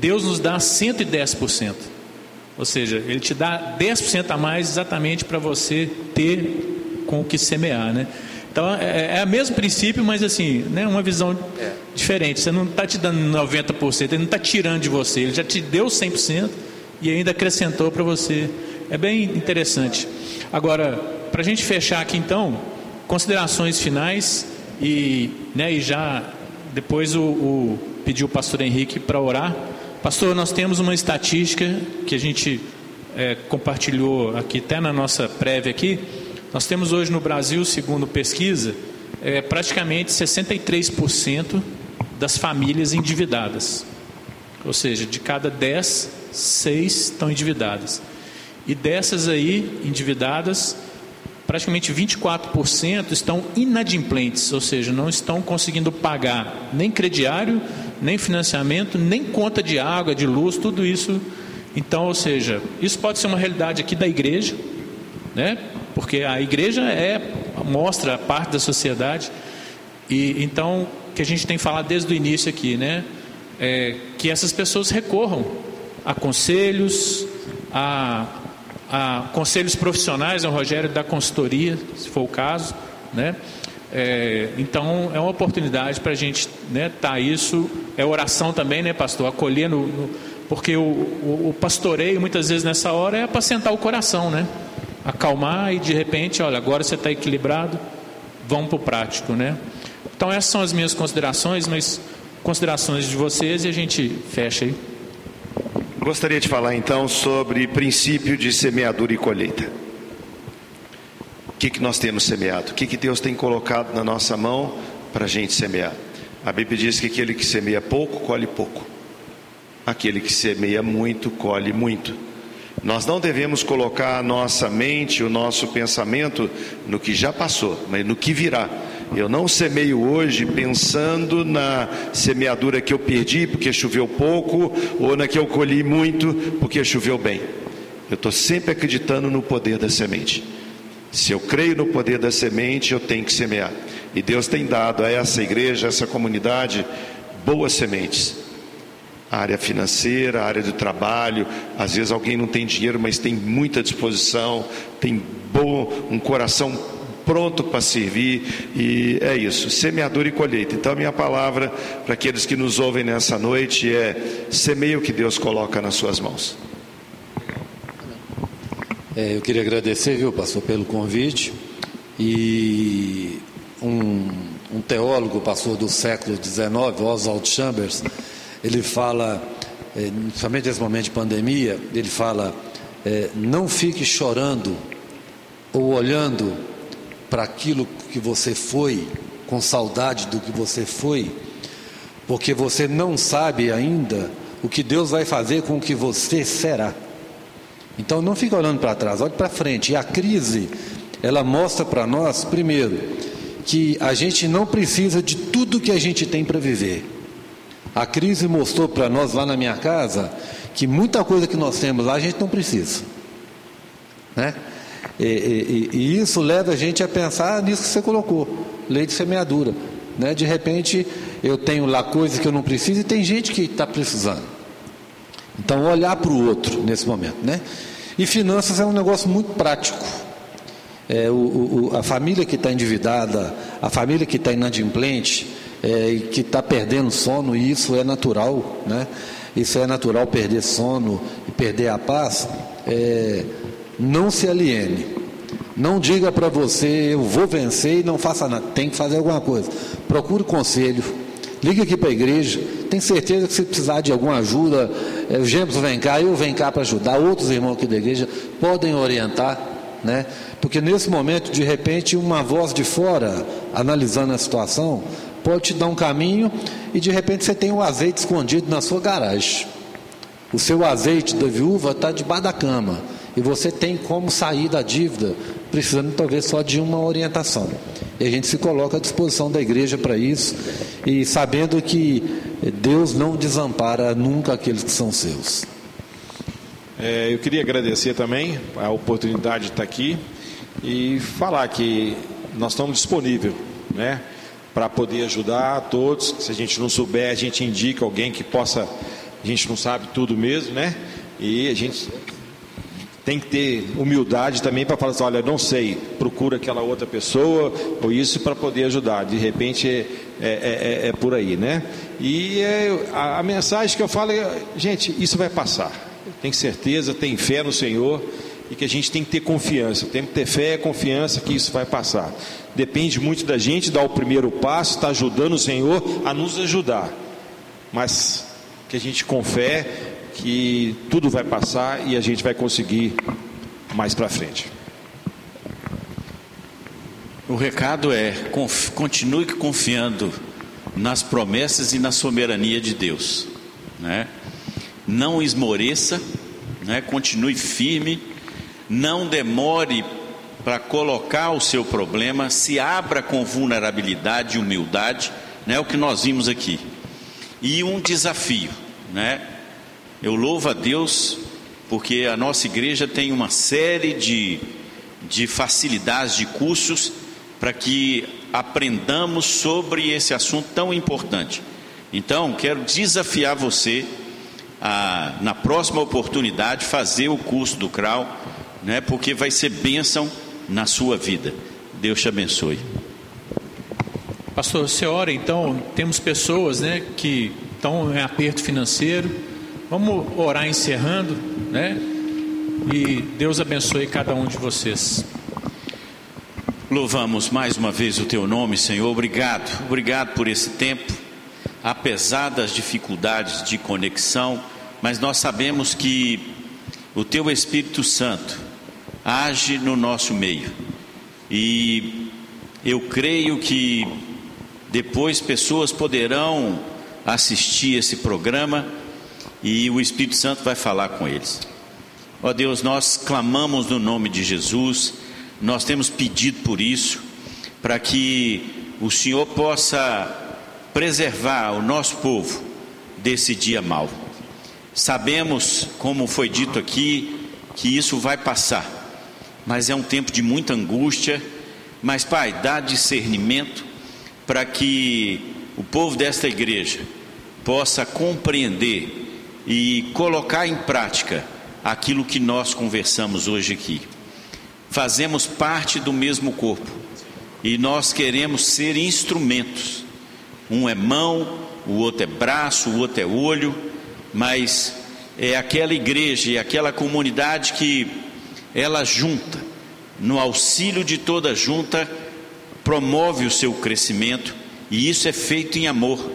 Deus nos dá 110%. Ou seja, ele te dá 10% a mais exatamente para você ter com o que semear, né? Então é, é o mesmo princípio, mas assim, né, uma visão é. diferente. Você não está te dando 90%, ele não está tirando de você, ele já te deu 100% e ainda acrescentou para você. É bem interessante. Agora, para a gente fechar aqui então, considerações finais e, né, e já depois o, o pediu o pastor Henrique para orar. Pastor, nós temos uma estatística que a gente é, compartilhou aqui, até na nossa prévia aqui. Nós temos hoje no Brasil, segundo pesquisa, é, praticamente 63% das famílias endividadas. Ou seja, de cada 10, 6 estão endividadas. E dessas aí, endividadas, praticamente 24% estão inadimplentes, ou seja, não estão conseguindo pagar nem crediário, nem financiamento, nem conta de água, de luz, tudo isso. Então, ou seja, isso pode ser uma realidade aqui da igreja, né? Porque a igreja é mostra parte da sociedade e então que a gente tem falado desde o início aqui, né? É, que essas pessoas recorram a conselhos, a a conselhos profissionais, o Rogério da consultoria, se for o caso, né? É, então é uma oportunidade para a gente né, tá isso é oração também, né, pastor? Acolher no, no porque o, o, o, pastoreio muitas vezes nessa hora é apacentar o coração, né? Acalmar e de repente, olha, agora você está equilibrado, vamos para o prático, né? Então essas são as minhas considerações, mas considerações de vocês e a gente fecha aí. Gostaria de falar então sobre princípio de semeadura e colheita. Que, que nós temos semeado? O que, que Deus tem colocado na nossa mão para a gente semear? A Bíblia diz que aquele que semeia pouco, colhe pouco. Aquele que semeia muito, colhe muito. Nós não devemos colocar a nossa mente, o nosso pensamento no que já passou, mas no que virá. Eu não semeio hoje pensando na semeadura que eu perdi porque choveu pouco ou na que eu colhi muito porque choveu bem. Eu estou sempre acreditando no poder da semente. Se eu creio no poder da semente, eu tenho que semear. E Deus tem dado a essa igreja, a essa comunidade, boas sementes. A área financeira, a área do trabalho, às vezes alguém não tem dinheiro, mas tem muita disposição, tem bom, um coração pronto para servir, e é isso, semeadura e colheita. Então, a minha palavra para aqueles que nos ouvem nessa noite é: semeie o que Deus coloca nas suas mãos. É, eu queria agradecer, viu, pastor, pelo convite. E um, um teólogo, pastor do século XIX, Oswald Chambers, ele fala, é, principalmente nesse momento de pandemia, ele fala: é, não fique chorando ou olhando para aquilo que você foi, com saudade do que você foi, porque você não sabe ainda o que Deus vai fazer com o que você será. Então não fique olhando para trás, olhe para frente. E a crise, ela mostra para nós, primeiro, que a gente não precisa de tudo que a gente tem para viver. A crise mostrou para nós lá na minha casa que muita coisa que nós temos lá a gente não precisa. Né? E, e, e, isso leva a gente a pensar nisso que você colocou, lei de semeadura. Né? De repente eu tenho lá coisas que eu não preciso e tem gente que está precisando. Então olhar para o outro nesse momento. Né? E finanças é um negócio muito prático. É, o, o, a família que está endividada, a família que está inadimplente, é, que está perdendo sono, e isso é natural, né? Isso é natural perder sono e perder a paz. É, não se aliene. Não diga para você, eu vou vencer e não faça nada. Tem que fazer alguma coisa. Procure conselho. Ligue aqui para a igreja. Tem certeza que se precisar de alguma ajuda, é, o Gêmeos vem cá, eu venho cá para ajudar. Outros irmãos aqui da igreja podem orientar. Né? Porque nesse momento, de repente, uma voz de fora, analisando a situação, pode te dar um caminho e de repente você tem o azeite escondido na sua garagem. O seu azeite da viúva está debaixo da cama e você tem como sair da dívida, precisando talvez só de uma orientação. E a gente se coloca à disposição da igreja para isso, e sabendo que Deus não desampara nunca aqueles que são seus. É, eu queria agradecer também a oportunidade de estar aqui e falar que nós estamos disponíveis, né, para poder ajudar a todos. Se a gente não souber, a gente indica alguém que possa. A gente não sabe tudo mesmo, né? E a gente tem que ter humildade também para falar assim, olha, não sei, procura aquela outra pessoa ou isso para poder ajudar. De repente é, é, é, é por aí, né? E é, a, a, mensagem que eu falo é, gente, isso vai passar. Tem certeza, tem fé no Senhor e que a gente tem que ter confiança. Tem que ter fé e confiança que isso vai passar. Depende muito da gente dar o primeiro passo, estar tá ajudando o Senhor a nos ajudar. Mas que a gente com fé que tudo vai passar e a gente vai conseguir mais para frente. O recado é: continue confiando nas promessas e na soberania de Deus, né? Não esmoreça, né? Continue firme, não demore para colocar o seu problema, se abra com vulnerabilidade e humildade, né? O que nós vimos aqui. E um desafio, né? Eu louvo a Deus porque a nossa igreja tem uma série de, de facilidades, de cursos para que aprendamos sobre esse assunto tão importante. Então, quero desafiar você a, na próxima oportunidade, fazer o curso do CRAU, né, porque vai ser bênção na sua vida. Deus te abençoe. Pastor, você ora então, temos pessoas né, que estão em aperto financeiro. Vamos orar encerrando, né? E Deus abençoe cada um de vocês. Louvamos mais uma vez o teu nome, Senhor. Obrigado, obrigado por esse tempo, apesar das dificuldades de conexão, mas nós sabemos que o teu Espírito Santo age no nosso meio. E eu creio que depois pessoas poderão assistir esse programa e o Espírito Santo vai falar com eles. Ó Deus, nós clamamos no nome de Jesus, nós temos pedido por isso, para que o Senhor possa preservar o nosso povo desse dia mau. Sabemos, como foi dito aqui, que isso vai passar, mas é um tempo de muita angústia. Mas, Pai, dá discernimento para que o povo desta igreja possa compreender e colocar em prática aquilo que nós conversamos hoje aqui. Fazemos parte do mesmo corpo e nós queremos ser instrumentos. Um é mão, o outro é braço, o outro é olho, mas é aquela igreja e aquela comunidade que ela junta, no auxílio de toda junta, promove o seu crescimento e isso é feito em amor,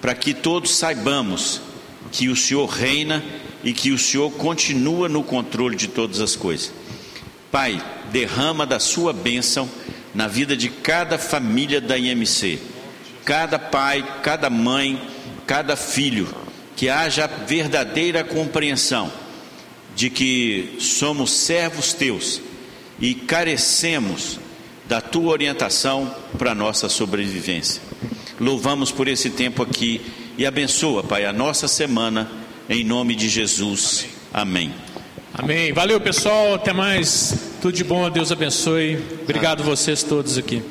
para que todos saibamos que o Senhor reina e que o Senhor continua no controle de todas as coisas. Pai, derrama da sua bênção na vida de cada família da IMC, cada pai, cada mãe, cada filho, que haja verdadeira compreensão de que somos servos teus e carecemos da tua orientação para nossa sobrevivência. Louvamos por esse tempo aqui e abençoa, Pai, a nossa semana, em nome de Jesus. Amém. Amém. Valeu, pessoal. Até mais. Tudo de bom. Deus abençoe. Obrigado vocês todos aqui.